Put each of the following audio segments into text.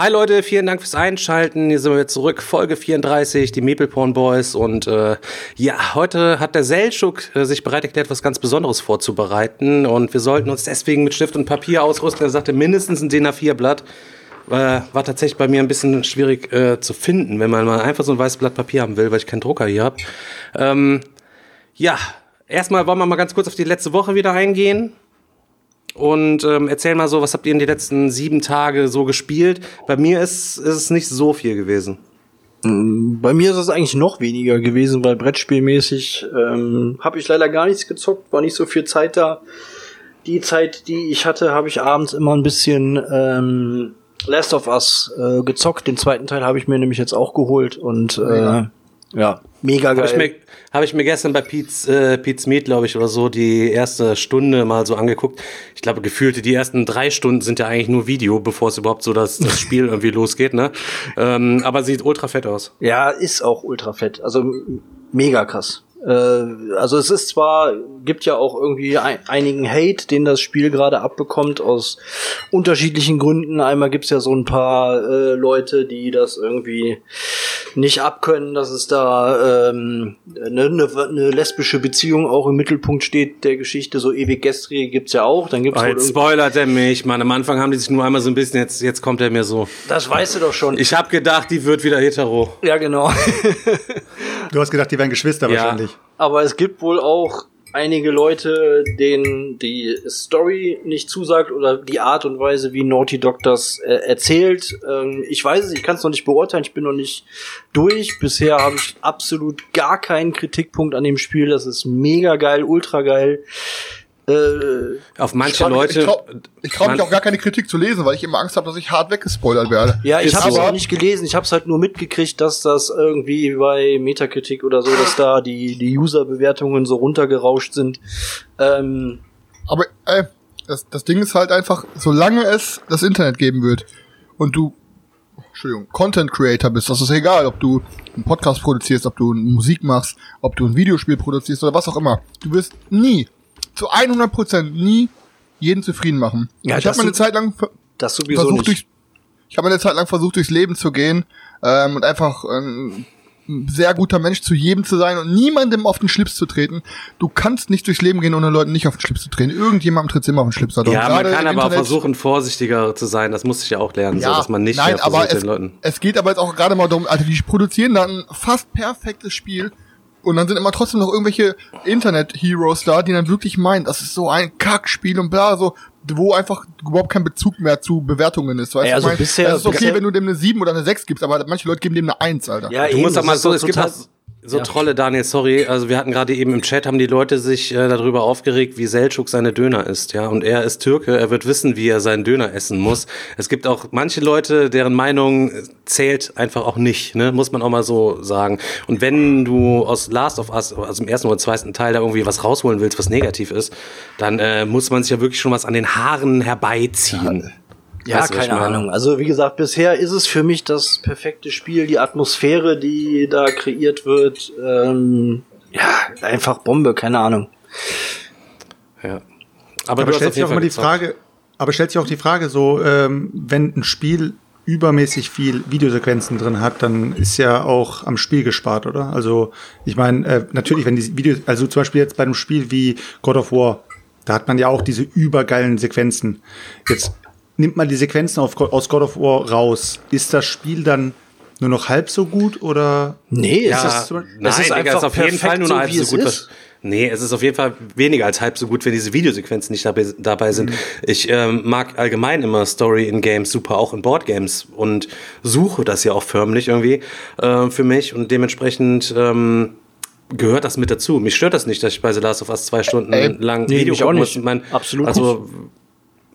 Hi Leute, vielen Dank fürs Einschalten. Hier sind wir zurück, Folge 34, die Maple Porn Boys. Und äh, ja, heute hat der Seltschuk äh, sich bereit erklärt, was ganz Besonderes vorzubereiten. Und wir sollten uns deswegen mit Stift und Papier ausrüsten. Er sagte mindestens ein DIN A4-Blatt. Äh, war tatsächlich bei mir ein bisschen schwierig äh, zu finden, wenn man mal einfach so ein weißes Blatt Papier haben will, weil ich keinen Drucker hier habe. Ähm, ja, erstmal wollen wir mal ganz kurz auf die letzte Woche wieder eingehen und ähm, erzähl mal so, was habt ihr in den letzten sieben Tage so gespielt? Bei mir ist, ist es nicht so viel gewesen. Bei mir ist es eigentlich noch weniger gewesen, weil Brettspielmäßig ähm, habe ich leider gar nichts gezockt, war nicht so viel Zeit da. Die Zeit, die ich hatte, habe ich abends immer ein bisschen ähm, Last of Us äh, gezockt. Den zweiten Teil habe ich mir nämlich jetzt auch geholt und äh, ja, mega geil. Habe ich, mir, hab ich mir gestern bei Pete's, äh, Pete's Meat, glaube ich, oder so, die erste Stunde mal so angeguckt. Ich glaube, gefühlte die ersten drei Stunden sind ja eigentlich nur Video, bevor es überhaupt so das, das Spiel irgendwie losgeht, ne? Ähm, aber sieht ultra fett aus. Ja, ist auch ultra fett. Also mega krass. Äh, also es ist zwar, gibt ja auch irgendwie ein, einigen Hate, den das Spiel gerade abbekommt, aus unterschiedlichen Gründen. Einmal gibt's ja so ein paar äh, Leute, die das irgendwie nicht abkönnen, dass es da ähm, eine, ne, ne lesbische Beziehung auch im Mittelpunkt steht der Geschichte. So ewig gestrige gibt's ja auch. Dann gibt's Oh, wohl jetzt spoilert er mich, Mann. Am Anfang haben die sich nur einmal so ein bisschen, jetzt, jetzt kommt er mir so. das weißt du doch schon. Ich habe gedacht, die wird wieder hetero. ja, genau. Du hast gedacht, die wären Geschwister Ja. wahrscheinlich. Aber es gibt wohl auch einige Leute, denen die Story nicht zusagt oder die Art und Weise, wie Naughty Dog das äh, erzählt. Ähm, ich weiß es, ich kann es noch nicht beurteilen, ich bin noch nicht durch. Bisher habe ich absolut gar keinen Kritikpunkt an dem Spiel. Das ist mega geil, ultra geil. Äh, Auf manche Ich trau mich- Leute. Ich traue ich trau mich auch gar keine Kritik zu lesen, weil ich immer Angst habe, dass ich hart weggespoilert werde. ja, ich habe es so. auch nicht gelesen. Ich habe es halt nur mitgekriegt, dass das irgendwie bei Metakritik oder so, dass da die, die User-Bewertungen so runtergerauscht sind. Ähm, Aber ey, das, das Ding ist halt einfach, solange es das Internet geben wird und du, Entschuldigung, Content Creator bist, das ist egal, ob du einen Podcast produzierst, ob du Musik machst, ob du ein Videospiel produzierst oder was auch immer. Du wirst nie, zu 100% nie jeden zufrieden machen. Ja, ich habe mal eine Zeit lang das sowieso versucht nicht. durch, ich habe eine Zeit lang versucht durchs Leben zu gehen ähm, und einfach ähm, ein sehr guter Mensch zu jedem zu sein und niemandem auf den Schlips zu treten. Du kannst nicht durchs Leben gehen, ohne Leuten nicht auf den Schlips zu treten. Irgendjemandem tritt immer auf den Schlips. Ja, man kann aber Internet- versuchen, vorsichtiger zu sein. Das muss ich ja auch lernen, so, dass man nicht nein, ja, aber versucht, es, den Leuten. es geht aber jetzt auch gerade mal darum, also die produzieren dann ein fast perfektes Spiel und dann sind immer trotzdem noch irgendwelche Internet-Heroes da, die dann wirklich meinen, das ist so ein Kackspiel und bla, so, wo einfach überhaupt kein Bezug mehr zu Bewertungen ist. Weißt du, also ich mein, bisher- es ist okay, bisher- wenn du dem eine 7 oder eine 6 gibst, aber manche Leute geben dem eine 1, Alter. Ja, Du eben, musst das doch mal ist so, es gibt total- so Trolle, Daniel, sorry. Also wir hatten gerade eben im Chat, haben die Leute sich äh, darüber aufgeregt, wie Selçuk seine Döner isst, ja. Und er ist Türke, er wird wissen, wie er seinen Döner essen muss. Es gibt auch manche Leute, deren Meinung zählt einfach auch nicht, ne? Muss man auch mal so sagen. Und wenn du aus Last of Us, also im ersten oder zweiten Teil da irgendwie was rausholen willst, was negativ ist, dann äh, muss man sich ja wirklich schon was an den Haaren herbeiziehen. Ja, Weißt keine? Ahnung. Also wie gesagt, bisher ist es für mich das perfekte Spiel, die Atmosphäre, die da kreiert wird. Ähm, ja, einfach Bombe, keine Ahnung. Ja. Aber, Aber stellt sich auch mal die. Frage, aber stellt sich auch die Frage so, ähm, wenn ein Spiel übermäßig viel Videosequenzen drin hat, dann ist ja auch am Spiel gespart, oder? Also ich meine, äh, natürlich, wenn die Videos, also zum Beispiel jetzt bei einem Spiel wie God of War, da hat man ja auch diese übergeilen Sequenzen. Jetzt nimmt man die Sequenzen auf, aus God of War raus. Ist das Spiel dann nur noch halb so gut oder? Nee, Ja, es ist, nein, es ist Digga, einfach ist auf jeden Fall perfekt nur so, noch halb wie so es gut. ist. Was, nee, es ist auf jeden Fall weniger als halb so gut, wenn diese Videosequenzen nicht dabei, dabei sind. Ich ähm, mag allgemein immer Story in Games super, auch in Boardgames und suche das ja auch förmlich irgendwie äh, für mich und dementsprechend ähm, gehört das mit dazu. Mich stört das nicht, dass ich bei The Last of Us zwei Stunden Ey, lang nee, Video gucken nicht. muss. Mein, Absolut Also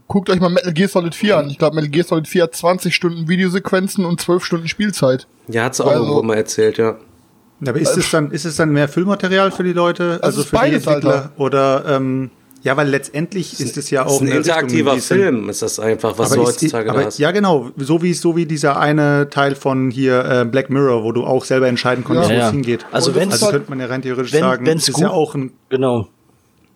guckt euch mal Metal Gear Solid 4 an. Ich glaube, Metal Gear Solid 4 hat 20 Stunden Videosequenzen und 12 Stunden Spielzeit. Ja, hat's auch Also- irgendwo mal erzählt, ja. Aber ist es dann, ist es dann mehr Füllmaterial für die Leute, also ist für beides, die Entwickler? Alter. Oder ähm, ja, weil letztendlich ist es ja Das auch ist ein Richtung, interaktiver es dann- Film, ist das einfach, was du aber ist, heutzutage aber, hast. ja, genau, so wie so wie dieser eine Teil von hier äh, Black Mirror, wo du auch selber entscheiden konntest, Ja, wo ja. es hingeht. Also wenn's- also halt- könnte man ja rein theoretisch wenn- sagen, es ist gut- ja auch ein Genau.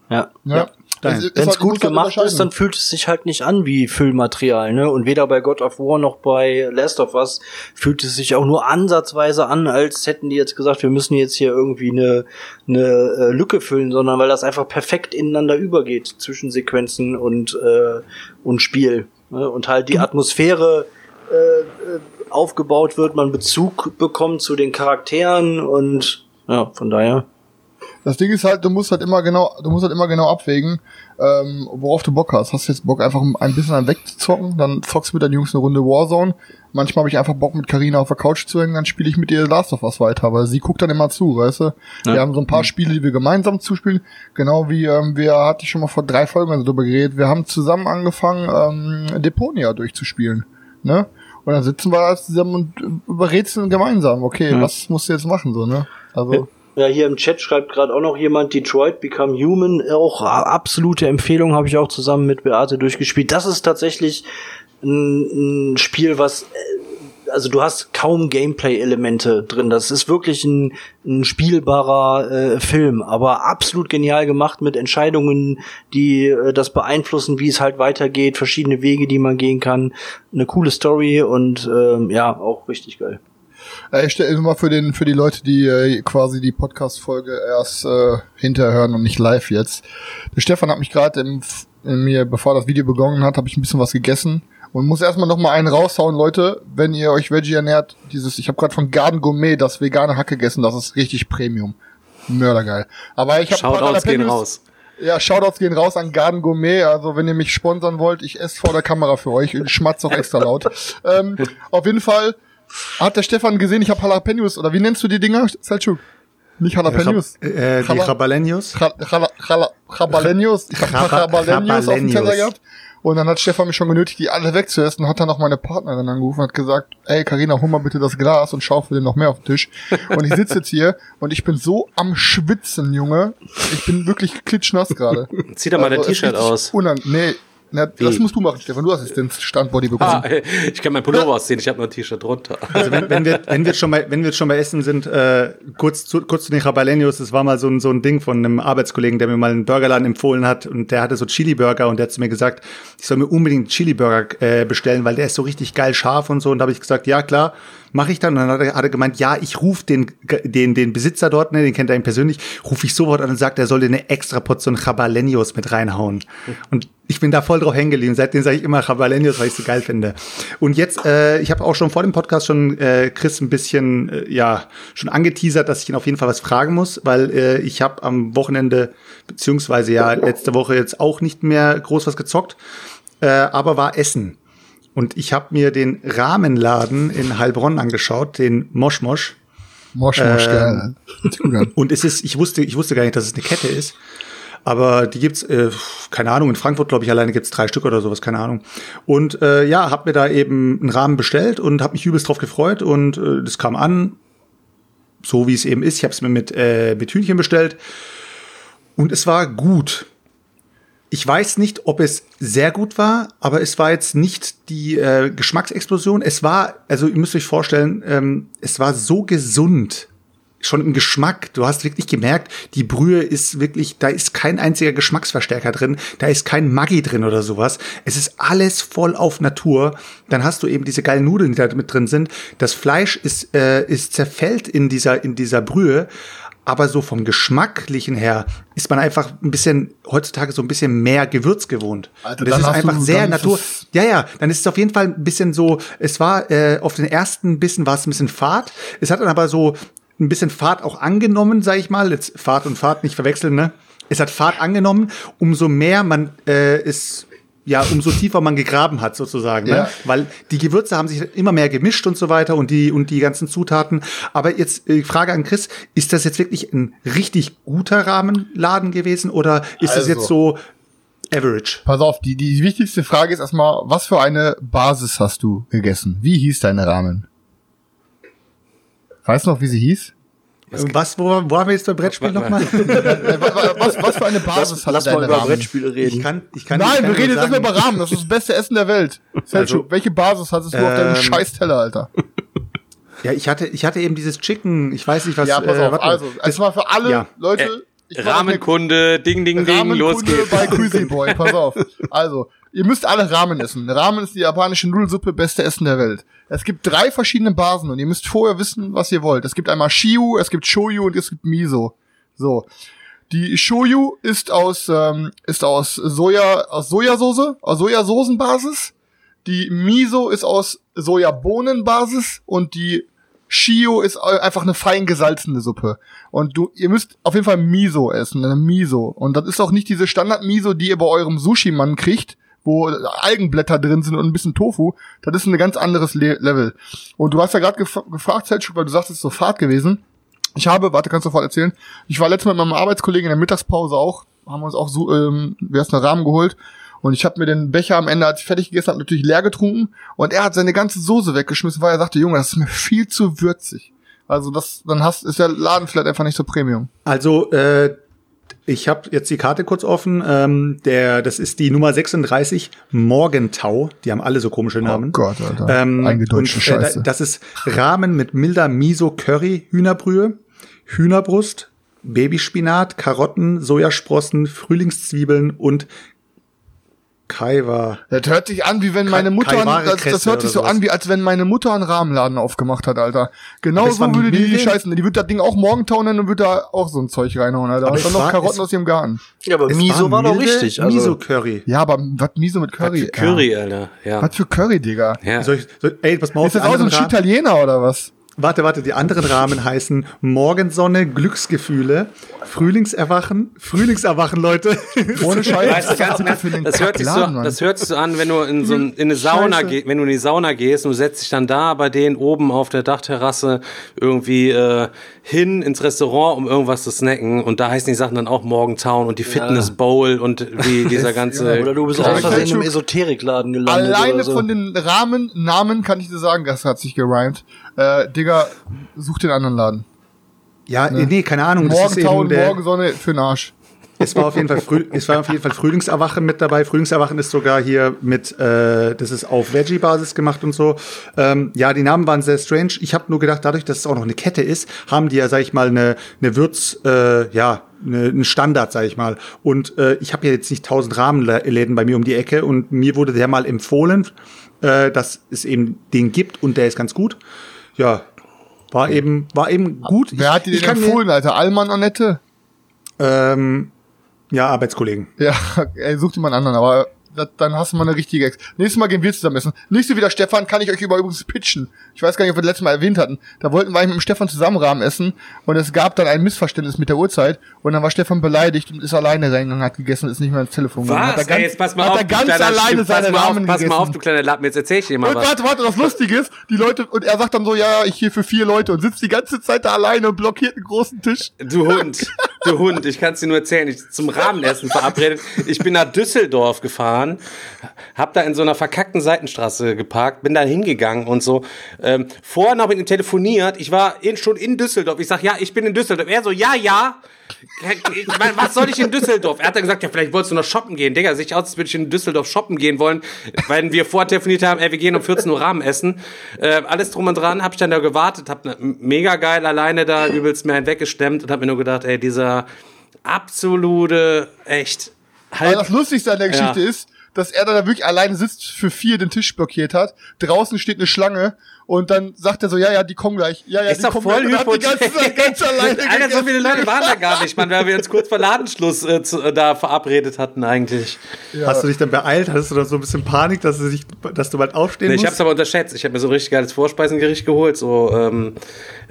Ja. Ja. Ist Wenn es halt- gut halt gemacht ist, dann fühlt es sich halt nicht an wie Füllmaterial, ne? Und weder bei God of War noch bei Last of Us fühlt es sich auch nur ansatzweise an, als hätten die jetzt gesagt, wir müssen jetzt hier irgendwie eine, eine äh, Lücke füllen, sondern weil das einfach perfekt ineinander übergeht zwischen Sequenzen und, äh, und Spiel. Ne? Und halt die Atmosphäre äh, äh, aufgebaut wird, man Bezug bekommt zu den Charakteren und ja, von daher. Das Ding ist halt, du musst halt immer genau, du musst halt immer genau abwägen, ähm, worauf du Bock hast. Hast du jetzt Bock, einfach ein bisschen an wegzuzocken, dann zockst du mit deinen Jungs eine Runde Warzone. Manchmal habe ich einfach Bock, mit Karina auf der Couch zu hängen, dann spiele ich mit ihr Last of Us weiter, weil sie guckt dann immer zu, weißt du? Wir haben so ein paar Spiele, die wir gemeinsam zuspielen, genau wie ähm, wir, hatte ich schon mal vor drei Folgen also drüber geredet, wir haben zusammen angefangen, ähm, Deponia durchzuspielen, ne? Und dann sitzen wir zusammen und äh, überrätseln gemeinsam, okay, was musst du jetzt machen, so, ne? Also, Ja, hier im Chat schreibt gerade auch noch jemand Detroit Become Human. Auch a- absolute Empfehlung, habe ich auch zusammen mit Beate durchgespielt. Das ist tatsächlich ein, ein Spiel, was äh, also du hast kaum Gameplay-Elemente drin. Das ist wirklich ein, ein spielbarer äh, Film, aber absolut genial gemacht mit Entscheidungen, die äh, das beeinflussen, wie es halt weitergeht, verschiedene Wege, die man gehen kann. Eine coole Story und ähm, ja, auch richtig geil. Äh, Ich stelle mal für den für die Leute, die äh, quasi die Podcast-Folge erst äh, hinterher hören und nicht live jetzt. Der Stefan hat mich gerade im, in mir, bevor das Video begonnen hat, habe ich ein bisschen was gegessen und muss erstmal noch mal einen raushauen, Leute. Wenn ihr euch Veggie ernährt, dieses, ich habe gerade von Garden Gourmet das vegane Hack gegessen, das ist richtig Premium, mördergeil. Aber ich habe Shoutouts gehen raus. Ja, Shoutouts gehen raus an Garden Gourmet. Also wenn ihr mich sponsern wollt, ich esse vor der Kamera für euch und schmatz auch extra laut. ähm, auf jeden Fall hat der Stefan gesehen, ich habe Jalapenos, oder wie nennst du die Dinger, Selchuk? Nicht Jalapenos. äh, die Jala- Jabalenos. Jala- Jala- Jala- Jalapenos. Ich habe Jalapenos auf dem Teller Jalapenos. gehabt. Und dann hat Stefan mich schon genötigt, die alle wegzuessen. Und hat dann noch meine Partnerin angerufen und hat gesagt, ey Karina, hol mal bitte das Glas und schaufel dir noch mehr auf den Tisch. Und ich sitze jetzt hier und ich bin so am Schwitzen, Junge. Ich bin wirklich klitschnass gerade. Zieh doch mal dein Also, es T-Shirt aus. Unang nee, na, das musst du machen, Stefan. Du hast jetzt den Standbody bekommen. Ah, ich kann mein Pullover ausziehen, ich habe nur ein T-Shirt drunter. Also wenn, wenn, wir, wenn, wir schon bei, wenn wir jetzt schon bei Essen sind, äh, kurz, zu, kurz zu den Jabalenos, das war mal so ein, so ein Ding von einem Arbeitskollegen, der mir mal einen Burgerladen empfohlen hat und der hatte so Chili-Burger und der hat zu mir gesagt, ich soll mir unbedingt einen Chili-Burger äh, bestellen, weil der ist so richtig geil scharf und so und da habe ich gesagt, ja klar, mache ich dann und dann hat er, hat er gemeint, ja, ich rufe den, den, den Besitzer dort, ne, den kennt er ihn persönlich, rufe ich sofort an und sagt, er soll dir eine extra Portion Jabalenos mit reinhauen und ich bin da voll drauf hängen geblieben. Seitdem sage ich immer Jabalenos, weil ich so geil finde. Und jetzt, äh, ich habe auch schon vor dem Podcast schon äh, Chris ein bisschen, äh, ja, schon angeteasert, dass ich ihn auf jeden Fall was fragen muss, weil äh, ich habe am Wochenende, beziehungsweise ja letzte Woche jetzt auch nicht mehr groß was gezockt, äh, aber war Essen. Und ich habe mir den Rahmenladen in Heilbronn angeschaut, den Mosch Mosch. Mosch, Mosch, Ähm, geil. Und es ist, ich wusste, ich wusste gar nicht, dass es eine Kette ist. Aber die gibt's, äh, keine Ahnung, in Frankfurt, glaube ich, alleine gibt's drei Stück oder sowas, keine Ahnung. Und äh, ja, hab mir da eben einen Rahmen bestellt und hab mich übelst drauf gefreut und äh, das kam an, so wie es eben ist. Ich habe es mir mit, äh, mit Hühnchen bestellt und es war gut. Ich weiß nicht, ob es sehr gut war, aber es war jetzt nicht die äh, Geschmacksexplosion. Es war, also ihr müsst euch vorstellen, ähm, es war so gesund. Schon im Geschmack. Du hast wirklich gemerkt, die Brühe ist wirklich, da ist kein einziger Geschmacksverstärker drin, da ist kein Maggi drin oder sowas. Es ist alles voll auf Natur. Dann hast du eben diese geilen Nudeln, die da mit drin sind. Das Fleisch ist, äh, ist zerfällt in dieser, in dieser Brühe. Aber so vom Geschmacklichen her ist man einfach ein bisschen, heutzutage so ein bisschen mehr Gewürz gewohnt. Alter, das ist einfach du- sehr Natur. Ja, ja, dann ist es auf jeden Fall ein bisschen so, es war äh, auf den ersten Bissen war es ein bisschen fad. Es hat dann aber so ein bisschen Fahrt auch angenommen, sag ich mal. Jetzt Fahrt und Fahrt nicht verwechseln, ne? Es hat Fahrt angenommen, umso mehr man äh, ist ja, umso tiefer man gegraben hat sozusagen, ne? Ja. weil die Gewürze haben sich immer mehr gemischt und so weiter und die und die ganzen Zutaten. Aber jetzt äh, Frage an Chris: Ist das jetzt wirklich ein richtig guter Rahmenladen gewesen oder ist es Also. jetzt so Average. Pass auf, die, die wichtigste Frage ist erstmal, was für eine Basis hast du gegessen? Wie hieß deine Rahmen? Weißt du noch, wie sie hieß? Was, wo, wo haben wir jetzt beim Brettspiel nochmal? Äh, wa- wa- was, was für eine Basis Lass, lass hatte mal deine über Rahmen? Brettspiele Ich reden. kann, ich kann, Nein, ich kann wir reden jetzt erstmal über Rahmen. Das ist das beste Essen der Welt. Selchuk, Also- welche Basis hattest du auf deinem Ähm, scheiß Teller, Alter? Ja, ich hatte, ich hatte eben dieses Chicken, ich weiß nicht was. Ja, pass äh, auf. warte. Also, erstmal für alle Ja. Leute. Äh, ich Rahmenkunde, ding, ding, ding, los Rahmenkunde geht's. bei Crazy Boy. Pass auf. Also, ihr müsst alle Ramen essen. Ramen ist die japanische Nudelsuppe, beste Essen der Welt. Es gibt drei verschiedene Basen und ihr müsst vorher wissen, was ihr wollt. Es gibt einmal Shiu, es gibt Shoyu und es gibt Miso. So. Die Shoyu ist aus, ähm, ist aus Soja, aus Sojasauce, aus Sojasoßenbasis. Die Miso ist aus Sojabohnenbasis und die Shio ist einfach eine fein gesalzene Suppe. Und du, ihr müsst auf jeden Fall Miso essen, eine Miso. Und das ist auch nicht diese Standard-Miso, die ihr bei eurem Sushi-Mann kriegt, wo Algenblätter drin sind und ein bisschen Tofu. Das ist ein ganz anderes Le Level. Und du hast ja gerade gef gefragt, Selchuk, weil du sagst, es ist so Fahrt gewesen. Ich habe, warte, kannst du sofort erzählen. Ich war letztes Mal mit meinem Arbeitskollegen in der Mittagspause auch, haben uns auch so, ähm, wer ist einen Rahmen geholt. Und ich habe mir den Becher am Ende, als ich fertig gegessen habe, natürlich leer getrunken. Und er hat seine ganze Soße weggeschmissen, weil er sagte, Junge, das ist mir viel zu würzig. Also das, dann hast, ist der Laden vielleicht einfach nicht so Premium. Also, äh, ich habe jetzt die Karte kurz offen. Ähm, der, das ist die Nummer 36, Morgentau. Die haben alle so komische Namen. Oh Gott, Alter. Ähm, Eingedeutschte und, äh, Scheiße. das ist Rahmen mit milder Miso-Curry, Hühnerbrühe, Hühnerbrust, Babyspinat, Karotten, Sojasprossen, Frühlingszwiebeln und Kaiwa. Das hört sich an, wie wenn meine Kai- Mutter, Kaiware das, das hört sich so an, wie als wenn meine Mutter einen Rahmenladen aufgemacht hat, Alter. Genau so war würde die, die scheißen. Die wird das Ding auch Morgentau nennen und wird da auch so ein Zeug reinhauen, Alter. Aber Und dann noch war- Karotten aus ihrem Garten. Ja, aber Es Miso war doch milde richtig. Also, Miso-Curry. Ja, aber was Miso mit Curry? Für Curry, Alter. Ja. Ja. Was für Curry, Digga? ja. Soll ich, soll, ey, pass mal auf, Ist das auch so ein Italiener oder was? Warte, warte, die anderen Rahmen heißen Morgensonne, Glücksgefühle, Frühlingserwachen, Frühlingserwachen, Leute. Ohne Scheiß. Ganz, den das, hört sich so, das hört sich so an, wenn du in so ein, in eine Sauna gehst, wenn du in die Sauna gehst und du setzt dich dann da bei denen oben auf der Dachterrasse irgendwie äh, hin ins Restaurant, um irgendwas zu snacken und da heißen die Sachen dann auch Morgentown und die Fitness Bowl und wie dieser ganze oder du bist aus Versehen im schon- Esoterikladen gelandet. Alleine oder so. von den Rahmen, Namen kann ich dir sagen, das hat sich gerimt. Äh, Digga, such den anderen Laden. Ja, nee, keine Ahnung. Morgentau und Morgensonne für den Arsch. es war auf jeden Fall Früh, es war auf jeden Fall Frühlingserwachen mit dabei. Frühlingserwachen ist sogar hier mit, äh, das ist auf Veggie-Basis gemacht und so. Ähm, ja, die Namen waren sehr strange. Ich habe nur gedacht, dadurch, dass es auch noch eine Kette ist, haben die ja, sag ich mal, eine, eine Würz, äh, ja, eine, einen Standard, sag ich mal. Und äh, ich habe ja jetzt nicht tausend Rahmenläden bei mir um die Ecke und mir wurde der mal empfohlen, äh, dass es eben den gibt und der ist ganz gut. Ja, war eben, war eben gut. Wer hat dir Ich den kann mir- empfohlen, Alter? Allmann Annette? Ähm, ja, Arbeitskollegen. Ja, ey, such dir mal einen anderen, aber das, dann hast du mal eine richtige Ex. Nächstes Mal gehen wir zusammen essen. Nicht so wie der Stefan, kann ich euch über übrigens pitchen. Ich weiß gar nicht, ob wir das letzte Mal erwähnt hatten. Da wollten wir eigentlich mit dem Stefan zusammen Rahmen essen und es gab dann ein Missverständnis mit der Uhrzeit und dann war Stefan beleidigt und ist alleine reingegangen, hat gegessen und ist nicht mehr ins Telefon gegangen. Hat er Was? ganz, Ey, jetzt pass mal auf, ganz kleiner alleine pass seine mal auf, Rahmen Pass gegessen. mal auf, du kleiner Lappen, jetzt erzähl ich dir mal Und was. warte, warte, das Lustige ist, die Leute, und er sagt dann so, ja, ich hier für vier Leute und sitzt die ganze Zeit da alleine und blockiert einen großen Tisch. Du Hund, du Hund, ich kann es dir nur erzählen. Ich zum Rahmenessen verabredet. Ich bin nach Düsseldorf gefahren, hab da in so einer verkackten Seitenstraße geparkt, bin da hingegangen und so. Ähm, vorher noch mit ihm telefoniert. Ich war in, schon in Düsseldorf. Ich sag, ja, ich bin in Düsseldorf. Er so, ja, ja. Ich mein, was soll ich in Düsseldorf? Er hat dann gesagt, ja, vielleicht wolltest du noch shoppen gehen. Digga, sieht aus, als würde ich in Düsseldorf shoppen gehen wollen, weil wir vorher telefoniert haben, ey, wir gehen um 14 Uhr Rahmen essen. Äh, alles drum und dran, hab ich dann da gewartet, hab ne, mega geil alleine da übelst mir einen weggestemmt und hab mir nur gedacht, ey, dieser absolute, echt, Aber halb, das Lustigste an der Geschichte Ja. ist, dass er da wirklich alleine sitzt, für vier den Tisch blockiert hat. Draußen steht eine Schlange und dann sagt er so, ja, ja, die kommen gleich. Ja, ja, ist die doch kommen voll gleich. Und hat die ganze ganz alleine Alter, so viele Leute waren da gar nicht, man, weil wir uns kurz vor Ladenschluss äh, zu, äh, da verabredet hatten eigentlich. Hast du dich dann beeilt? Hattest du da so ein bisschen Panik, dass du, dich, dass du bald aufstehen Nee, ich musst? hab's aber unterschätzt. Ich habe mir so ein richtig geiles Vorspeisengericht geholt, so ähm,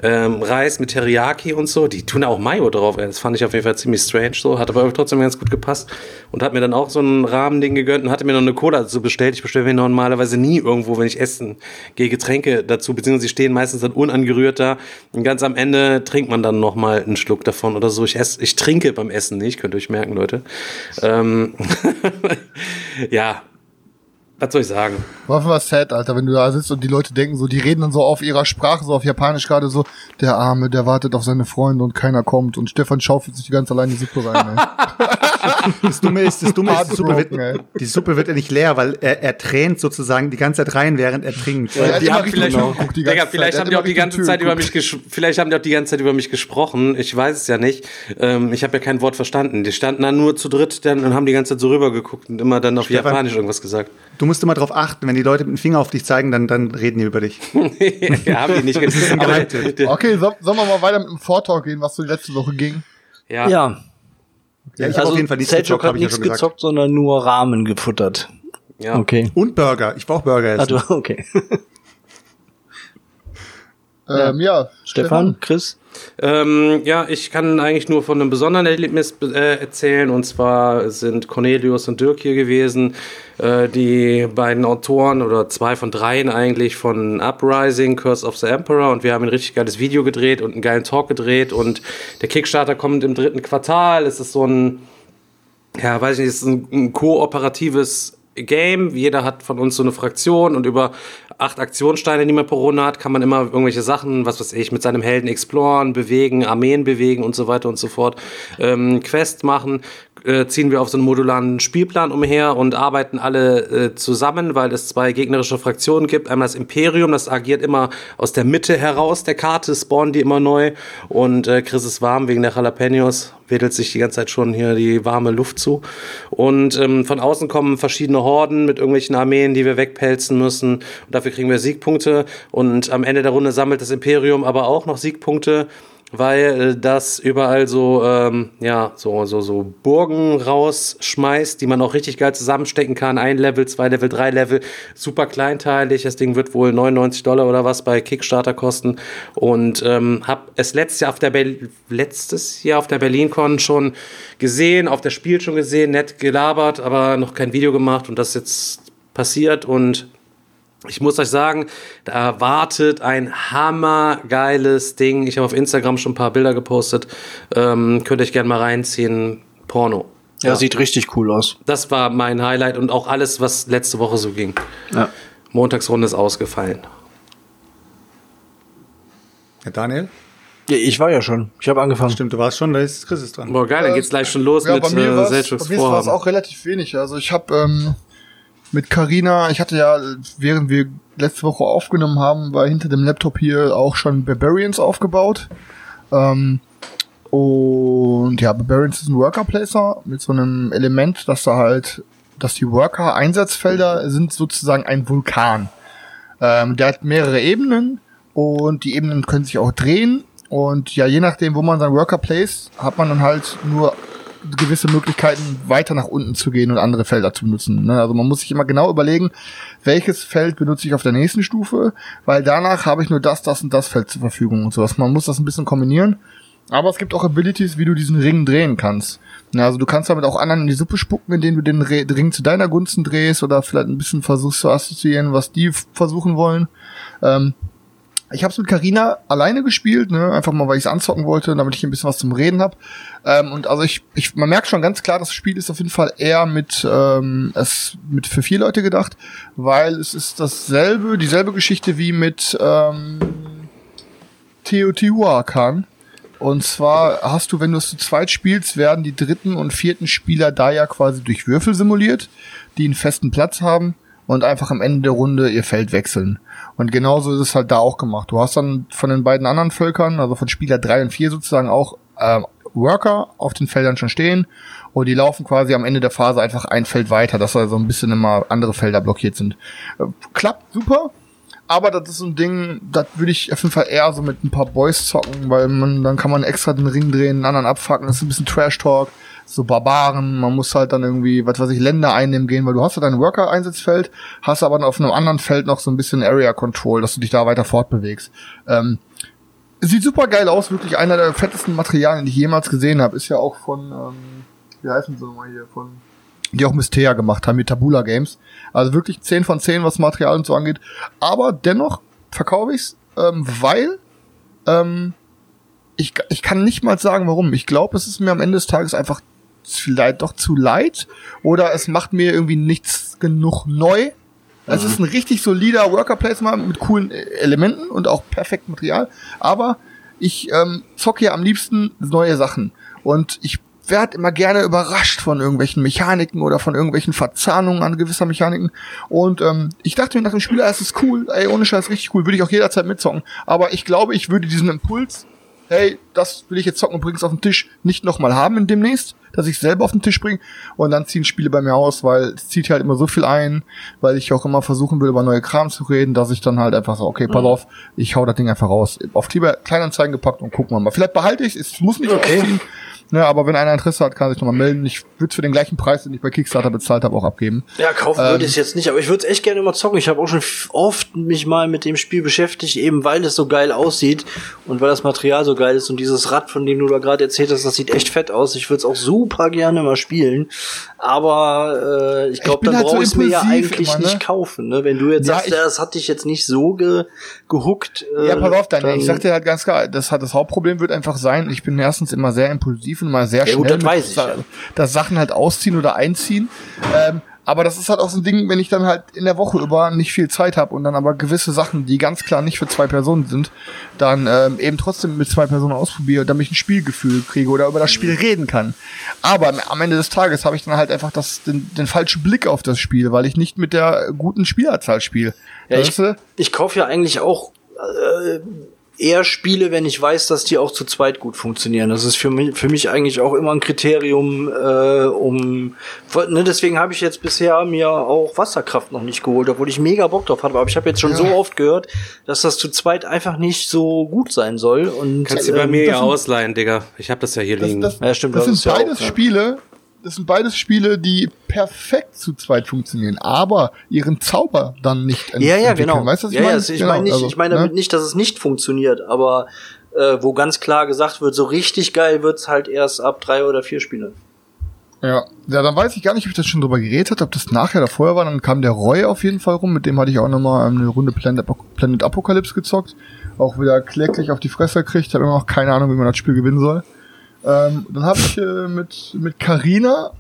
ähm, Reis mit Teriyaki und so. Die tun auch Mayo drauf. Ey. Das fand ich auf jeden Fall ziemlich strange so, hat aber trotzdem ganz gut gepasst und hat mir dann auch so ein Rahmending gegönnt und hatte mir noch eine Cola dazu bestellt. Ich bestelle mir normalerweise nie irgendwo, wenn ich essen gehe, Getränke dazu, beziehungsweise sie stehen meistens dann unangerührt da. Und ganz am Ende trinkt man dann noch mal einen Schluck davon oder so. Ich esse, ich trinke beim Essen nicht, könnt ihr euch merken, Leute. Ähm ja, was soll ich sagen? War einfach was sad, Alter, wenn du da sitzt und die Leute denken so, die reden dann so auf ihrer Sprache, so auf Japanisch gerade so, der Arme, der wartet auf seine Freunde und keiner kommt und Stefan schaufelt sich die ganze allein die Suppe rein. Das Dumme ist, das Dumme ist, die Suppe, wird, die Suppe wird ja nicht leer, weil er, er tränt sozusagen die ganze Zeit rein, während er trinkt. Hat die haben vielleicht, die Digga, vielleicht haben die auch die ganze Zeit über mich vielleicht haben die auch die ganze Zeit über mich gesprochen. Ich weiß es ja nicht. Ähm, ich habe ja kein Wort verstanden. Die standen dann nur zu dritt dann und haben die ganze Zeit so rübergeguckt und immer dann auf Stefan. Japanisch irgendwas gesagt. Du musst immer darauf achten, wenn die Leute mit dem Finger auf dich zeigen, dann, dann reden die über dich. ja, haben die nicht gesagt. Aber, Geheimtipp. Okay, so, sollen wir mal weiter mit dem Vortalk gehen, was so die letzte Woche ging? ja. Ja, Ja, ich habe also auf jeden Fall nichts Selchuk gezockt, hat habe ich ja nichts gesagt. gezockt, sondern nur Rahmen gefuttert. ja. Okay. Und Burger. Ich brauche Burger Ah, essen. du, okay. Ähm, ja, Stefan, Chris? Ähm, ja, ich kann eigentlich nur von einem besonderen Erlebnis äh, erzählen. Und zwar sind Cornelius und Dirk hier gewesen, äh, die beiden Autoren oder zwei von dreien eigentlich von Uprising, Curse of the Emperor. Und wir haben ein richtig geiles Video gedreht und einen geilen Talk gedreht. Und der Kickstarter kommt im dritten Quartal. Es ist so ein, ja, weiß ich nicht, es ist ein, ein kooperatives Game. Jeder hat von uns so eine Fraktion und über acht Aktionssteine, die man pro Runde hat, kann man immer irgendwelche Sachen, was weiß ich, mit seinem Helden exploren, bewegen, Armeen bewegen und so weiter und so fort. Ähm, Quest machen, äh, ziehen wir auf so einen modularen Spielplan umher und arbeiten alle äh, zusammen, weil es zwei gegnerische Fraktionen gibt. Einmal das Imperium, das agiert immer aus der Mitte heraus der Karte, spawnen die immer neu und äh, Chris ist warm wegen der Jalapenos, wedelt sich die ganze Zeit schon hier die warme Luft zu. Und ähm, von außen kommen verschiedene Horden mit irgendwelchen Armeen, die wir wegpelzen müssen. Und dafür kriegen wir Siegpunkte. Und am Ende der Runde sammelt das Imperium aber auch noch Siegpunkte weil äh, das überall so ähm, ja so so so Burgen rausschmeißt, die man auch richtig geil zusammenstecken kann. Ein Level, zwei Level, drei Level, super kleinteilig. Das Ding wird wohl 99 Dollar oder was bei Kickstarter kosten und ähm, habe es letztes Jahr auf der der BerlinCon schon gesehen, auf der Spiel schon gesehen, nett gelabert, aber noch kein Video gemacht und das ist jetzt passiert und ich muss euch sagen, da wartet ein hammergeiles Ding. Ich habe auf Instagram schon ein paar Bilder gepostet. Ähm, könnt ihr euch gerne mal reinziehen. Porno. Ja, sieht richtig cool aus. Das war mein Highlight und auch alles, was letzte Woche so ging. Ja. Montagsrunde ist ausgefallen. Ja, Daniel? ja ich war ja schon. Ich habe angefangen. Stimmt, du warst schon, da ist Chris ist dran. Boah, geil, dann geht's gleich schon los Ja, mit bei mir äh, bei mir war es auch relativ wenig. Also ich habe ähm, mit Carina, ich hatte ja, während wir letzte Woche aufgenommen haben, war hinter dem Laptop hier auch schon Barbarians aufgebaut. Ähm, und ja, Barbarians ist ein Worker Placer mit so einem Element, dass da halt, dass die Worker Einsatzfelder sind sozusagen ein Vulkan. Ähm, der hat mehrere Ebenen und die Ebenen können sich auch drehen. Und ja, je nachdem, wo man seinen Worker placed, hat man dann halt nur gewisse Möglichkeiten, weiter nach unten zu gehen und andere Felder zu benutzen. Ne? Also man muss sich immer genau überlegen, welches Feld benutze ich auf der nächsten Stufe, weil danach habe ich nur das, das und das Feld zur Verfügung und sowas. Man muss das ein bisschen kombinieren. Aber es gibt auch Abilities, wie du diesen Ring drehen kannst. Also du kannst damit auch anderen in die Suppe spucken, indem du den Ring zu deiner Gunsten drehst oder vielleicht ein bisschen versuchst zu assoziieren, was die versuchen wollen. Ähm, ich habe es mit Carina alleine gespielt, ne? einfach mal, weil ich es anzocken wollte, damit ich ein bisschen was zum Reden habe. Ähm, und also ich, ich, man merkt schon ganz klar, das Spiel ist auf jeden Fall eher mit, ähm, es mit für vier Leute gedacht, weil es ist dasselbe, dieselbe Geschichte wie mit ähm, Teotihuacan. Und zwar hast du, wenn du es zu zweit spielst, werden die dritten und vierten Spieler da ja quasi durch Würfel simuliert, die einen festen Platz haben und einfach am Ende der Runde ihr Feld wechseln. Und genauso ist es halt da auch gemacht. Du hast dann von den beiden anderen Völkern, also von Spieler drei und vier sozusagen auch ähm, Worker auf den Feldern schon stehen und die laufen quasi am Ende der Phase einfach ein Feld weiter, dass da so ein bisschen immer andere Felder blockiert sind. Äh, klappt super, aber das ist so ein Ding, das würde ich auf jeden Fall eher so mit ein paar Boys zocken, weil man, dann kann man extra den Ring drehen, einen anderen abfacken, das ist ein bisschen Trash-Talk, so Barbaren, man muss halt dann irgendwie, was weiß ich, Länder einnehmen gehen, weil du hast ja dein Worker-Einsatzfeld, hast aber dann auf einem anderen Feld noch so ein bisschen Area-Control, dass du dich da weiter fortbewegst. Ähm, sieht super geil aus, wirklich einer der fettesten Materialien, die ich jemals gesehen habe, ist ja auch von, ähm, wie heißen sie nochmal hier, von die auch Mystea gemacht haben mit Tabula Games. Also wirklich 10 von 10, was Material und so angeht. Aber dennoch verkaufe ich's, ähm, weil ähm, ich, ich kann nicht mal sagen, warum. Ich glaube, es ist mir am Ende des Tages einfach vielleicht doch zu leid oder es macht mir irgendwie nichts genug neu. Es ist ein richtig solider Worker Placement mit coolen Elementen und auch perfektem Material, aber ich ähm, zocke ja am liebsten neue Sachen und ich werde immer gerne überrascht von irgendwelchen Mechaniken oder von irgendwelchen Verzahnungen an gewisser Mechaniken. Und ähm, ich dachte mir nach dem Spiel, ah, es ist cool, ey, ohne Scheiß richtig cool, würde ich auch jederzeit mitzocken. Aber ich glaube, ich würde diesen Impuls, hey, das will ich jetzt zocken und bring's auf den Tisch, nicht nochmal haben in demnächst, dass ich selber auf den Tisch bringe und dann ziehen Spiele bei mir aus, weil es zieht halt immer so viel ein, weil ich auch immer versuchen will, über neue Kram zu reden, dass ich dann halt einfach so, okay, pass auf, ich hau das Ding einfach raus. Auf lieber Kleinanzeigen gepackt und gucken wir mal. Vielleicht behalte ich es, es muss nicht Okay. ausziehen. Ne, aber wenn einer Interesse hat, kann er sich nochmal melden. Ich würde für den gleichen Preis, den ich bei Kickstarter bezahlt habe, auch abgeben. Ja, kaufen Ähm, würde ich es jetzt nicht, aber ich würde es echt gerne mal zocken. Ich habe auch schon oft mich mal mit dem Spiel beschäftigt, eben weil es so geil aussieht und weil das Material so geil ist und dieses Rad, von dem du da gerade erzählt hast, das sieht echt fett aus. Ich würde es auch super gerne mal spielen, aber äh, ich glaube, dann halt so brauche ich es mir ja eigentlich immer, ne? nicht kaufen. Ne? Wenn du jetzt Ja, sagst, ja, das hat dich jetzt nicht so ge gehuckt. Äh, Ja, pass auf, dann, dann ich sag dir halt ganz klar, das das Hauptproblem wird einfach sein, ich bin erstens immer sehr impulsiv und immer sehr Ja, gut, schnell, das weiß mit ich, ja. dass Sachen halt ausziehen oder einziehen. Ähm, aber das ist halt auch so ein Ding, wenn ich dann halt in der Woche über nicht viel Zeit habe und dann aber gewisse Sachen, die ganz klar nicht für zwei Personen sind, dann ähm, eben trotzdem mit zwei Personen ausprobiere, damit ich ein Spielgefühl kriege oder über das Spiel Mhm. reden kann. Aber am- Ende des Tages habe ich dann halt einfach das, den, den falschen Blick auf das Spiel, weil ich nicht mit der guten Spielerzahl spiele. Ja, ich, ich kaufe ja eigentlich auch äh, eher Spiele, wenn ich weiß, dass die auch zu zweit gut funktionieren. Das ist für mich, für mich eigentlich auch immer ein Kriterium, äh, um. Ne, deswegen habe ich jetzt bisher mir auch Wasserkraft noch nicht geholt, obwohl ich mega Bock drauf hatte. Aber ich habe jetzt schon so oft gehört, dass das zu zweit einfach nicht so gut sein soll. Und Kannst du bei ähm, mir ja ausleihen, Digga. Ich hab das ja hier Das, liegen. das, Ja, stimmt, das das ist sind ja beides auch, ja. Spiele, das sind beides Spiele, die perfekt zu zweit funktionieren, aber ihren Zauber dann nicht ent- Ja, ja, entwickeln. genau. Weißt du, was ich ja, meine? Ja, ich Genau, meine nicht, also, ich meine ne? damit nicht, dass es nicht funktioniert, aber äh, wo ganz klar gesagt wird, so richtig geil wird's halt erst ab drei oder vier Spiele. Ja. ja, dann weiß ich gar nicht, ob ich das schon drüber geredet habe, ob das nachher oder vorher war. Dann kam der Roy auf jeden Fall rum, mit dem hatte ich auch nochmal eine Runde Planet, Apo- Planet Apocalypse gezockt. Auch wieder kläglich auf die Fresse gekriegt. Habe immer noch keine Ahnung, wie man das Spiel gewinnen soll. Ähm, dann habe ich äh, mit mit Carina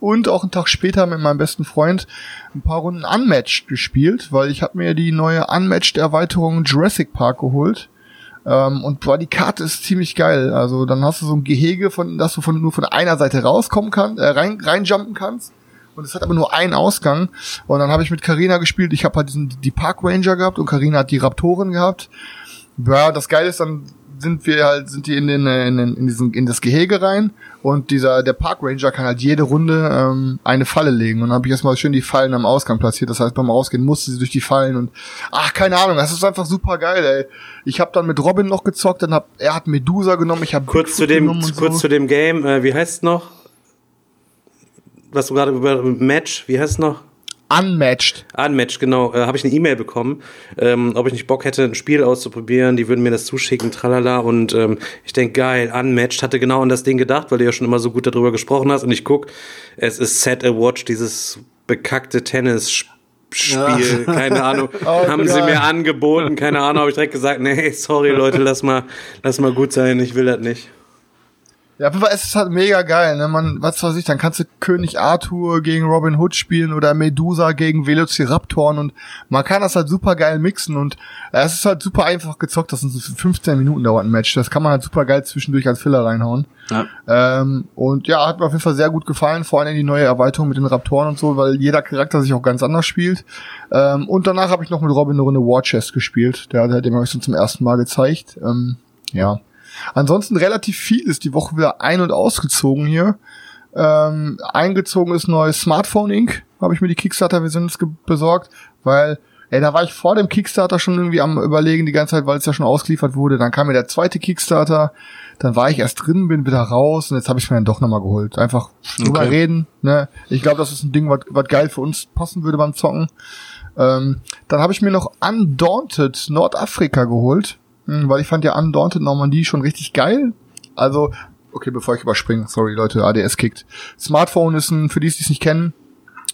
und auch einen Tag später mit meinem besten Freund ein paar Runden Unmatched gespielt, weil ich habe mir die neue Unmatched-Erweiterung Jurassic Park geholt. Ähm, und boah, die Karte ist ziemlich geil. Also dann hast du so ein Gehege, von dass du von, nur von einer Seite rauskommen kannst, äh, rein, reinjumpen kannst. Und es hat aber nur einen Ausgang. Und dann habe ich mit Carina gespielt. Ich habe halt diesen, die Park Ranger gehabt und Carina hat die Raptoren gehabt. Ja, das Geile ist, dann sind wir halt, sind die in den, äh, in, den, in diesen, in das Gehege rein und dieser, der Park Ranger kann halt jede Runde ähm, eine Falle legen und dann habe ich erstmal schön die Fallen am Ausgang platziert. Das heißt, beim Rausgehen musste sie durch die Fallen und ach, keine Ahnung, das ist einfach super geil, ey. Ich habe dann mit Robin noch gezockt, dann hab, er hat Medusa genommen, ich habe Kurz zu dem, kurz zu dem Game, äh, wie heißt noch? Was du gerade über Match, wie heißt noch? Unmatched. Unmatched, genau. Äh, Habe ich eine E-Mail bekommen, ähm, ob ich nicht Bock hätte, ein Spiel auszuprobieren. Die würden mir das zuschicken, tralala. Und ähm, ich denke, geil, Unmatched. Hatte genau an das Ding gedacht, weil du ja schon immer so gut darüber gesprochen hast. Und ich guck, es ist Set a Watch, dieses bekackte Tennis. Spiel, keine Ahnung, Oh, haben sie mir angeboten, keine Ahnung, habe ich direkt gesagt, nee, sorry Leute, lass mal, lass mal gut sein, ich will das nicht. Ja, aber es ist halt mega geil, ne? Man, was weiß ich, dann kannst du König Arthur gegen Robin Hood spielen oder Medusa gegen Velociraptoren und man kann das halt super geil mixen und äh, es ist halt super einfach gezockt, das sind so 15 Minuten dauert ein Match. Das kann man halt super geil zwischendurch als Filler reinhauen. Ja. Ähm, und ja, hat mir auf jeden Fall sehr gut gefallen, vor allem die neue Erweiterung mit den Raptoren und so, weil jeder Charakter sich auch ganz anders spielt. Ähm, und danach habe ich noch mit Robin eine Runde War Chest gespielt. Der hat dem habe ich so zum ersten Mal gezeigt. Ähm, ja. Ansonsten relativ viel ist die Woche wieder ein- und ausgezogen hier. Ähm, eingezogen ist neues Smartphone Inc. Habe ich mir die Kickstarter-Version besorgt, weil Ey, da war ich vor dem Kickstarter schon irgendwie am überlegen die ganze Zeit, weil es ja schon ausgeliefert wurde. Dann kam mir der zweite Kickstarter, dann war ich erst drin, bin wieder raus und jetzt habe ich mir dann doch nochmal geholt. Einfach drüber Okay. reden. Ne? Ich glaube, das ist ein Ding, was geil für uns passen würde beim Zocken. Ähm, dann habe ich mir noch Undaunted Nordafrika geholt, weil ich fand ja Undaunted Normandie schon richtig geil. Also okay, bevor ich überspringe, sorry Leute, ADS kickt. Smartphone ist ein, für die, die es nicht kennen,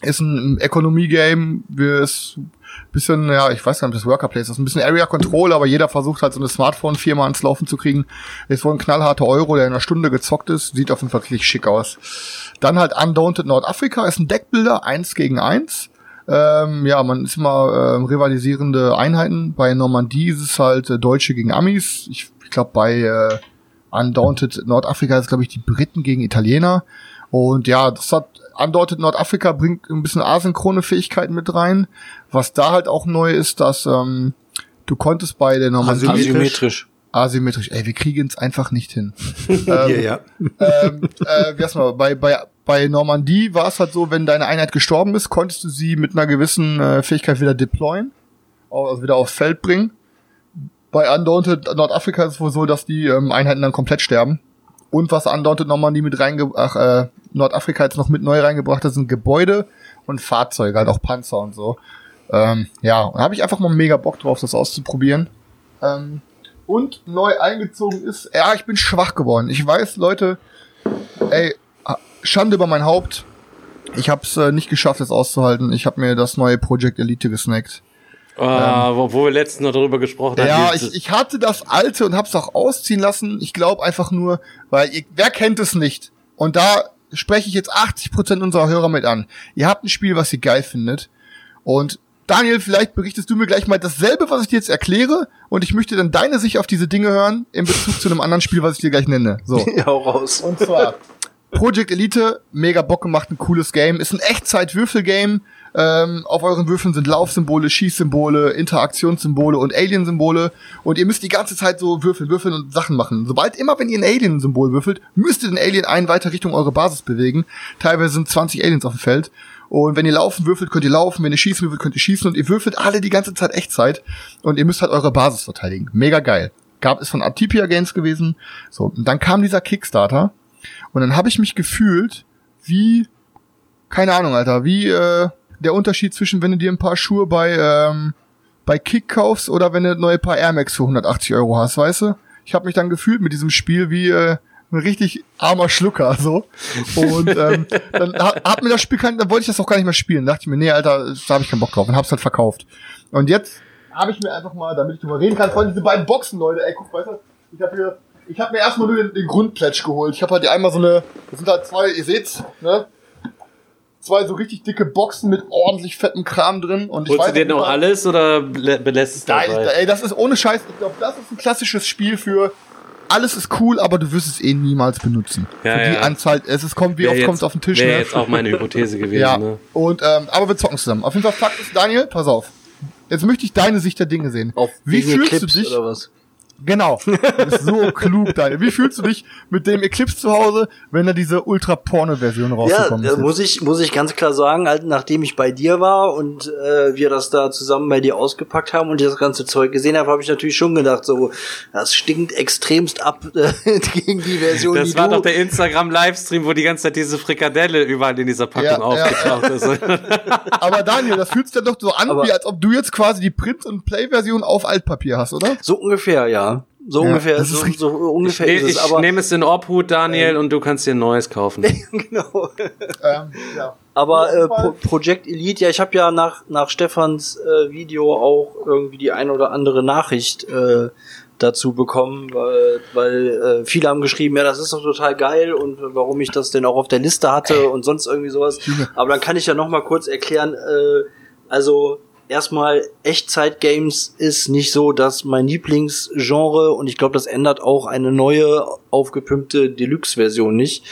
ist ein Ökonomie-Game, wir es bisschen, ja, ich weiß gar nicht, ob das Worker Place ist, ein bisschen Area Control, aber jeder versucht halt so eine Smartphone-Firma ans Laufen zu kriegen. Ist wohl ein knallharter Euro, der in einer Stunde gezockt ist, sieht auf jeden Fall richtig schick aus. Dann halt Undaunted Nordafrika ist ein Deckbilder, eins gegen eins. Ähm, ja, man ist immer ähm, rivalisierende Einheiten. Bei Normandie ist es halt äh, Deutsche gegen Amis. Ich, ich glaube, bei äh, Undaunted Nordafrika ist, glaube ich, die Briten gegen Italiener. Und ja, das hat andeutet, Nordafrika bringt ein bisschen asynchrone Fähigkeiten mit rein. Was da halt auch neu ist, dass ähm, du konntest bei der Normandie Asymmetrisch. asymmetrisch. Ey, wir kriegen es einfach nicht hin. Ja, ähm, ja. ähm, äh, wie heißt mal, bei, bei, bei Normandie war es halt so, wenn deine Einheit gestorben ist, konntest du sie mit einer gewissen äh, Fähigkeit wieder deployen, also wieder aufs Feld bringen. Bei Undaunted Nordafrika ist es wohl so, dass die ähm, Einheiten dann komplett sterben. Und was Undaunted Normandie mit reingebracht, äh, Nordafrika jetzt noch mit neu reingebracht hat, sind Gebäude und Fahrzeuge, halt auch Panzer und so. Ähm, ja, da habe ich einfach mal mega Bock drauf, das auszuprobieren. Ähm, und neu eingezogen ist, ja, ich bin schwach geworden. Ich weiß, Leute, ey, Schande über mein Haupt. Ich habe es äh, nicht geschafft, das auszuhalten. Ich habe mir das neue Project Elite gesnackt. Ah, wo, wo wir letztens noch darüber gesprochen haben. Ja, ich, ich hatte das alte und hab's auch ausziehen lassen. Ich glaube einfach nur, weil ihr, wer kennt es nicht? Und da spreche ich jetzt 80% unserer Hörer mit an. Ihr habt ein Spiel, was ihr geil findet. Und Daniel, vielleicht berichtest du mir gleich mal dasselbe, was ich dir jetzt erkläre. Und ich möchte dann deine Sicht auf diese Dinge hören in Bezug zu einem anderen Spiel, was ich dir gleich nenne. So. Ja, raus. Und zwar Project Elite, mega Bock gemacht, ein cooles Game. Ist ein Echtzeit-Würfel-Game. Ähm, auf euren Würfeln sind Laufsymbole, Schießsymbole, Interaktionssymbole und Alien-Symbole. Und ihr müsst die ganze Zeit so würfeln, würfeln und Sachen machen. Sobald immer, wenn ihr ein Alien-Symbol würfelt, müsst ihr den Alien einen weiter Richtung eure Basis bewegen. Teilweise sind 20 Aliens auf dem Feld. Und wenn ihr laufen würfelt, könnt ihr laufen. Wenn ihr schießen würfelt, könnt ihr schießen. Und ihr würfelt alle die ganze Zeit Echtzeit. Und ihr müsst halt eure Basis verteidigen. Mega geil. Gab es von Atipia Games gewesen. So, und dann kam dieser Kickstarter. Und dann habe ich mich gefühlt wie, keine Ahnung, Alter, wie äh, der Unterschied zwischen, wenn du dir ein paar Schuhe bei, ähm, bei Kick kaufst oder wenn du neue Paar Air Max für 180 Euro hast, weißt du? Ich habe mich dann gefühlt mit diesem Spiel wie äh, ein richtig armer Schlucker, so. Und ähm, dann hat, hat mir das Spiel kein, dann wollte ich das auch gar nicht mehr spielen. Da dachte ich mir, nee, Alter, da habe ich keinen Bock drauf und hab's halt verkauft. Und jetzt habe ich mir einfach mal, damit ich drüber reden kann, von diese beiden Boxen, Leute, ey, guck, weißt du, ich habe hier, ich habe mir erstmal nur den, den Grundplätsch geholt. Ich habe halt hier einmal so eine, das sind halt zwei, ihr seht's, ne? Zwei so richtig dicke Boxen mit ordentlich fettem Kram drin. Und ich Holst du weiß dir noch alles oder belässt es Nein, dabei? ey, das ist ohne Scheiß. Ich glaube, das ist ein klassisches Spiel für alles ist cool, aber du wirst es eh niemals benutzen. Ja, für die ja. Anzahl, es ist, kommt, wie Wär oft kommt es auf den Tisch, Wäre ne? jetzt auch meine Hypothese gewesen. Ja. Ne? Und ähm, aber wir zocken zusammen. Auf jeden Fall Fakt ist, Daniel, pass auf. Jetzt möchte ich deine Sicht der Dinge sehen. Auf Wie fühlst du Eclipse dich? Genau. Du bist so klug, Daniel. Wie fühlst du dich mit dem Eclipse zu Hause, wenn da diese Ultra-Porno-Version Ja, rausgekommen äh, ist? muss ich, muss ich ganz klar sagen, halt, nachdem ich bei dir war und äh, wir das da zusammen bei dir ausgepackt haben und ich das ganze Zeug gesehen habe, habe ich natürlich schon gedacht, so, das stinkt extremst ab äh, gegen die Version, die Das war du... doch der Instagram-Livestream, wo die ganze Zeit diese Frikadelle überall in dieser Packung Ja, ja, aufgetaucht ist. Aber Daniel, das fühlt sich ja doch so an, Aber- wie als ob du jetzt quasi die Print- und Play-Version auf Altpapier hast, oder? so ungefähr, ja. So Ja, ungefähr, das ist so, so ungefähr Ich, ist es. ich Aber nehme es in Obhut, Daniel, und du kannst dir ein neues kaufen. genau. Ähm, ja. Aber äh, Pro. Project Elite, ja, ich habe ja nach, nach Stefans äh, Video auch irgendwie die ein oder andere Nachricht äh, dazu bekommen, weil, weil äh, viele haben geschrieben, ja, das ist doch total geil und warum ich das denn auch auf der Liste hatte und sonst irgendwie sowas. Aber dann kann ich ja noch mal kurz erklären, äh, also erstmal Echtzeit-Games ist nicht so, dass mein Lieblingsgenre und ich glaube, das ändert auch eine neue aufgepimpte Deluxe-Version nicht.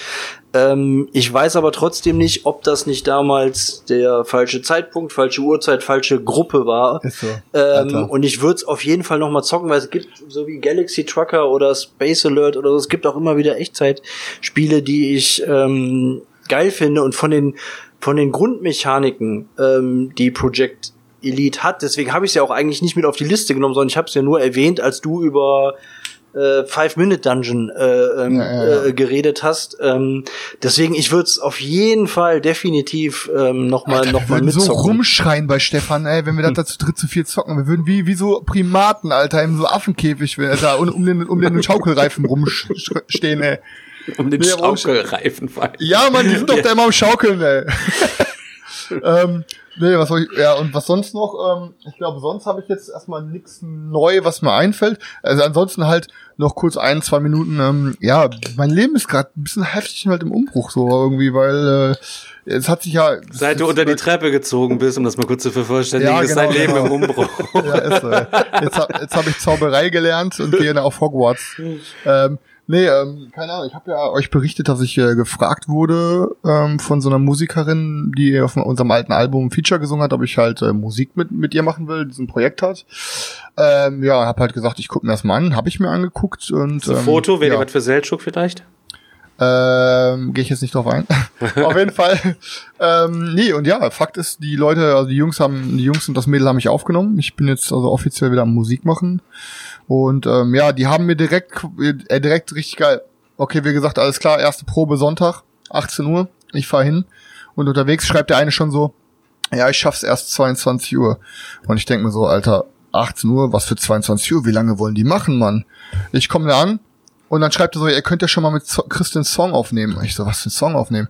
Ähm, ich weiß aber trotzdem nicht, ob das nicht damals der falsche Zeitpunkt, falsche Uhrzeit, falsche Gruppe war. So. Ähm, und ich würde es auf jeden Fall noch mal zocken, weil es gibt so wie Galaxy Trucker oder Space Alert oder so, es gibt auch immer wieder Echtzeitspiele, die ich ähm, geil finde und von den von den Grundmechaniken, ähm, die Project Elite hat, deswegen habe ich es ja auch eigentlich nicht mit auf die Liste genommen, sondern ich habe es ja nur erwähnt, als du über äh, Five-Minute-Dungeon äh, ähm, Ja, ja, ja. Äh, geredet hast. Ähm, deswegen, ich würde es auf jeden Fall definitiv ähm, noch mal, Alter, noch wir mal würden so mitzocken. rumschreien bei Stefan, ey, wenn wir das da zu dritt, zu viert zocken. Wir würden wie, wie so Primaten, Alter, im so Affenkäfig, Alter, um, um den, um den Schaukelreifen rumstehen, ey. Um den Nee, Schaukelreifen. Ja, Mann, die sind doch da immer am Schaukeln, ey. ähm, nee, was soll ich, ja, und was sonst noch? Ähm, ich glaube, sonst habe ich jetzt erstmal nichts neu, was mir einfällt. Also ansonsten halt noch kurz ein, zwei Minuten, ähm, ja, mein Leben ist gerade ein bisschen heftig halt im Umbruch so irgendwie, weil äh, es hat sich ja... Seit du unter die Treppe gezogen bist, um das mal kurz zu vervollständigen, Ja, ist dein genau, Leben genau. im Umbruch. Ja, ist so. Jetzt, hab- jetzt habe ich Zauberei gelernt und gehe auf Hogwarts. Ähm, nee, ähm, keine Ahnung. Ich habe ja euch berichtet, dass ich äh, gefragt wurde ähm, von so einer Musikerin, die auf unserem alten Album ein Feature gesungen hat, ob ich halt äh, Musik mit mit ihr machen will, diesen Projekt hat. Ähm, ja, habe halt gesagt, ich gucke mir das mal an. Habe ich mir angeguckt und Ein ähm, Foto, wäre ja. was für Seltschuk vielleicht? Ähm, Gehe ich jetzt nicht drauf ein. Auf jeden Fall. Ähm, nee, und ja, Fakt ist, die Leute, also die Jungs haben, die Jungs und das Mädel haben mich aufgenommen. Ich bin jetzt also offiziell wieder am Musik machen. Und ähm, ja, die haben mir direkt, äh, direkt richtig geil. Okay, wie gesagt, alles klar, erste Probe Sonntag, 18 Uhr. Ich fahr hin. Und unterwegs schreibt der eine schon so, ja, ich schaff's erst 22 Uhr. Und ich denk mir so, Alter, 18 Uhr, was für 22 Uhr? Wie lange wollen die machen, Mann? Ich komme da an, und dann schreibt er so, ihr könnt ja schon mal mit Christian Song aufnehmen. Ich so, was für ein Song aufnehmen?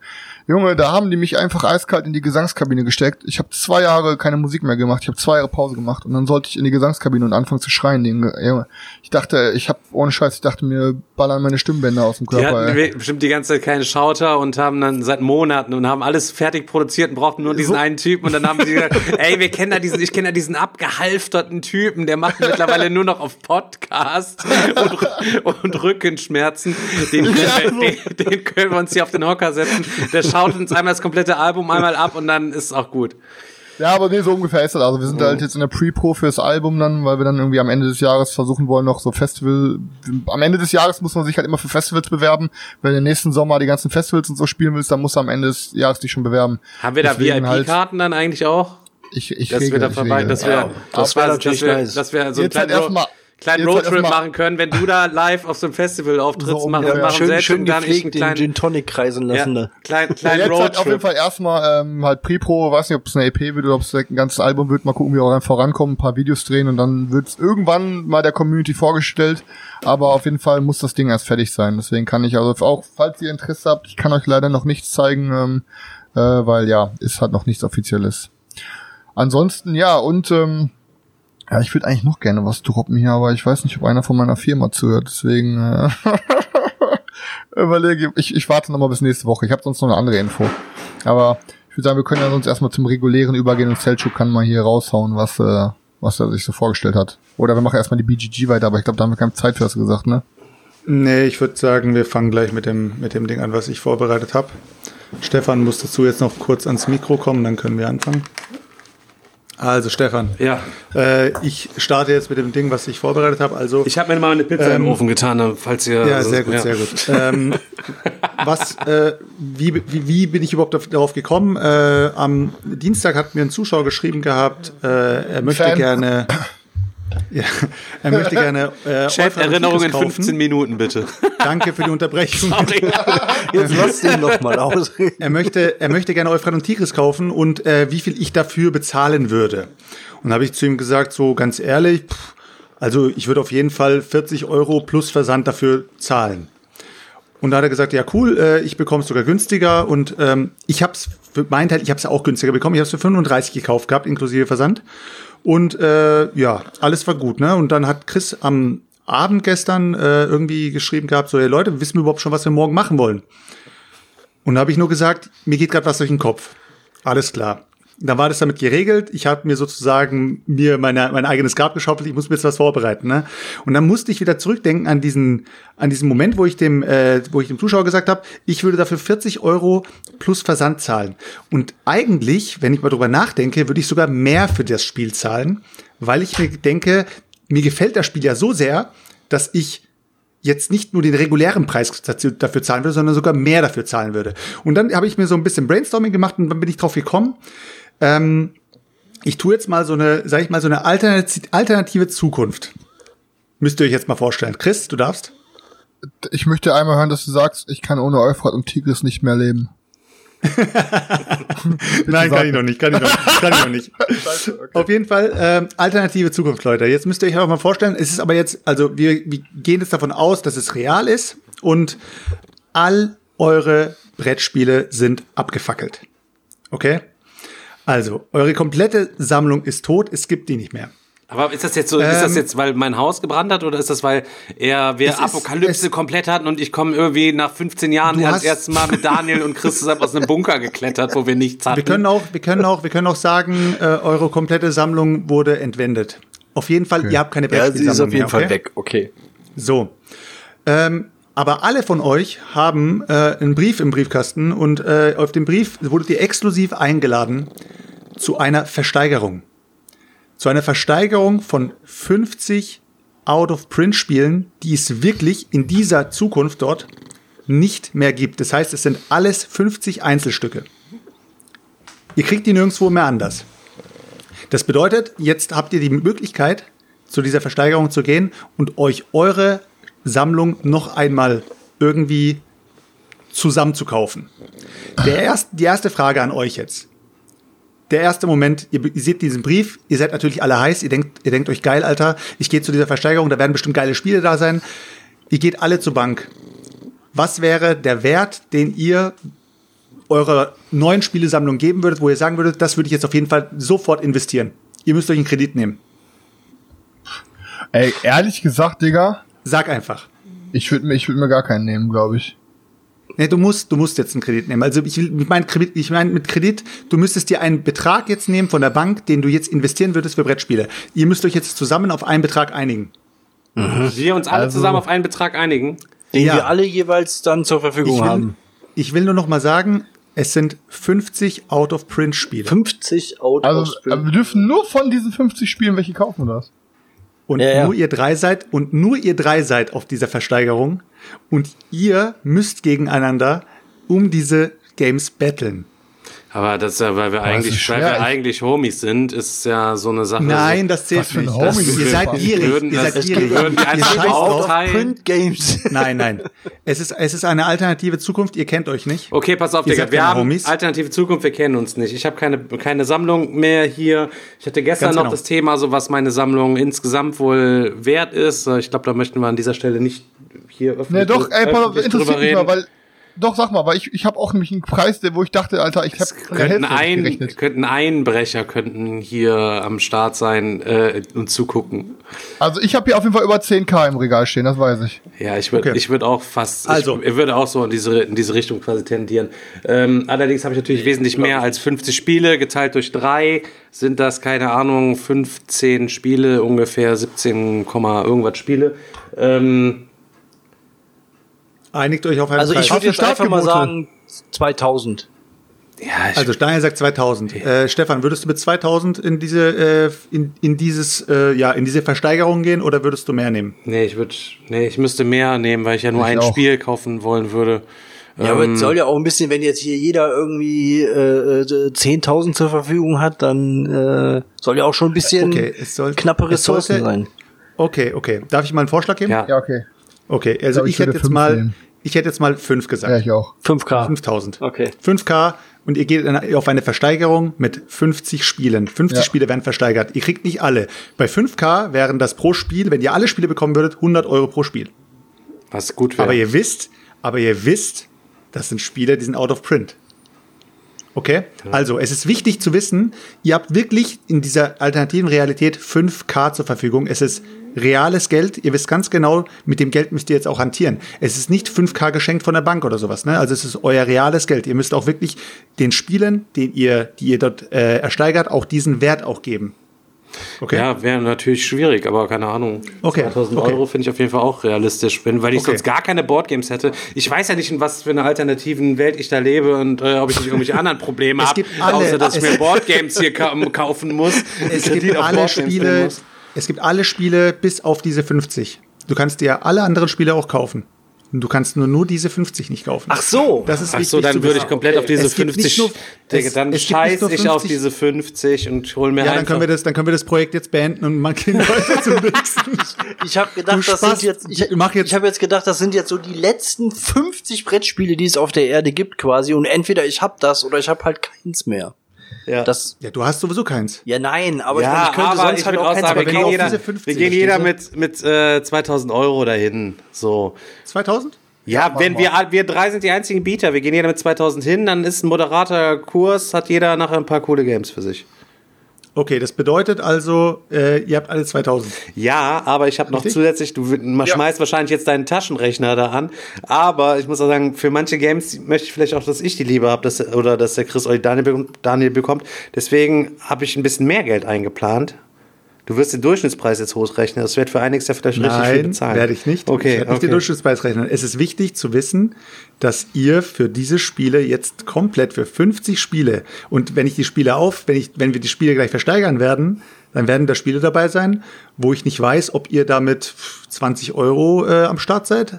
Junge, da haben die mich einfach eiskalt in die Gesangskabine gesteckt. Ich habe zwei Jahre keine Musik mehr gemacht. Ich habe zwei Jahre Pause gemacht. Und dann sollte ich in die Gesangskabine und anfangen zu schreien. Junge. Ich dachte, ich habe ohne Scheiß, ich dachte mir, ballern meine Stimmbänder aus dem Die Körper. hatten ey. bestimmt die ganze Zeit keine Schauter und haben dann seit Monaten und haben alles fertig produziert und brauchten nur diesen einen Typen und dann haben sie gesagt, ey, wir kennen da diesen, ich kenne da diesen abgehalfterten Typen, der macht mittlerweile nur noch auf Podcast und, und Rückenschmerzen. Den, können wir, den, den können wir uns hier auf den Hocker setzen. Der schaut uns einmal das komplette Album einmal ab und dann ist es auch gut. Ja, aber nee, so ungefähr ist das. Also wir sind halt jetzt in der Pre-Pro fürs Album dann, weil wir dann irgendwie am Ende des Jahres versuchen wollen, noch so Festival. Am Ende des Jahres muss man sich halt immer für Festivals bewerben. Wenn du im nächsten Sommer die ganzen Festivals und so spielen willst, dann musst du am Ende des Jahres dich schon bewerben. Haben wir da Deswegen halt- VIP-Karten dann eigentlich auch? Ich, ich Dass wir regel, da ich vorbei, regel. dass wir, Ja, das wär dass- natürlich dass wir, nice. dass wir so einen Jetzt halt erstmal- kleinen halt Roadtrip erstmal- machen können, wenn du da live auf so einem Festival auftrittst, So machen, ungefähr. machen schön, selbst schön und dann ich einen kleinen, Gin Tonic kreisen lassen. ja, ne? kleinen, Ja, kleinen jetzt halt auf jeden Roadtrip. Fall erstmal ähm, halt Pre-Pro, weiß nicht, ob es eine EP wird oder ob es direkt ein ganzes Album wird. Mal gucken, wie wir auch vorankommen, ein paar Videos drehen und dann wird es irgendwann mal der Community vorgestellt. Aber auf jeden Fall muss das Ding erst fertig sein. Deswegen kann ich also auch, falls ihr Interesse habt, ich kann euch leider noch nichts zeigen, ähm, äh, weil ja, ist halt noch nichts Offizielles. Ansonsten ja und ähm, ja, ich würde eigentlich noch gerne was droppen hier, aber ich weiß nicht, ob einer von meiner Firma zuhört. Deswegen äh, überlege ich, ich warte noch mal bis nächste Woche. Ich habe sonst noch eine andere Info. Aber ich würde sagen, wir können ja sonst erstmal zum regulären übergehen und Selchuk kann mal hier raushauen, was, äh, was er sich so vorgestellt hat. Oder wir machen erstmal die BGG weiter, aber ich glaube, da haben wir keine Zeit für, hast gesagt, ne? Nee, ich würde sagen, wir fangen gleich mit dem, mit dem Ding an, was ich vorbereitet habe. Stefan muss dazu jetzt noch kurz ans Mikro kommen, dann können wir anfangen. Also Stefan, Ja, äh, ich starte jetzt mit dem Ding, was ich vorbereitet habe. Also ich habe mir mal eine Pizza Ähm, im Ofen getan, falls ihr. Ja, also, sehr gut, ja. sehr gut. ähm, was, äh, wie, wie, wie bin ich überhaupt auf- darauf gekommen? Äh, am Dienstag hat mir ein Zuschauer geschrieben gehabt, äh, er möchte Fan. gerne, ja, er möchte gerne äh, Euphra Erinnerung in Titus kaufen. 15 Minuten, bitte. Danke für die Unterbrechung. Jetzt lass den doch mal aus. er möchte, er möchte gerne Euphrat und Tigris kaufen und äh, wie viel ich dafür bezahlen würde. Und habe ich zu ihm gesagt, so ganz ehrlich, pff, also ich würde auf jeden Fall 40 Euro plus Versand dafür zahlen. Und da hat er gesagt, ja cool, äh, ich bekomme es sogar günstiger und ähm, ich habe es für meinen Teil, ich habe es auch günstiger bekommen. Ich habe es für 35 gekauft gehabt, inklusive Versand. Und äh, ja, alles war gut, ne? Und dann hat Chris am Abend gestern äh, irgendwie geschrieben gehabt, so, hey Leute, wissen wir überhaupt schon, was wir morgen machen wollen? Und da habe ich nur gesagt, mir geht gerade was durch den Kopf. Alles klar. Dann war das damit geregelt. Ich habe mir sozusagen mir meine, mein eigenes Grab geschaufelt. Ich muss mir jetzt was vorbereiten. Ne? Und dann musste ich wieder zurückdenken an diesen, an diesen Moment, wo ich dem, äh, wo ich dem Zuschauer gesagt habe, ich würde dafür 40 Euro plus Versand zahlen. Und eigentlich, wenn ich mal drüber nachdenke, würde ich sogar mehr für das Spiel zahlen, weil ich mir denke, mir gefällt das Spiel ja so sehr, dass ich jetzt nicht nur den regulären Preis dafür zahlen würde, sondern sogar mehr dafür zahlen würde. Und dann habe ich mir so ein bisschen Brainstorming gemacht und dann bin ich drauf gekommen. Ähm, ich tue jetzt mal so eine, sag ich mal, so eine Alternati- alternative Zukunft. Müsst ihr euch jetzt mal vorstellen. Chris, du darfst? Ich möchte einmal hören, dass du sagst, ich kann ohne Euphrat und Tigris nicht mehr leben. Nein, kann ich noch nicht, kann ich noch nicht, kann ich noch nicht. Auf jeden Fall ähm, alternative Zukunft, Leute. Jetzt müsst ihr euch auch mal vorstellen, es ist aber jetzt, also wir, wir gehen jetzt davon aus, dass es real ist und all eure Brettspiele sind abgefackelt. Okay? Also, eure komplette Sammlung ist tot, es gibt die nicht mehr. Aber ist das jetzt so, ist das Ähm, jetzt, weil mein Haus gebrannt hat oder ist das, weil er, wir ist- Apokalypse es- komplett hatten und ich komme irgendwie nach 15 Jahren das erste Mal mit Daniel und Chris zusammen aus einem Bunker geklettert, wo wir nichts hatten? Wir können auch, wir können auch, wir können auch sagen, äh, eure komplette Sammlung wurde entwendet. Auf jeden Fall, ihr habt keine Ja, sie ist Brettspielsammlung auf jeden mehr, Fall okay? weg. Okay. So. Ähm, aber alle von euch haben äh, einen Brief im Briefkasten und äh, auf dem Brief wurdet ihr exklusiv eingeladen zu einer Versteigerung. Zu einer Versteigerung von 50 Out-of-Print-Spielen, die es wirklich in dieser Zukunft dort nicht mehr gibt. Das heißt, es sind alles 50 Einzelstücke. Ihr kriegt die nirgendwo mehr anders. Das bedeutet, jetzt habt ihr die Möglichkeit, zu dieser Versteigerung zu gehen und euch eure Sammlung noch einmal irgendwie zusammenzukaufen. Der erst, die erste Frage an euch jetzt. Der erste Moment, ihr, ihr seht diesen Brief, ihr seid natürlich alle heiß, ihr denkt, ihr denkt euch geil, Alter, ich gehe zu dieser Versteigerung, da werden bestimmt geile Spiele da sein. Ihr geht alle zur Bank. Was wäre der Wert, den ihr eurer neuen Spielesammlung geben würdet, wo ihr sagen würdet, das würde ich jetzt auf jeden Fall sofort investieren? Ihr müsst euch einen Kredit nehmen. Ey, ehrlich gesagt, Digga, Sag einfach. ich würde mir, ich würd mir gar keinen nehmen, glaube ich. Nee, du musst, du musst jetzt einen Kredit nehmen. Also ich, meine Kredit, ich meine mit Kredit, du müsstest dir einen Betrag jetzt nehmen von der Bank, den du jetzt investieren würdest für Brettspiele. Ihr müsst euch jetzt zusammen auf einen Betrag einigen. Wir uns alle Also- zusammen auf einen Betrag einigen. Den Ja. wir alle jeweils dann zur Verfügung Ich will, haben. ich will nur noch mal sagen, es sind 50 Out-of-Print-Spiele. 50 Out Also, wir dürfen nur von diesen 50 Spielen welche kaufen, oder was? Und Ja, ja. nur ihr drei seid und nur ihr drei seid auf dieser Versteigerung und ihr müsst gegeneinander um diese Games battlen. Aber das ist ja, weil wir eigentlich, ist weil schwer. wir eigentlich Homies sind, ist ja so eine Sache. Nein, das zählt Was für ein nicht. Homie Das, du ihr seid gierig. Würden Ihr seid gierig. würden die Ihr einfach scheißt. Print Games. Nein, nein. Es ist, es ist eine alternative Zukunft. Ihr kennt euch nicht. Okay, pass auf, Ihr Digga. Wir haben Homies. alternative Zukunft, wir kennen uns nicht. Ich habe keine, keine Sammlung mehr hier. Ich hatte gestern Ganz noch genau. das Thema, so was meine Sammlung insgesamt wohl wert ist. Ich glaube, da möchten wir an dieser Stelle nicht hier öffentlich, Nee, doch, ey, pass auf, öffentlich interessiert drüber reden. mal, weil, doch, sag mal, weil ich, ich habe auch nämlich einen Preis, der, wo ich dachte, Alter, ich habe könnten, ein, könnten Einbrecher könnten hier am Start sein äh, und zugucken. Also ich habe hier auf jeden Fall über 10k im Regal stehen, das weiß ich. Ja, ich würde Okay. ich würd auch fast, Also. ich, ich würde auch so in diese, in diese Richtung quasi tendieren. Ähm, allerdings habe ich natürlich wesentlich mehr als 50 Spiele, geteilt durch drei sind das, keine Ahnung, 15 Spiele, ungefähr 17, Komma irgendwas Spiele. Ähm, Einigt euch auf einen Also Preis. ich würde jetzt einfach mal sagen 2000. ja, ich, Also Daniel sagt 2000. Äh, Stefan, würdest du mit 2000 in diese äh, in, in dieses äh, ja in diese Versteigerung gehen oder würdest du mehr nehmen? nee, ich würde, nee, ich müsste mehr nehmen, weil ich ja nur Ich ein auch. Spiel kaufen wollen würde. Ja, aber es soll ja auch ein bisschen, wenn jetzt hier jeder irgendwie äh, äh, 10.000 zur Verfügung hat, dann äh, soll ja auch schon ein bisschen Okay, es soll- knappe es Ressourcen sollte- sein. Okay, okay. Darf ich mal einen Vorschlag geben? Ja. Ja, okay. Okay, also ich, ich hätte jetzt mal nehmen. Ich hätte jetzt mal 5 gesagt. Ja, ich auch. 5K. 5000. Okay. 5K und ihr geht auf eine Versteigerung mit 50 Spielen. 50 Ja. Spiele werden versteigert. Ihr kriegt nicht alle. Bei 5K wären das pro Spiel, wenn ihr alle Spiele bekommen würdet, 100 Euro pro Spiel. Was gut wäre. Aber ihr wisst, aber ihr wisst, das sind Spiele, die sind out of print. Okay? Also, es ist wichtig zu wissen, ihr habt wirklich in dieser alternativen Realität 5K zur Verfügung. Es ist reales Geld. Ihr wisst ganz genau, mit dem Geld müsst ihr jetzt auch hantieren. Es ist nicht 5K geschenkt von der Bank oder sowas. Ne? Also, es ist euer reales Geld. Ihr müsst auch wirklich den Spielen, den ihr, die ihr dort äh, ersteigert, auch diesen Wert auch geben. Okay? Ja, wäre natürlich schwierig, aber keine Ahnung. Okay, 2000 okay. Euro finde ich auf jeden Fall auch realistisch, wenn, weil ich Okay. sonst gar keine Boardgames hätte. Ich weiß ja nicht, in was für einer alternativen Welt ich da lebe und äh, ob ich nicht irgendwelche anderen Probleme habe, außer dass ich mir Boardgames hier ka kaufen muss. es gibt alle Spiele, es gibt alle Spiele bis auf diese 50. Du kannst dir alle anderen Spiele auch kaufen. Und du kannst nur, nur diese 50 nicht kaufen. Ach so. Das ist Ach wichtig so, dann würde ich komplett auf diese Es gibt 50. nicht nur- es- dann es scheiß ich auf 50. diese 50 und hol mir Ja, dann einfach. können wir das, dann können wir das Projekt jetzt beenden und man gehen weiter zum nächsten. Ich habe gedacht, Du das Spaß, sind jetzt ich, mach jetzt- ich habe jetzt gedacht, das sind jetzt so die letzten 50 Brettspiele, die es auf der Erde gibt quasi und entweder ich hab das oder ich habe halt keins mehr. Ja. Das Ja, du hast sowieso keins. ja nein, aber ja, ich, meine, ich könnte aber sonst ich halt auch keins sagen, wir gehen, jeder, diese 50 wir gehen jeder mit, mit äh, 2000 Euro dahin. So. 2000? Ja, wenn wir, wir drei sind die einzigen Bieter, wir gehen jeder mit 2000 hin, dann ist ein moderater Kurs, hat jeder nachher ein paar coole Games für sich. Okay, das bedeutet also, äh, ihr habt alle 2000. Ja, aber ich habe noch Richtig? zusätzlich, du man Ja. schmeißt wahrscheinlich jetzt deinen Taschenrechner da an, aber ich muss auch sagen, für manche Games möchte ich vielleicht auch, dass ich die Liebe habe, dass, oder dass der Chris oder die Daniel, Daniel bekommt. Deswegen habe ich ein bisschen mehr Geld eingeplant. Du wirst den Durchschnittspreis jetzt hochrechnen. Das wird für einiges ja vielleicht richtig viel Nein, bezahlen. werde ich nicht. Okay, ich werde nicht den okay. Durchschnittspreis rechnen. Es ist wichtig zu wissen, dass ihr für diese Spiele jetzt komplett für 50 Spiele und wenn ich die Spiele auf, wenn ich, wenn wir die Spiele gleich versteigern werden, dann werden da Spiele dabei sein, wo ich nicht weiß, ob ihr damit 20 Euro äh, am Start seid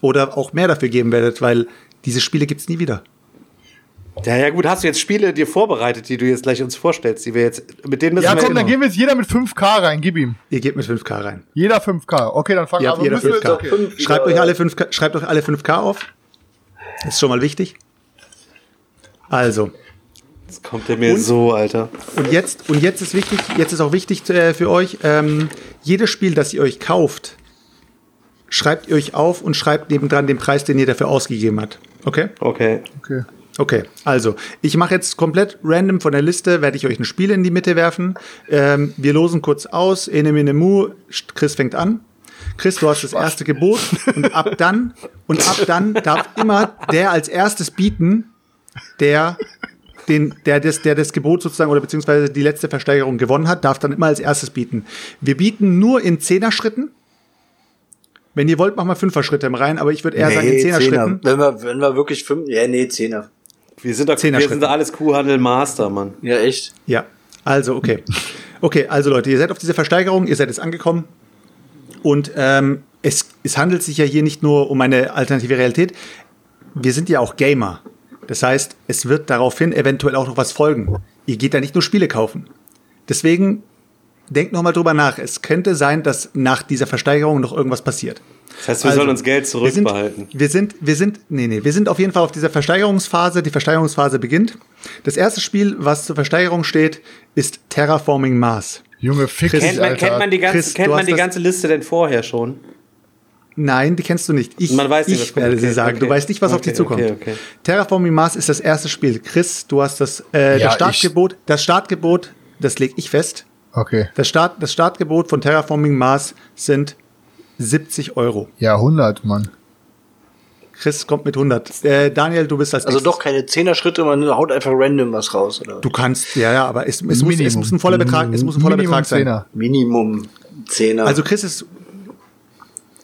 oder auch mehr dafür geben werdet, weil diese Spiele gibt's nie wieder. Ja, ja, gut, hast du jetzt Spiele dir vorbereitet, die du jetzt gleich uns vorstellst, die wir jetzt, mit denen müssen Ja, wir komm, dann gehen wir jetzt jeder mit 5K rein, gib ihm. Ihr geht mit 5K rein. Jeder 5K. Okay, dann fangen Ihr wir habt jeder müssen wir- 5K. okay. Schreibt euch alle äh, 5K, schreibt euch alle 5K auf. Das ist schon mal wichtig. Also, Das kommt der mir so, Alter. Und jetzt, und jetzt ist wichtig, jetzt ist auch wichtig äh, für euch, ähm, jedes Spiel, das ihr euch kauft, schreibt ihr euch auf und schreibt nebendran den Preis, den ihr dafür ausgegeben habt. Okay? Okay. Okay. Okay, also ich mache jetzt komplett random von der Liste, werde ich euch ein Spiel in die Mitte werfen. Ähm, wir losen kurz aus, ene mene mu, Chris fängt an. Chris, du hast das erste Gebot und ab dann und ab dann darf immer der als erstes bieten, der den, der das, der das Gebot sozusagen oder beziehungsweise die letzte Versteigerung gewonnen hat, darf dann immer als erstes bieten. Wir bieten nur in Zehner-Schritten. Wenn ihr wollt, machen wir Fünfer-Schritte rein, aber ich würde eher sagen in Nee, Zehner. Zehner-Schritten. Wenn wir, wenn wir wirklich fünf, ja, nee, Zehner. Wir sind doch, Zehner wir sind da alles Kuhhandel Master, Mann. Ja, echt. Ja, also okay. Okay, also Leute, ihr seid auf dieser Versteigerung, ihr seid jetzt angekommen. Und ähm, es, es handelt sich ja hier nicht nur um eine alternative Realität. Wir sind ja auch Gamer. Das heißt, es wird daraufhin eventuell auch noch was folgen. Ihr geht da nicht nur Spiele kaufen. Deswegen denkt noch mal drüber nach. Es könnte sein, dass nach dieser Versteigerung noch irgendwas passiert. Das heißt, wir sollen uns Geld Also, wir sind- zurückbehalten. Wir sind, wir sind, nee, nee, wir sind auf jeden Fall auf dieser Versteigerungsphase. Die Versteigerungsphase beginnt. Das erste Spiel, was zur Versteigerung steht, ist Terraforming Mars. Junge, fick Chris, Kennt man, Alter. kennt man die ganze, Chris, kennt du man die ganze Liste denn vorher schon? Nein, die kennst du nicht. Ich, Man weiß nicht, was ich werde Okay, sie sagen. Du okay. weißt nicht, was auf Okay, dich zukommt. okay, okay. Terraforming Mars ist das erste Spiel. Chris, du hast das, äh, Ja, das Startgebot, das Startgebot, das lege ich fest. Okay. Das, Start, das Startgebot von Terraforming Mars sind 70 Euro. Ja, 100, Mann. Chris kommt mit 100. Äh, Daniel, du bist als Also nächstes. doch keine Zehner-Schritte, man haut einfach random was raus, oder? Du kannst, ja, ja, aber es, es, muss, es muss ein voller Betrag, es muss ein voller Minimum Betrag sein. Zehner. Minimum Zehner. Also Chris ist,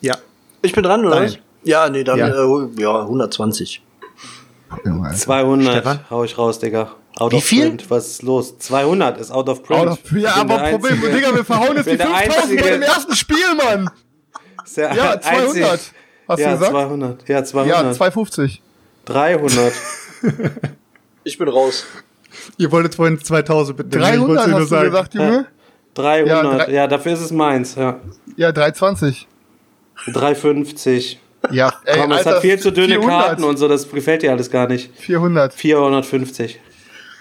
ja, ich bin dran, oder? Daniel. was? Ja, nee, dann ja, äh, ja 120. Junge, Alter. 200 Stefan? hau ich raus, Digga. Out Wie of viel? Print. Was ist los? 200 ist out of print. Out of- Ja, aber Problem, Einzige- Digga, wir verhauen jetzt die der 5000 bei Einzige- dem ersten Spiel, Mann. Ja, einzig- 200. Hast ja, du gesagt? 200. Ja, 200. Ja, 250. 300. Ich bin raus. ihr wolltet vorhin 2000 mit 300 hast du gesagt, Junge? 300. Ja, Ja, dafür ist es meins. Ja. Ja, 320. 350. Ja, ey, Komm, es hat viel zu dünne 400. Karten und so, das gefällt dir alles gar nicht. 400. 450.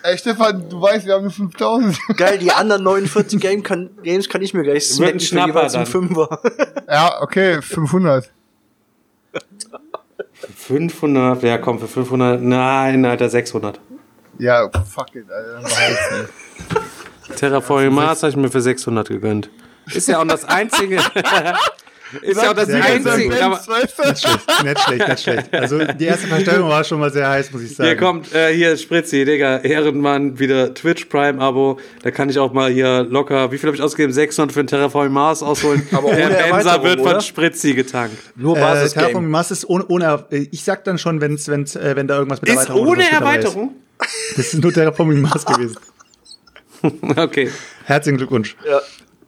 Ey, Stefan, du weißt, wir haben nur 5000. Geil, die anderen 49 Game kann, Games kann ich mir gleich snacken für Schnapper jeweils einen Fünfer. ja, okay, 500. 500, ja komm, für 500, nein, Alter, 600. Ja, fuck it, Alter. Terraforming Mars habe ich mir für 600 gegönnt. Ist ja auch das einzige. ist ja auch das einzige. Nicht schlecht, nicht schlecht, nicht schlecht. Also die erste Verstellung war schon mal sehr heiß, muss ich sagen. hier kommt, äh, hier Spritzi, Digga, Ehrenmann, wieder Twitch Prime Abo. Da kann ich auch mal hier locker, wie viel habe ich ausgegeben? 600 für ein Terraforming Mars ausholen. Aber Der ohne Benzer Erweiterung, wird von oder? Spritzi getankt. Nur Äh, Basis-Game. Terraforming Mars ist ohne, ohne äh, ich sag dann schon, wenn's, wenn's, äh, wenn da irgendwas mit Ist Erweiterung oder ohne Erweiterung? Ist. Das ist nur Terraforming Mars gewesen. Okay. Herzlichen Glückwunsch. Ja.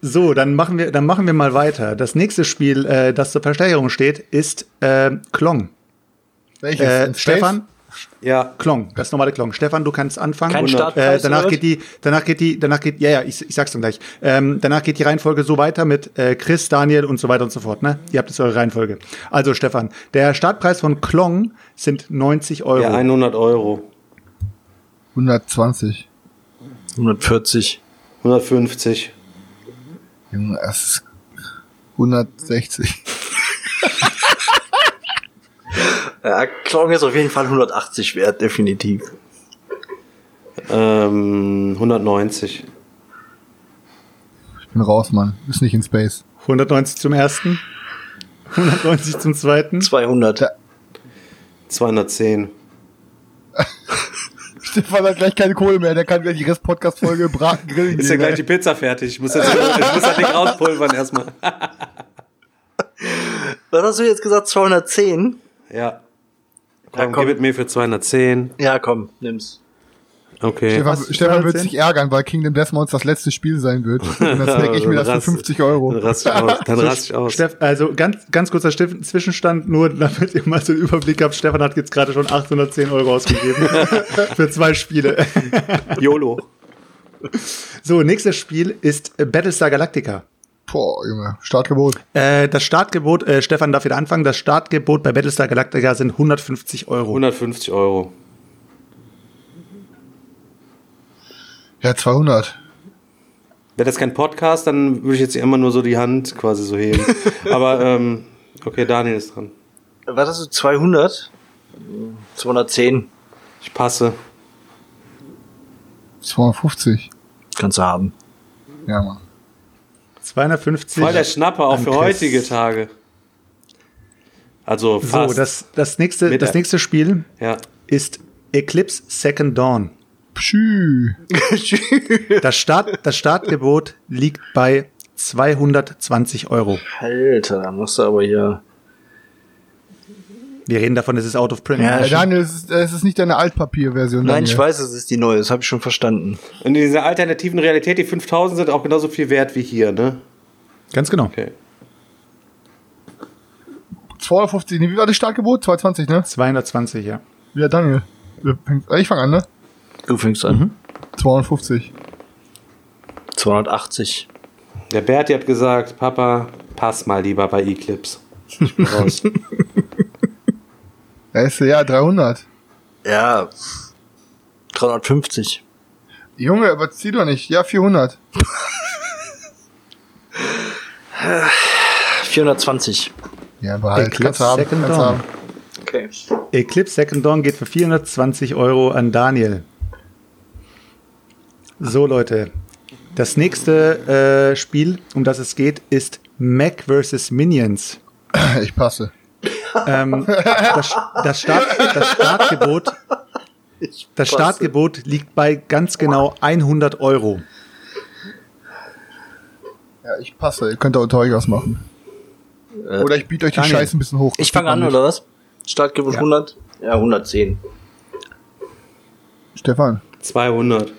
So, dann machen wir, dann machen wir mal weiter. Das nächste Spiel, äh, das zur Versteigerung steht, ist äh, Klong. Welches? Äh, Stefan, Ja. Klong, das normale Klong. Stefan, du kannst anfangen. Kein Und, Startpreis, Äh, danach geht die, danach geht die, danach geht, ja, ja, ich, ich sag's dann gleich. Ähm, danach geht die Reihenfolge so weiter mit äh, Chris, Daniel und so weiter und so fort. Ne? Ihr habt jetzt eure Reihenfolge. Also Stefan, der Startpreis von Klong sind 90 Euro. Ja, 100 Euro. 120. 140. 150. Junge, es ist 160. Ja, Clown ist auf jeden Fall 180 wert, definitiv. Ähm, 190. Ich bin raus, Mann. Ist nicht in Space. 190 zum ersten, 190 zum zweiten. 200. 210. Stefan hat gleich keine Kohle mehr. Der kann gleich die Rest-Podcast-Folge braten grillen. Ist ja gleich ey. die Pizza fertig. Ich muss, jetzt, ich muss das Ding rauspulvern erstmal. Was hast du jetzt gesagt? 210? Ja. Komm, komm. gib es mir für 210. Ja, komm, nimm's. Okay. Stefan, Stefan wird 210? sich ärgern, weil Kingdom Death das letzte Spiel sein wird. Und dann snack ich mir das für Rast- 50 Euro. Dann raste ich aus. Dann raste ich aus. Steff, also ganz, ganz kurzer Stiff- Zwischenstand, nur damit ihr mal so einen Überblick habt. Stefan hat jetzt gerade schon 810 Euro ausgegeben für zwei Spiele. YOLO. So, nächstes Spiel ist Battlestar Galactica. Boah, Junge. Startgebot. Äh, das Startgebot, äh, Stefan darf wieder anfangen, das Startgebot bei Battlestar Galactica sind 150 Euro. 150 Euro. Ja, 200. Wäre das kein Podcast, dann würde ich jetzt immer nur so die Hand quasi so heben. Aber, ähm, okay, Daniel ist dran. Was hast du? 200? 210. Ich passe. 250. Kannst du haben. Ja, Mann. 250. Voll der Schnapper auch für Chris. heutige Tage. Also fast. So, das, das, nächste, Mit das nächste Spiel ja. ist Eclipse Second Dawn. Pschü. Das, Start, das Startgebot liegt bei 220 Euro. Alter, da musst du aber hier. Wir reden davon, es ist out of print. Ja, Daniel, es ist, es ist nicht deine Altpapierversion. Nein, Daniel. ich weiß, es ist die neue, das habe ich schon verstanden. Und in dieser alternativen Realität, die 5000 sind auch genauso viel wert wie hier, ne? Ganz genau. Okay. 250. Nee, wie war das Startgebot? 220, ne? 220, ja. Ja, Daniel. Äh, Ich fange an, ne? Du fängst an. 250. 280. Der Berti hat gesagt, Papa, pass mal lieber bei Eclipse. Ich bin raus. Ja, ist, ja 300. Ja. 350. Junge, überzieh doch nicht. Ja, 400. 420. Ja, behalt. Eclipse Kannst du haben. Second Kannst du Dawn. haben. Okay. Eclipse Second Dawn geht für 420 Euro an Daniel. So, Leute. Das nächste äh, Spiel, um das es geht, ist Mac vs. Minions. Ich passe. Ähm, das, das, Start, das Startgebot, das. Startgebot liegt bei ganz genau 100 Euro. Ja, ich passe. Ihr könnt da unter euch was machen. Oder ich biete euch die Daniel. Scheiße ein bisschen hoch. Ich fange an, man oder was? Startgebot Ja. 100? Ja, 110. nicht. Stefan, 200.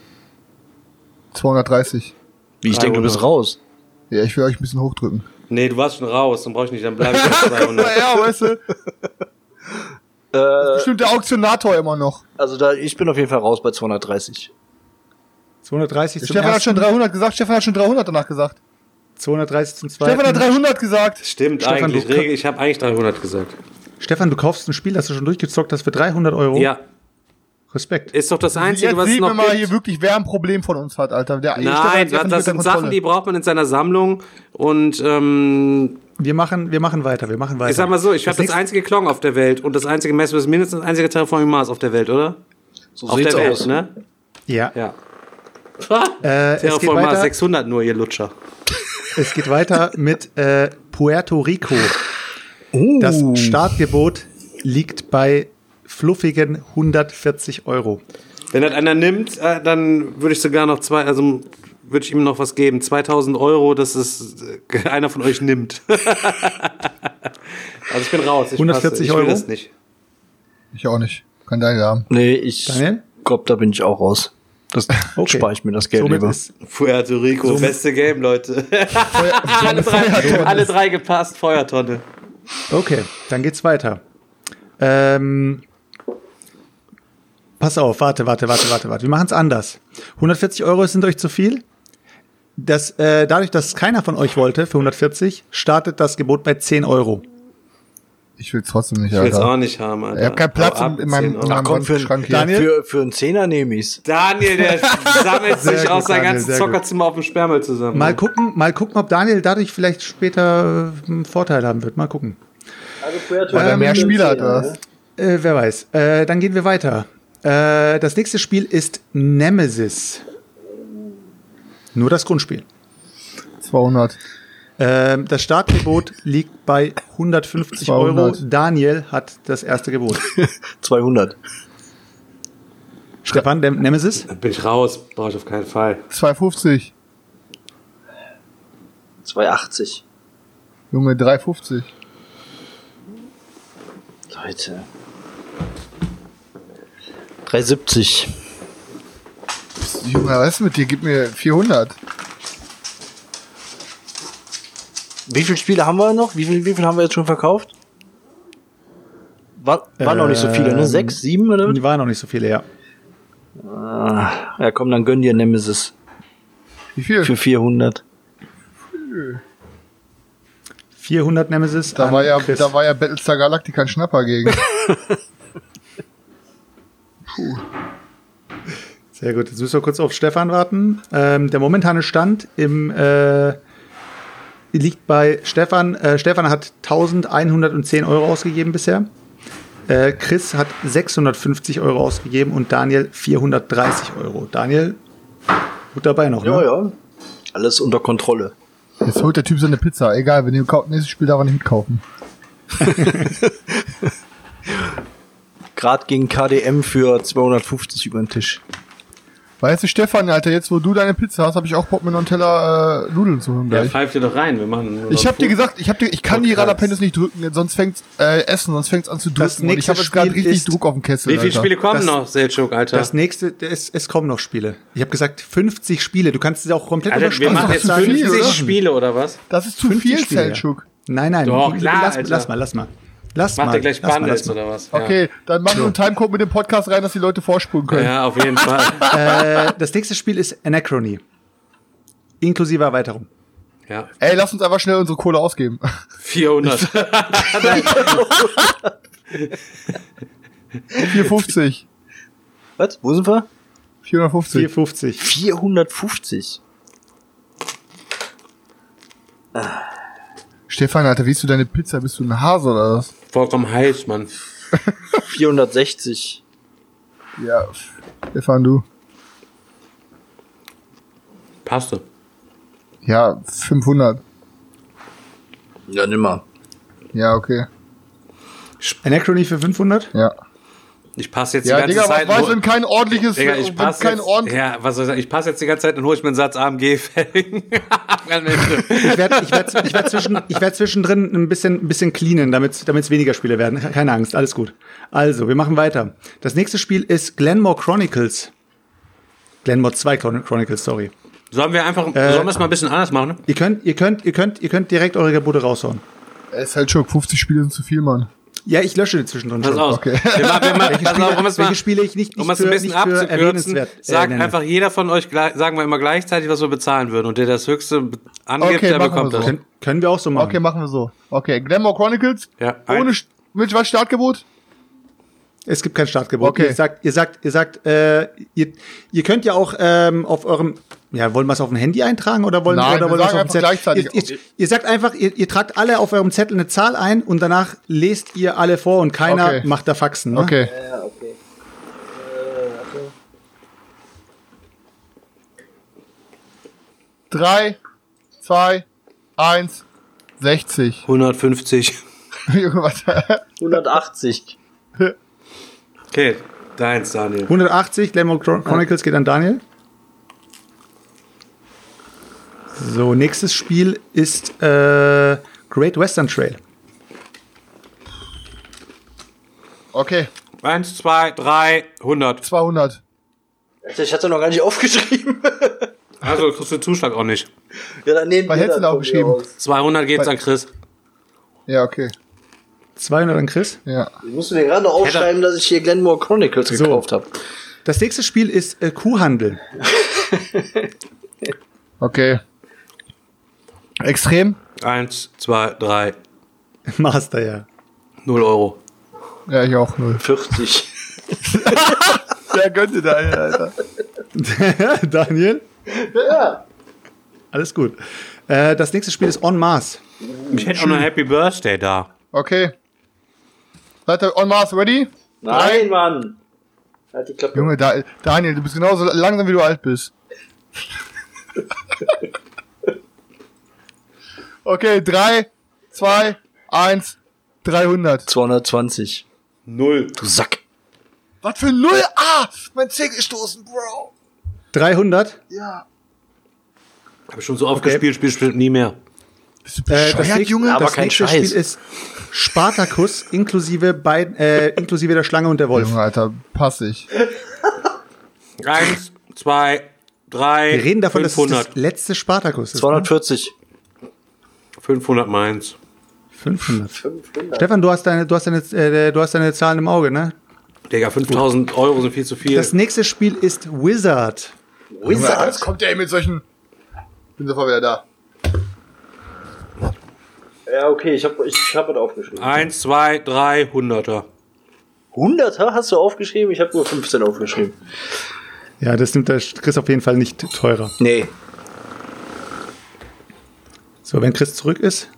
230. Wie ich denke, du bist 300. raus. Ja, ich will euch ein bisschen hochdrücken. Nee, du warst schon raus, dann brauch ich nicht, dann bleibe ich bei 200. Ja, weißt du. Äh, Bestimmt der Auktionator immer noch. also da, ich bin auf jeden Fall raus bei 230. 230 zum Stefan hat schon ersten, 300 gesagt. Stefan hat schon 300 danach gesagt. 230 zum zweiten. Stefan hat 300 gesagt. Stimmt Stefan, eigentlich. du- Ich habe eigentlich 300 gesagt. Stefan, du kaufst ein Spiel, das du schon durchgezockt hast für 300 Euro. Ja, Respekt. ist doch das Einzige, Jetzt was es noch mal gibt. hier wirklich, wer ein Problem von uns hat, Alter. Der, Nein, das, das sind. Sachen, die braucht man in seiner Sammlung. Und ähm, Wir machen, wir machen weiter, wir machen weiter. ich sag mal so, ich habe das einzige Klong auf der Welt und das einzige Messer ist mindestens das einzige Terraforming Mars auf der Welt, oder? So auf sieht's der Welt, aus. ne? Ja. Ja. Äh, Terraforming Mars weiter, 600 nur, ihr Lutscher. es geht weiter mit äh, Puerto Rico. Oh. Das Startgebot liegt bei fluffigen 140 Euro. Wenn das einer nimmt, äh, dann würde ich sogar noch zwei, also würde ich ihm noch was geben. 2000 Euro, dass es äh, einer von euch nimmt. also ich bin raus. Ich 140 passe. ich will Euro? das nicht. Ich auch nicht. Kann Daniel haben. Nee, ich glaube, da bin ich auch raus. Das Okay. spare ich mir das Geld Somit lieber. ist Puerto Rico, beste Game, Leute. alle, drei, alle drei gepasst, Feuertonne. Okay, dann geht's weiter. Ähm, pass auf, warte, warte, warte, warte, warte. Wir machen es anders. 140 Euro sind euch zu viel. Das, äh, dadurch, dass keiner von euch wollte für 140, startet das Gebot bei 10 Euro. Ich will es trotzdem nicht, Ich will es auch nicht haben, Alter. Ich habe keinen Platz in, ab in meinem, 10 in meinem komm, für, Daniel? Schrank hier. Daniel? für, für einen Zehner nehme ich's. Daniel, der sammelt sich aus seinem ganzen Zockerzimmer auf dem Sperrmüll zusammen. Mal gucken, mal gucken, ob Daniel dadurch vielleicht später äh, einen Vorteil haben wird. Mal gucken. Weil er mehr Spiele hat, oder was? Äh, wer weiß. Äh, dann gehen wir weiter. Äh, das nächste Spiel ist Nemesis. Nur das Grundspiel. 200. Ähm, das Startgebot liegt bei 150 200. Euro. Daniel hat das erste Gebot. 200. Stefan, der Nemesis? Dann bin ich raus, brauche ich auf keinen Fall. 250. 280. Junge, 350. Leute. 370. Junge, was ist mit dir? Gib mir 400. Wie viele Spiele haben wir noch? Wie viel, wie viel haben wir jetzt schon verkauft? War, waren noch nicht so viele, ne? Sechs, sieben oder? Die waren noch nicht so viele, ja. Ah, ja, komm, dann gönn dir Nemesis Wie viel? für 400. 400 Nemesis. Da war ja, Chris. da war ja Battlestar Galactica ein Schnapper gegen. Sehr gut. Jetzt müssen wir kurz auf Stefan warten. Ähm, der momentane Stand im äh, liegt bei Stefan. Äh, Stefan hat 1110 Euro ausgegeben bisher. Äh, Chris hat 650 Euro ausgegeben und Daniel 430 Euro. Daniel, gut dabei noch, Ja, ne? ja. Alles unter Kontrolle. Jetzt holt der Typ seine Pizza. Egal, wenn ihr kauft, nächstes Spiel darf er nicht mitkaufen. Grad gegen KDM für 250 über den Tisch. Weißt du, Stefan, Alter, jetzt wo du deine Pizza hast, habe ich auch Bock, mir noch einen Teller äh, Nudeln zu holen Ja, pfeift dir doch rein, wir machen. ich noch hab dir gesagt, ich hab dir, ich kann die Podcast. Radapendes nicht drücken, sonst fängt's äh, essen, sonst fängt's an zu Das drücken. Und ich habe jetzt gerade richtig ist- Druck auf dem Kessel. Wie viele Alter. Spiele kommen Das- noch, Selchuk, Alter? Das nächste, es, es kommen noch Spiele. Ich habe gesagt 50 Spiele. Du kannst es auch komplett Alter, wir machen jetzt zu viel, 50 oder? Spiele oder was? Das ist zu 50 viel. Selchuk. Nein, nein. Doch, klar, lass, Alter. lass mal, lass mal. Lass Macht mal. ihr gleich lass mal, Bundles lass mal. oder was? Ja. Okay, dann machen wir einen Timecode mit dem Podcast rein, dass die Leute vorspulen können. Ja, auf jeden Fall. Äh, das nächste Spiel ist Anachrony. Inklusive Erweiterung. Ja, Ey, lass uns einfach schnell unsere Kohle ausgeben. 400. 450. Was? Wo sind wir? 450. 450. 450. Stefan, Alter, wie isst du deine Pizza? Bist du ein Hase oder was? Vollkommen heiß, Mann. 460. Ja, Stefan, du. Passte. Ja, 500. Ja, nimmer. Ja, okay. Anachrony für 500? Ja. Ich passe jetzt Ja, die ganze Digga, Zeit. weiß, nur- wenn kein ordentliches, Digga, ich passe kein jetzt, ordentlich, ja, was soll ich sagen? Ich passe jetzt die ganze Zeit und hole ich mir einen Satz AMG Ende. Ich werde ich werd, ich werd zwischen, ich werd zwischendrin ein bisschen, ein bisschen cleanen, damit es weniger Spiele werden. Keine Angst, alles gut. Also, wir machen weiter. Das nächste Spiel ist Glenmore Chronicles. Glenmore 2 Chron- Chronicles, sorry. Sollen wir einfach, sollen wir es mal ein bisschen anders machen? Ihr könnt, ihr könnt, ihr könnt, ihr könnt direkt eure Gebote raushauen. Es ist halt schon 50 Spiele sind zu viel, Mann. Ja, ich lösche die zwischendrin Pass schon. auf. Okay. Wir machen, wir machen, Welche pass Spiele, auf, um es mal, Spiele ich nicht, nicht um es für, ein bisschen abzukürzen, äh, sagt nenne. einfach jeder von euch, gleich- sagen wir immer gleichzeitig, was wir bezahlen würden. Und der das höchste angibt, Okay, der bekommt das. so. Können, können wir auch so machen. Okay, machen wir so. Okay, Glamour Chronicles. Ja, Ohne, St- mit was Startgebot? Es gibt kein Startgebot. Okay. Ihr sagt, ihr sagt, ihr sagt, äh, ihr, ihr könnt ja auch ähm, auf eurem, ja, wollen wir es auf ein Handy eintragen oder wollen, Nein, oder wir wollen sagen es auf dem Zettel? gleichzeitig. Ihr, ihr, ihr sagt einfach, ihr, ihr tragt alle auf eurem Zettel eine Zahl ein und danach lest ihr alle vor und keiner Okay. macht da Faxen. Ne? Okay. Ja, okay. Drei, zwei, eins, 60. 150. Junge, was? 180. Okay, deins, Daniel. 180, Glamour Chron- Chronicles geht an Daniel. So, nächstes Spiel ist äh, Great Western Trail. Okay, Eins, zwei, drei, 100. 200. Alter, Ich hatte noch gar nicht aufgeschrieben. Also kriegst du den Zuschlag auch nicht. ja, dann nehmen Was wir hättest du von mir aufgeschrieben? aus. 200 geht's Bei- an Chris. Ja, okay. 200 an Chris. Ja. Ich musste mir gerade noch aufschreiben, dass ich hier Glenmore Chronicles So. gekauft habe. Das nächste Spiel ist äh, Kuhhandel. Okay. Extrem? Eins, zwei, drei, Master, ja. 0 Euro. Ja, ich auch null. 40. Wer könnte da, Alter? Daniel? Ja. Alles gut. Äh, das nächste Spiel ist On Mars. Ich hätte auch noch Happy Birthday da. Okay. Seid ihr on Mars ready? Nein, Mann. Halt die Klappe. Junge, da, Daniel, du bist genauso langsam, wie du alt bist. okay, 3, 2, 1, 300. 220. Null. Du Sack. Was für Null? Ah, mein Zeh gestoßen, Bro. 300. Ja. Hab ich schon so oft gespielt, spiel bestimmt nie mehr. Bist du Äh, das nächste, Junge? Aber das kein nächste Scheiß. Spiel ist Spartacus inklusive, beid, äh, inklusive der Schlange und der Wolf. Junge, Alter, pass ich. Eins, zwei, drei, Wir reden davon, dass es 500. das letzte Spartacus ist. ne? 240. 500 meins. 500. Stefan, du hast deine, du hast deine, äh, du hast deine Zahlen im Auge, ne? Digga, 5000 Euro sind viel zu viel. Das nächste Spiel ist Wizard. Junge, Alter, jetzt kommt der mit solchen... Bin sofort wieder da. Ja, okay, ich hab, ich, ich hab was aufgeschrieben. Eins, zwei, drei, Hunderter. 100er hast du aufgeschrieben? Ich habe nur 15 aufgeschrieben. Ja, das nimmt der Chris auf jeden Fall nicht teurer. Nee. So, wenn Chris zurück ist,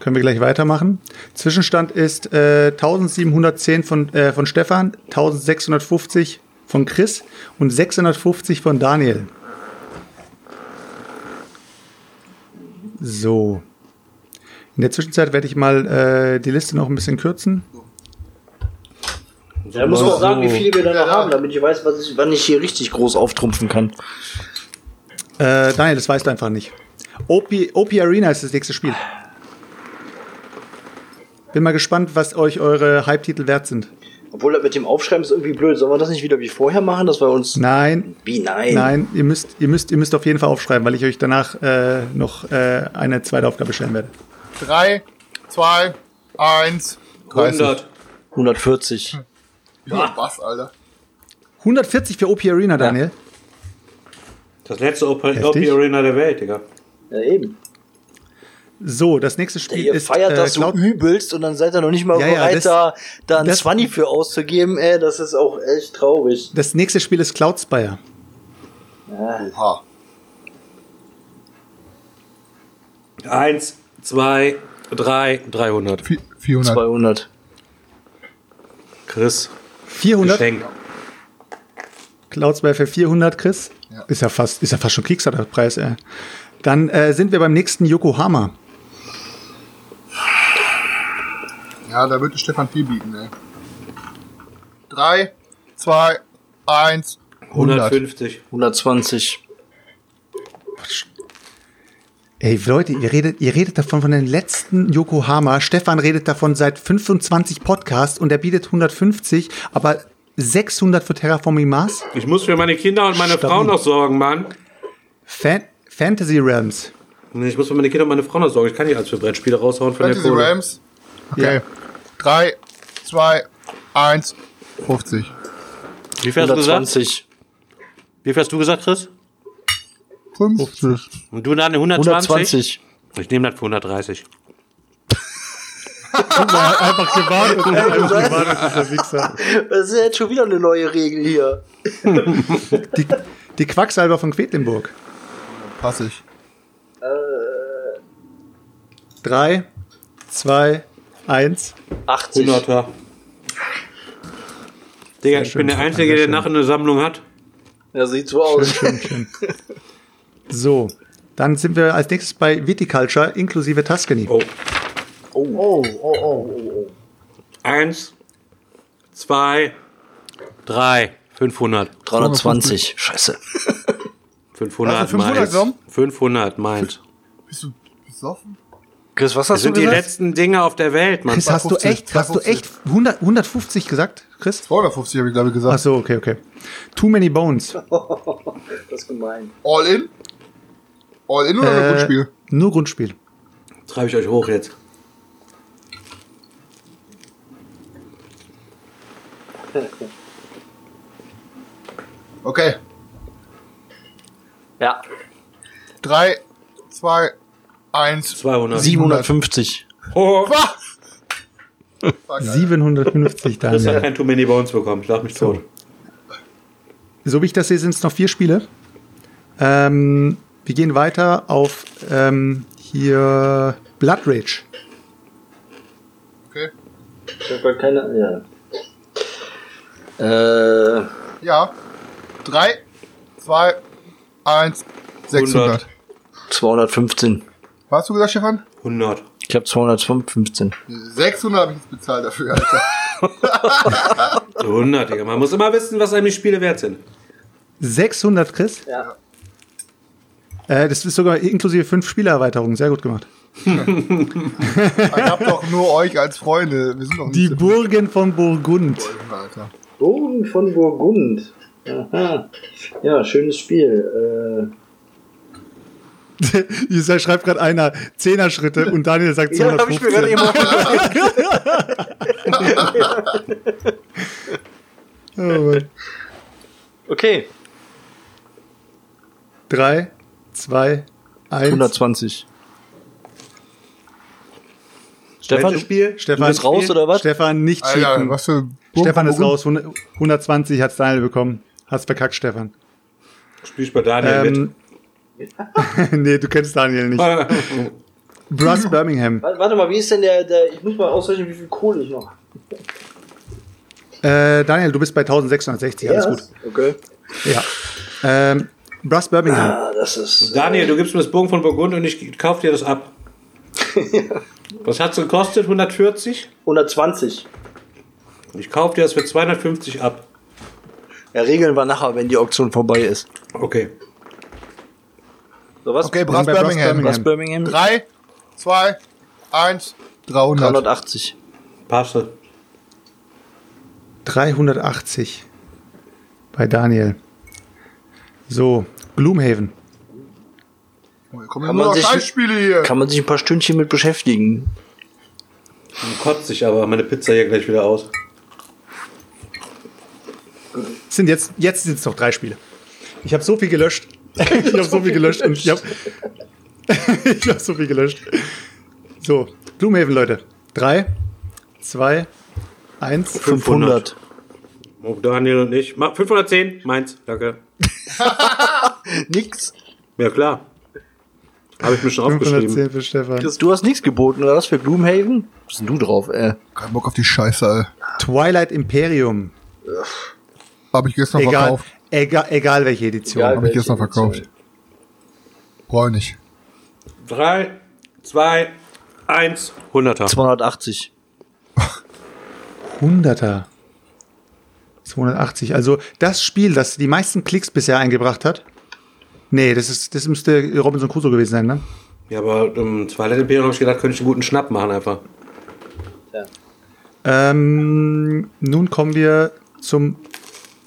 können wir gleich weitermachen. Zwischenstand ist äh, 1710 von, äh, von Stefan, 1650 von Chris und 650 von Daniel. So. In der Zwischenzeit werde ich mal äh, die Liste noch ein bisschen kürzen. Da muss man auch sagen, wie viele wir da noch haben, damit ich weiß, was ich, wann ich hier richtig groß auftrumpfen kann. Äh, Daniel, das weißt du einfach nicht. OP, OP Arena ist das nächste Spiel. Bin mal gespannt, was euch eure Hype-Titel wert sind. Obwohl das mit dem Aufschreiben ist irgendwie blöd. Sollen wir das nicht wieder wie vorher machen, dass wir uns. Nein, Wie nein? Nein, ihr müsst, ihr müsst, ihr müsst auf jeden Fall aufschreiben, weil ich euch danach äh, noch äh, eine zweite Aufgabe stellen werde. 3, 2, 1, 30. 100. 140. Ja, was, Alter? 140 für OP Arena, Daniel. Das letzte OP, OP. Arena der Welt, Digga. Ja, eben. So, das nächste Spiel Ihr ist feiert äh, das so Cloud übelst und dann seid ihr noch nicht mal Ja, ja, bereit, das- da, da ein das- 20 für auszugeben. Ey, das ist auch echt traurig. Das nächste Spiel ist Cloud Spire. Oha. Eins, zwei, drei, 300. Vi- 400. 200. Chris, 400. Geschenk. Cloud Spire für 400, Chris. Ja. Ist ja fast, ist ja fast schon Kickstarter-Preis, ey. Dann äh, sind wir beim nächsten Yokohama. Ja, da würde Stefan viel bieten, ey. 3, 2, 1, 100. 150. 120. Ey, Leute, ihr redet, ihr redet davon von den letzten Yokohama. Stefan redet davon seit 25 Podcasts und er bietet 150, aber 600 für Terraforming Mars. Ich muss für meine Kinder und meine Stabil. Frau noch sorgen, Mann. Fan Fantasy Realms. Ich muss für meine Kinder und meine Frau noch sorgen. Ich kann nicht alles für Brettspiele raushauen von Fantasy der Kohle. Rams. Okay. 3, 2, 1, 50. Wie viel hast du gesagt? 120. Wie viel hast du gesagt, Chris? 50. Und du dann 120? 120. Ich nehme das für 130. Einfach gewartet. Einfach gewartet, Wichser. Das ist jetzt schon wieder eine neue Regel hier. Die, die Quacksalber von Quedlinburg. Pass ich. Drei, zwei, eins. 80. 100er. Digga, ich schön, bin der Einzige, der schön. nachher eine Sammlung hat. Ja, sieht so aus. Schön, schön. So, dann sind wir als nächstes bei Viticulture inklusive Tuscany. Oh. Oh, oh, oh, oh. Eins, zwei, drei, 500. 320. Scheiße. 500 Hast du 500 meins. genommen? 500 meint. Bist du besoffen? Chris, was Das hast du sind die gesagt? letzten Dinge auf der Welt, Mann. Chris, hast du 250, echt, hast du echt 100, 150 gesagt, Chris? 250 habe ich, glaube ich, Ach gesagt. so, okay, okay. Too many bones. Das ist gemein. All in? All in oder nur Äh, Grundspiel? Nur Grundspiel. Treibe ich euch hoch jetzt. Okay. Ja. 3, 2, 1. 200. 750. Oh, War geil. 750 Chris hat Daniel. kein Too Many Bones bekommen. Schlag mich tot. So wie ich das sehe, sind es noch vier Spiele. Ähm, wir gehen weiter auf ähm, hier Blood Rage. Okay. Ich hab gar keine. Ja. Äh, Ja. 3, 2, 1, 600. 215. Was hast du gesagt, Stefan? 100. Ich habe 215. 600 habe ich jetzt bezahlt dafür, Alter. 100, Digga. Man muss immer wissen, was einem die Spiele wert sind. 600, Chris? Ja. Äh, das ist sogar inklusive fünf Spielererweiterungen. Sehr gut gemacht. Ich hab doch nur euch als Freunde. Wir sind doch nicht Die so Burgen von Burgund. Bogen von Burgund. Aha. Ja, schönes Spiel. Hier schreibt gerade einer Zehner-Schritte und Daniel sagt Äh, ja, habe ich mir gerade 215. eben Oh Mann. Okay. Drei, zwei, eins. 120. Stefan, Spiel? Stefan, Du bist raus, oder was? Stefan, nicht Alter, cheaten. was für Stefan ist raus. 100 120 hat's Daniel bekommen. Hat's verkackt, Stefan. Spielst bei Daniel Ähm, nee, du kennst Daniel nicht. Brass Birmingham. Warte, warte mal, wie ist denn der, der. Ich muss mal ausrechnen, wie viel Kohle ich noch. Äh, Daniel, du bist bei 1660. Alles gut. Okay. Ja. Ähm, Brass Birmingham. Ah, das ist. Daniel, du gibst mir das Bogen von Burgund und ich kauf dir das ab. Was hat's gekostet? 140? 120. Ich kauf dir das für 250 ab. Ja, regeln wir nachher, wenn die Auktion vorbei ist. Okay. So was? Okay, Brass bei Brass Birmingham. Was Birmingham? 3, 2, 1, 300. 380. Passt. 380 bei Daniel. So, Gloomhaven. Oh, kommen Kann man noch sich-. Kann man sich ein paar Stündchen mit beschäftigen. Dann kotzt sich aber meine Pizza hier gleich wieder aus. Es Sind jetzt, jetzt sind es noch drei Spiele. Ich habe so viel gelöscht. ich habe so viel gelöscht und ich habe ich habe so viel gelöscht. So, Gloomhaven, Leute. Drei, zwei, eins. 500. Oh, Daniel und ich. Mach 510, meins. Danke. Nix. Ja, klar. Habe ich mir schon aufgeschrieben. 510 für Stefan. Chris, du hast nichts geboten, oder was für Gloomhaven? Was bist denn du drauf, ey? Kein Bock auf die Scheiße, ey. Twilight Imperium. Hab ich gestern Egal, verkauft. egal, egal welche Edition. Egal. Hab ich gestern verkauft. Brauch ich nicht. 3, 2, 1, 100er. 280. 100er. 280. Also das Spiel, das die meisten Klicks bisher eingebracht hat. Nee, das ist, das müsste Robinson Crusoe gewesen sein, ne? Ja, aber im Twilight Imperium habe ich gedacht, könnte ich einen guten Schnapp machen einfach. Ähm, nun kommen wir zum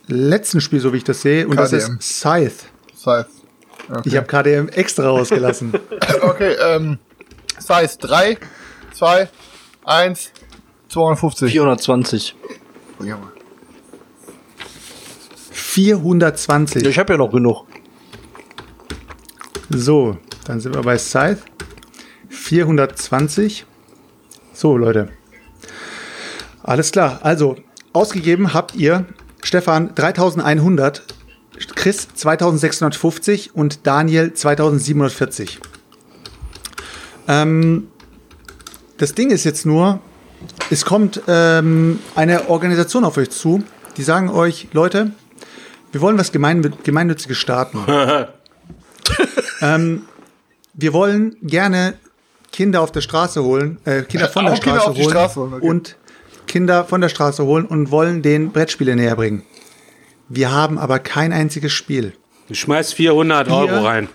letzten Spiel, so wie ich das sehe, und das KDM. ist Scythe. Size. Okay, Ich habe KDM extra rausgelassen. okay ähm, Size 3, 2, 1, 250. 420. Ja, Mann. 420. Ich habe ja noch genug. So, dann sind wir bei Scythe. 420. So, Leute. Alles klar. Also, ausgegeben habt ihr Stefan 3100, Chris 2650 und Daniel 2740. Ähm, das Ding ist jetzt nur, es kommt ähm, eine Organisation auf euch zu, die sagen euch, Leute, wir wollen was Gemein Gemeinnütziges starten. ähm, wir wollen gerne Kinder auf der Straße holen, äh, Kinder von der Straße holen Straße holen, okay. und Kinder von der Straße holen und wollen den Brettspiele näher bringen. Wir haben aber kein einziges Spiel. Ich schmeiß 400 Hier? Euro rein.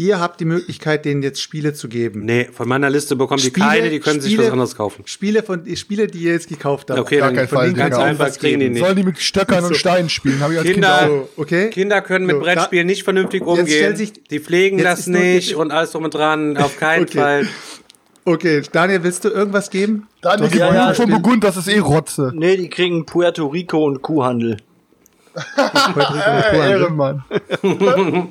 Ihr habt die Möglichkeit, denen jetzt Spiele zu geben. Nee, von meiner Liste bekommen die Spiele- keine, die können sich Spiele- was anderes kaufen. Spiele von die Spiele, die ihr jetzt gekauft habt. Okay, dann von denen ganz einfach was kriegen die geben. nicht. Sollen die mit Stöckern und Steinen spielen? Hab ich als Kinder- Kind So, okay? Kinder können mit So, Brettspielen nicht vernünftig umgehen. sich- die pflegen das nicht und alles drum und dran. Auf keinen Okay. Fall. Okay, Daniel, willst du irgendwas geben? auch. Daniel, gib ja, ja, von Burgund, das ist eh Rotze. Nee, die kriegen Puerto Rico und Kuhhandel. Puerto Rico und Kuhhandel. Ehrenmann.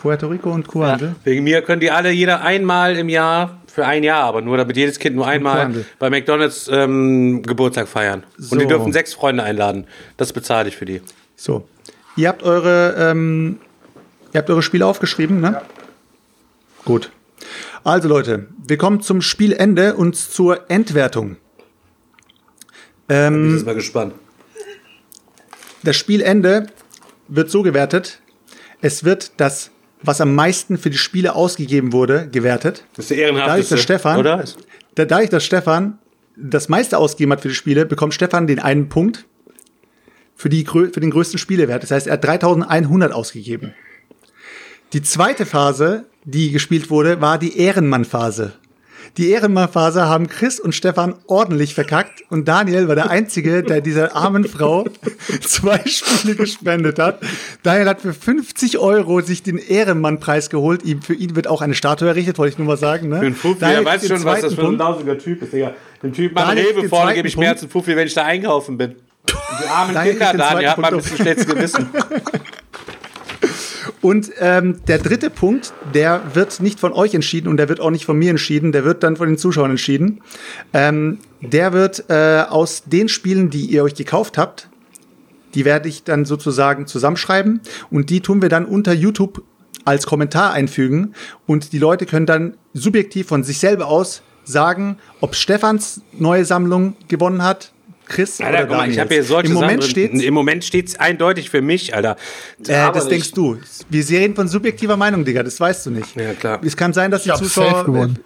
Puerto Rico und Kuhhandel. Wegen mir können die alle jeder einmal im Jahr, für ein Jahr, aber nur damit jedes Kind nur einmal bei McDonalds ähm, Geburtstag feiern. So. Und die dürfen sechs Freunde einladen. Das bezahle ich für die. So. Ihr habt eure, ähm, ihr habt eure Spiele aufgeschrieben, ne? Gut. Also Leute, wir kommen zum Spielende und zur Endwertung. Bin ich jetzt mal gespannt. Das Spielende wird so gewertet, es wird das, was am meisten für die Spiele ausgegeben wurde, gewertet. Das ist der ehrenhafteste, Dadurch, dass Stefan, oder? Da, dadurch, dass Stefan das meiste ausgegeben hat für die Spiele, bekommt Stefan den einen Punkt für, die, für den größten Spielewert. Das heißt, er hat 3100 ausgegeben. Die zweite Phase, die gespielt wurde, war die Ehrenmann-Phase. Die Ehrenmann-Phase haben Chris und Stefan ordentlich verkackt und Daniel war der Einzige, der dieser armen Frau zwei Spiele gespendet hat. Daniel hat für 50 Euro sich den Ehrenmann-Preis geholt. Ihm, für ihn wird auch eine Statue errichtet, wollte ich nur mal sagen. Ne? Für einen Fuffi, Daniel er weiß schon, was das für ein lausiger Typ ist, Digga. Dem Typ kriegt Rewe vorne gebe ich mehr als einen Fuffi, wenn ich da einkaufen bin. Die armen Daniel Kinder, Daniel, hat mal ein bisschen schlechtes Gewissen. Und ähm, der dritte Punkt, der wird nicht von euch entschieden und der wird auch nicht von mir entschieden, der wird dann von den Zuschauern entschieden. Ähm, der wird äh, aus den Spielen, die ihr euch gekauft habt, die werde ich dann sozusagen zusammenschreiben und die tun wir dann unter YouTube als Kommentar einfügen und die Leute können dann subjektiv von sich selber aus sagen, ob Stefans neue Sammlung gewonnen hat, Chris Alter, oder guck mal, ich habe hier solche Im Moment Sachen steht drin. Im Moment steht's eindeutig für mich, Alter. äh, das nicht. denkst du. Wir reden von subjektiver Meinung, Digga, das weißt du nicht. Ja, klar. Es kann sein, dass die Ich hab Zuschauer. safe gewonnen.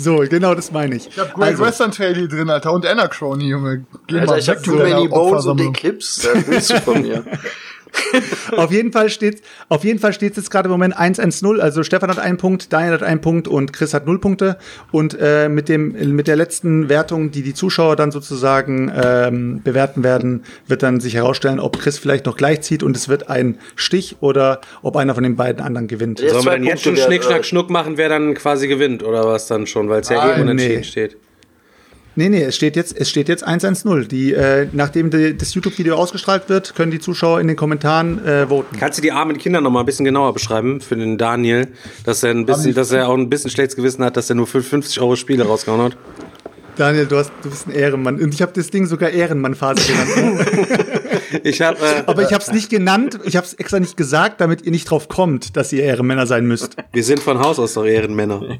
So, genau das meine ich. Ich hab Great Also, Western Trail hier drin, Alter, und Anachrony, Junge. Geh Alter, mal ich hab weg too many bones und. Eclipse. Das willst du von mir. auf jeden Fall steht, auf jeden Fall steht jetzt gerade im Moment 1-1-0. Also Stefan hat einen Punkt, Daniel hat einen Punkt und Chris hat null Punkte. Und äh, mit dem, mit der letzten Wertung, die die Zuschauer dann sozusagen ähm, bewerten werden, wird dann sich herausstellen, ob Chris vielleicht noch gleich zieht und es wird ein Stich oder ob einer von den beiden anderen gewinnt. Sollen wir dann jetzt schon Schnick, Schnack, Schnuck machen, wer dann quasi gewinnt oder was dann schon, weil es ja Nein, eh unentschieden nee. steht. Nee, nee, es steht jetzt, es steht jetzt 1-1-0. Die, äh, nachdem die, das YouTube-Video ausgestrahlt wird, können die Zuschauer in den Kommentaren äh, voten. Kannst du die armen Kinder noch mal ein bisschen genauer beschreiben für den Daniel, dass er ein bisschen, dass er auch ein bisschen schlechtes Gewissen hat, dass er nur für 50 Euro Spiele rausgehauen hat? Daniel, du, hast, du bist ein Ehrenmann. Und ich habe das Ding sogar Ehrenmann-Phase genannt. Ich habe, äh, Aber ich habe es nicht genannt, ich habe es extra nicht gesagt, damit ihr nicht drauf kommt, dass ihr Ehrenmänner sein müsst. wir sind von Haus aus doch Ehrenmänner.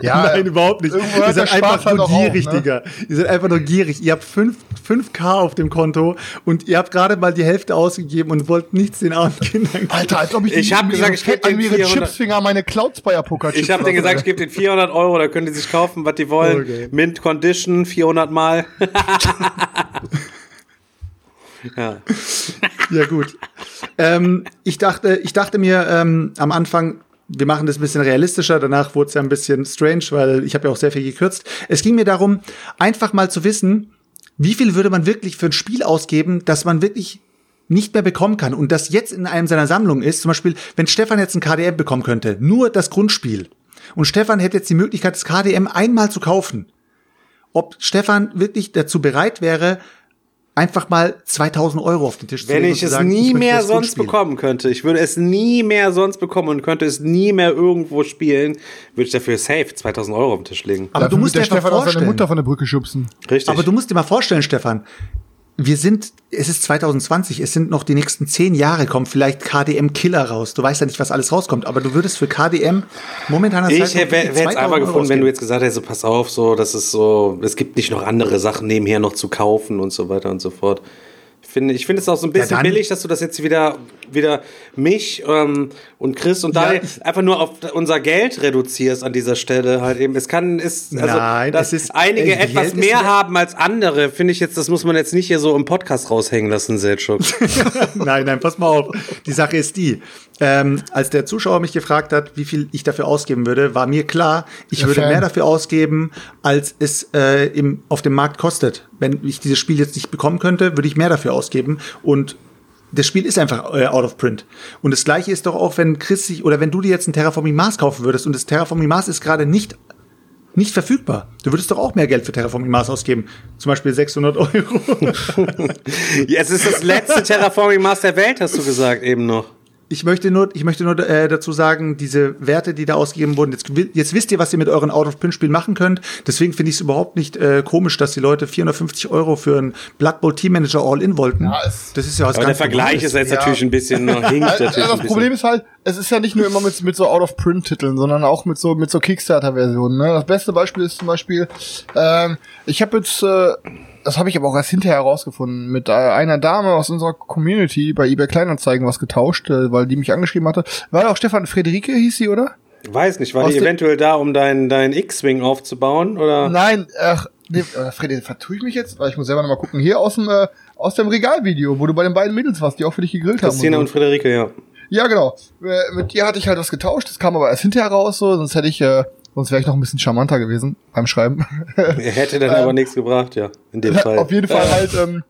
Ja, Nein, überhaupt nicht. Ihr seid einfach halt nur auch gierig, ne? Digga. Ihr seid einfach nur gierig. Ihr habt 5, 5K auf dem Konto und ihr habt gerade mal die Hälfte ausgegeben und wollt nichts den armen Kindern geben. Alter, als ob ich, Ich hab gesagt, ich geb Fett an den ihre 400 Chipsfinger meine Clouds bei Poker Ich habe denen gesagt, ich gebe denen 400 Euro, da können die sich kaufen, was die wollen. Okay. Mint Condition, 400 Mal. ja. Ja, gut. ähm, ich, dachte, ich dachte mir ähm, am Anfang, wir machen das ein bisschen realistischer. Danach wurde es ja ein bisschen strange, weil ich habe ja auch sehr viel gekürzt. Es ging mir darum, einfach mal zu wissen, wie viel würde man wirklich für ein Spiel ausgeben, das man wirklich nicht mehr bekommen kann und das jetzt in einem seiner Sammlungen ist. Zum Beispiel, wenn Stefan jetzt ein KDM bekommen könnte, nur das Grundspiel. Und Stefan hätte jetzt die Möglichkeit, das KDM einmal zu kaufen. Ob Stefan wirklich dazu bereit wäre, einfach mal 2000 Euro auf den Tisch zu Wenn legen und ich es sagen, nie möchte mehr sonst bekommen könnte, ich würde es nie mehr sonst bekommen und könnte es nie mehr irgendwo spielen, würde ich dafür safe 2000 Euro auf den Tisch legen. Aber du musst dir der auch seine vorstellen. Mutter von der Brücke schubsen. Richtig. Aber du musst dir mal vorstellen, Stefan, wir sind, es ist 2020, es sind noch die nächsten zehn Jahre, kommt vielleicht KDM Killer raus. Du weißt ja nicht, was alles rauskommt, aber du würdest für KDM momentan ich hätte hätte es einfach gefunden, wenn du jetzt gesagt hättest, so pass auf, so, das ist so, es gibt nicht noch andere Sachen nebenher noch zu kaufen und so weiter und so fort. Ich finde, ich finde es auch so ein bisschen dann- billig, dass du das jetzt wieder, wieder mich ähm, und Chris und Ja, Daniel ich- einfach nur auf unser Geld reduzierst an dieser Stelle halt eben. Es kann, ist, also, Nein, dass es ist- einige äh, etwas mehr mehr- haben als andere, finde ich jetzt, das muss man jetzt nicht hier so im Podcast raushängen lassen, Selchuk. Nein, nein, pass mal auf. Die Sache ist die. Ähm, als der Zuschauer mich gefragt hat, wie viel ich dafür ausgeben würde, war mir klar, ich Der würde mehr dafür ausgeben, als es äh, im, auf dem Markt kostet. Wenn ich dieses Spiel jetzt nicht bekommen könnte, würde ich mehr dafür ausgeben. Und das Spiel ist einfach äh, out of print. Und das gleiche ist doch auch, wenn Chris sich, oder wenn du dir jetzt ein Terraforming Mars kaufen würdest und das Terraforming Mars ist gerade nicht nicht verfügbar. Du würdest doch auch mehr Geld für Terraforming Mars ausgeben. Zum Beispiel 600 Euro. ja, es ist das letzte Terraforming Mars der Welt, hast du gesagt eben noch. Ich möchte nur, ich möchte nur äh, dazu sagen, diese Werte, die da ausgegeben wurden, jetzt, jetzt wisst ihr, was ihr mit euren Out-of-Print-Spielen machen könnt. Deswegen finde ich es überhaupt nicht äh, komisch, dass die Leute 450 Euro für einen Blood Bowl Team Manager All-In wollten. Ja, das ist ja was Aber der ganz Vergleich Normales. ist jetzt Ja. natürlich ein bisschen noch hinkt Also, ein das. Problem ist halt, es ist ja nicht nur immer mit, mit so Out-of-Print-Titeln, sondern auch mit so, mit so Kickstarter-Versionen. Ne? Das beste Beispiel ist zum Beispiel, ähm, ich habe jetzt äh, das habe ich aber auch erst hinterher herausgefunden, mit einer Dame aus unserer Community bei eBay Kleinanzeigen was getauscht, äh, weil die mich angeschrieben hatte. War auch Stefan Friederike, hieß sie, oder? Weiß nicht, war Aus die eventuell da, um deinen dein X-Wing aufzubauen? Oder? Nein, ach, nee, äh, Friederike, vertue ich mich jetzt? Weil ich muss selber nochmal gucken. Hier aus dem, äh, aus dem Regalvideo, wo du bei den beiden Mädels warst, die auch für dich gegrillt Christina haben. und Friederike, ja. Ja, genau. Äh, Mit ihr hatte ich halt was getauscht, das kam aber erst hinterher raus, so, sonst hätte ich, äh, sonst wäre ich noch ein bisschen charmanter gewesen beim Schreiben. Er hätte dann aber nichts gebracht, ja. In dem Fall. Auf jeden Fall halt, ähm,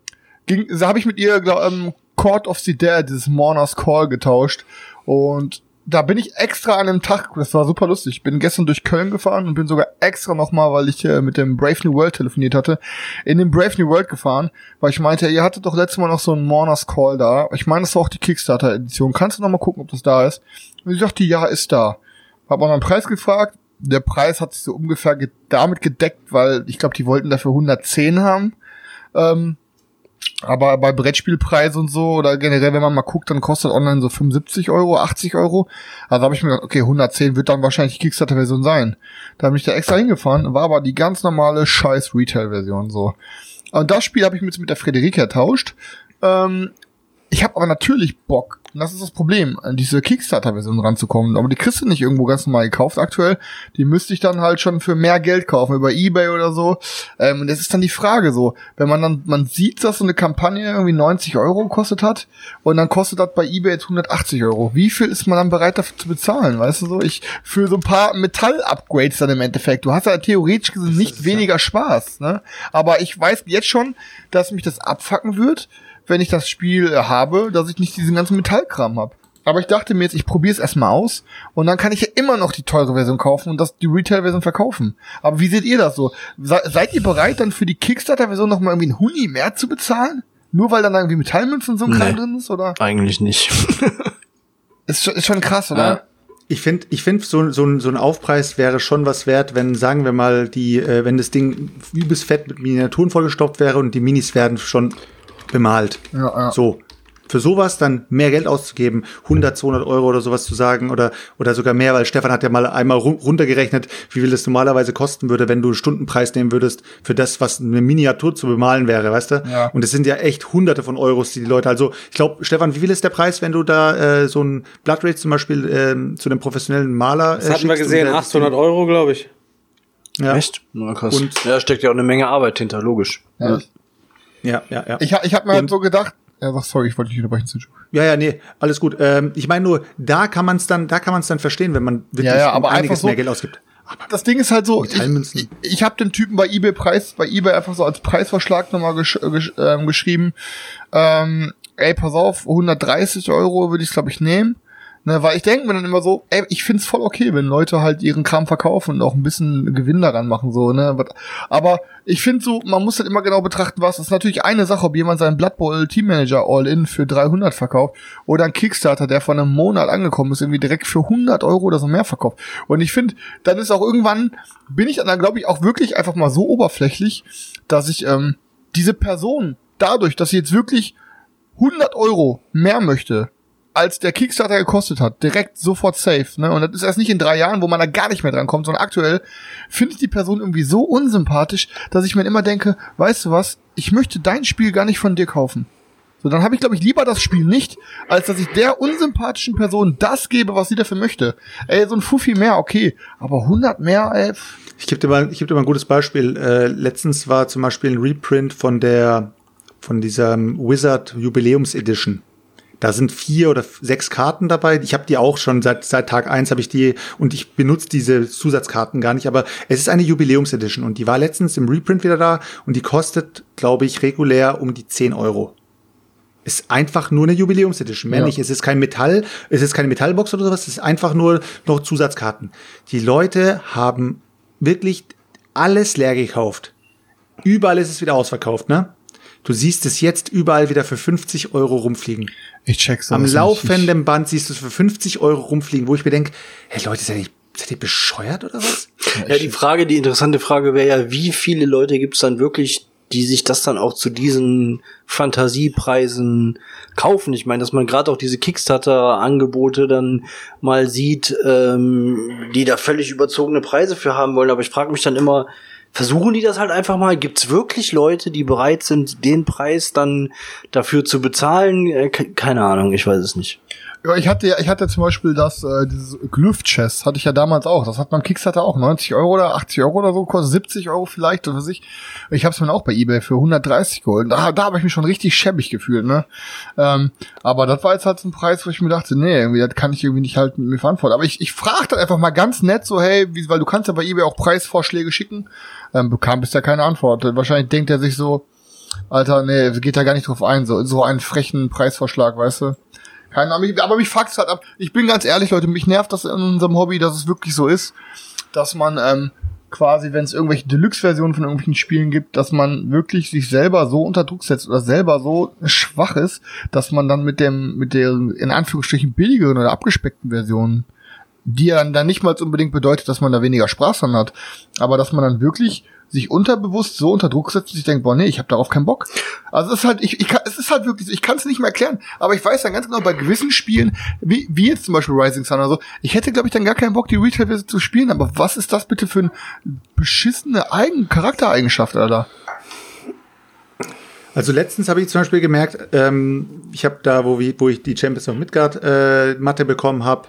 ging, da habe ich mit ihr, glaub, ähm, Court of the Dead, dieses Mourner's Call getauscht. Und da bin ich extra an einem Tag, das war super lustig, bin gestern durch Köln gefahren und bin sogar extra nochmal, weil ich äh, mit dem Brave New World telefoniert hatte, in den Brave New World gefahren, weil ich meinte, ihr hattet doch letztes Mal noch so einen Mourner's Call da. Ich meine, das war auch die Kickstarter-Edition. Kannst du noch mal gucken, ob das da ist? Und ich dachte, ja, ist da. Hab auch einen Preis gefragt. Der Preis hat sich so ungefähr ge damit gedeckt, weil ich glaube, die wollten dafür 110 haben. Ähm, aber bei Brettspielpreis und so oder generell, wenn man mal guckt, dann kostet online so 75 Euro, 80 Euro. Also habe ich mir gedacht, okay, 110 wird dann wahrscheinlich die Kickstarter-Version sein. Da bin ich da extra hingefahren, war aber die ganz normale scheiß Retail-Version so. Und das Spiel habe ich mit, mit der Frederike ertauscht. Ähm, ich habe aber natürlich Bock, und das ist das Problem, an diese Kickstarter-Version ranzukommen. Aber die kriegst du nicht irgendwo ganz normal gekauft aktuell. Die müsste ich dann halt schon für mehr Geld kaufen, über Ebay oder so. Ähm, und das ist dann die Frage so, wenn man dann, man sieht, dass so eine Kampagne irgendwie 90 Euro gekostet hat und dann kostet das bei Ebay jetzt 180 Euro. Wie viel ist man dann bereit dafür zu bezahlen, weißt du so? Ich, für so ein paar Metall-Upgrades dann im Endeffekt. Du hast ja theoretisch gesehen nicht weniger Spaß, ne? Aber ich weiß jetzt schon, dass mich das abfacken wird, wenn ich das Spiel äh, habe, dass ich nicht diesen ganzen Metallkram habe. Aber ich dachte mir jetzt, ich probiere es erstmal aus und dann kann ich ja immer noch die teure Version kaufen und das die Retail-Version verkaufen. Aber wie seht ihr das so? Se seid ihr bereit, dann für die Kickstarter-Version noch mal irgendwie einen Huni mehr zu bezahlen? Nur weil dann irgendwie Metallmünzen und so ein Kram Nee. drin ist, oder? Eigentlich nicht. Ist schon, ist schon krass, oder? Ja. Ich finde, ich find, so, so, ein, so ein Aufpreis wäre schon was wert, wenn, sagen wir mal, die, äh, wenn das Ding übelst fett mit Miniaturen vollgestopft wäre und die Minis werden schon bemalt. Ja, ja. So. Für sowas dann mehr Geld auszugeben, 100, 200 Euro oder sowas zu sagen oder, oder sogar mehr, weil Stefan hat ja mal einmal ru- runtergerechnet, wie viel das normalerweise kosten würde, wenn du einen Stundenpreis nehmen würdest für das, was eine Miniatur zu bemalen wäre, weißt du? Ja. Und es sind ja echt hunderte von Euros, die die Leute, also ich glaube, Stefan, wie viel ist der Preis, wenn du da äh, so ein Blood Rage zum Beispiel ähm, zu einem professionellen Maler Das hatten wir gesehen, der- 800 Euro, glaube ich. Ja. Echt? Na, krass. Und- ja, steckt ja auch eine Menge Arbeit hinter, logisch. Ja. Ja, ja, ja. Ich, ich habe mir halt so gedacht, ja, was, sorry, ich wollte dich unterbrechen. Ja, ja, nee, alles gut. Ähm, ich meine nur, da kann man es dann, da kann man es dann verstehen, wenn man wirklich Ja, ja, aber einiges so- mehr Geld ausgibt. das Ding ist halt so, ich, ich, ich habe den Typen bei eBay Preis, bei eBay einfach so als Preisverschlag nochmal gesch gesch ähm, geschrieben. Ähm, ey, pass auf, 130 Euro würde ich glaube ich nehmen. Ne, weil ich denke mir dann immer so, ey, ich find's voll okay, wenn Leute halt ihren Kram verkaufen und auch ein bisschen Gewinn daran machen, so, ne. Aber ich finde so, man muss halt immer genau betrachten, was. Das ist natürlich eine Sache, ob jemand seinen Blood Bowl Teammanager All-In für 300 verkauft oder ein Kickstarter, der vor einem Monat angekommen ist, irgendwie direkt für 100 Euro oder so mehr verkauft. Und ich finde, dann ist auch irgendwann, bin ich dann, glaube ich, auch wirklich einfach mal so oberflächlich, dass ich ähm, diese Person dadurch, dass sie jetzt wirklich 100 Euro mehr möchte, als der Kickstarter gekostet hat, direkt sofort safe. Ne? Und das ist erst nicht in drei Jahren, wo man da gar nicht mehr dran kommt, sondern aktuell finde ich die Person irgendwie so unsympathisch, dass ich mir immer denke, weißt du was, ich möchte dein Spiel gar nicht von dir kaufen. So, dann habe ich, glaube ich, lieber das Spiel nicht, als dass ich der unsympathischen Person das gebe, was sie dafür möchte. Ey, so ein Fuffi mehr, okay. Aber 100 mehr, ey. Ich gebe dir mal, ich gebe dir mal ein gutes Beispiel. Äh, letztens war zum Beispiel ein Reprint von der, von dieser Wizard Jubiläums Edition. Da sind vier oder sechs Karten dabei. Ich habe die auch schon seit seit Tag eins habe ich die und ich benutze diese Zusatzkarten gar nicht. Aber es ist eine Jubiläums-Edition und die war letztens im Reprint wieder da und die kostet, glaube ich, regulär um die 10 Euro. Ist einfach nur eine Jubiläums-Edition, mehr Ja. nicht. Es ist kein Metall, es ist keine Metallbox oder sowas, es ist einfach nur noch Zusatzkarten. Die Leute haben wirklich alles leer gekauft. Überall ist es wieder ausverkauft, ne? Du siehst es jetzt überall wieder für 50 Euro rumfliegen. Ich check's. Am laufenden Band siehst du es für 50 Euro rumfliegen, wo ich mir denke, hey Leute, seid ihr, seid ihr bescheuert oder was? Ja, die Frage, die interessante Frage wäre ja, wie viele Leute gibt's dann wirklich, die sich das dann auch zu diesen Fantasiepreisen kaufen? Ich meine, dass man gerade auch diese Kickstarter-Angebote dann mal sieht, ähm, die da völlig überzogene Preise für haben wollen. Aber ich frage mich dann immer, versuchen die das halt einfach mal. Gibt's wirklich Leute, die bereit sind, den Preis dann dafür zu bezahlen? Äh, ke- keine Ahnung, ich weiß es nicht. Ja, ich hatte ja, ich hatte zum Beispiel das, äh, dieses Glyph-Chess, hatte ich ja damals auch. Das hat beim Kickstarter auch 90 Euro oder 80 Euro oder so, kostet 70 Euro vielleicht, oder was ich. Ich habe es mir auch bei Ebay für 130 geholt. Da, da habe ich mich schon richtig schäbig gefühlt, ne? Ähm, aber das war jetzt halt so ein Preis, wo ich mir dachte, nee, irgendwie, das kann ich irgendwie nicht halt mit mir verantworten. Aber ich, ich frage dann einfach mal ganz nett so, hey, wie, weil du kannst ja bei Ebay auch Preisvorschläge schicken. Ähm, bekam bisher keine Antwort. Wahrscheinlich denkt er sich so, Alter, nee, geht da gar nicht drauf ein, so, so einen frechen Preisvorschlag, weißt du? Keine Ahnung, aber mich fuckt's halt ab. Ich bin ganz ehrlich, Leute, mich nervt das in unserem Hobby, dass es wirklich so ist, dass man ähm, quasi, wenn es irgendwelche Deluxe-Versionen von irgendwelchen Spielen gibt, dass man wirklich sich selber so unter Druck setzt oder selber so schwach ist, dass man dann mit dem, mit der in Anführungsstrichen billigeren oder abgespeckten Version, die ja dann, dann nicht mal unbedingt bedeutet, dass man da weniger Spaß dran hat, aber dass man dann wirklich sich unterbewusst so unter Druck setzt und sich denkt, boah, nee, ich habe darauf keinen Bock. Also es ist halt, ich, ich kann, es ist halt wirklich ich kann es nicht mehr erklären, aber ich weiß dann ganz genau, bei gewissen Spielen, wie, wie jetzt zum Beispiel Rising Sun oder so, ich hätte, glaube ich, dann gar keinen Bock, die Retail-Version zu spielen, aber was ist das bitte für eine beschissene Eigen Charaktereigenschaft, Alter? Also letztens habe ich zum Beispiel gemerkt, ähm, ich habe da, wo, wir, wo ich die Champions of Midgard äh, Matte bekommen habe,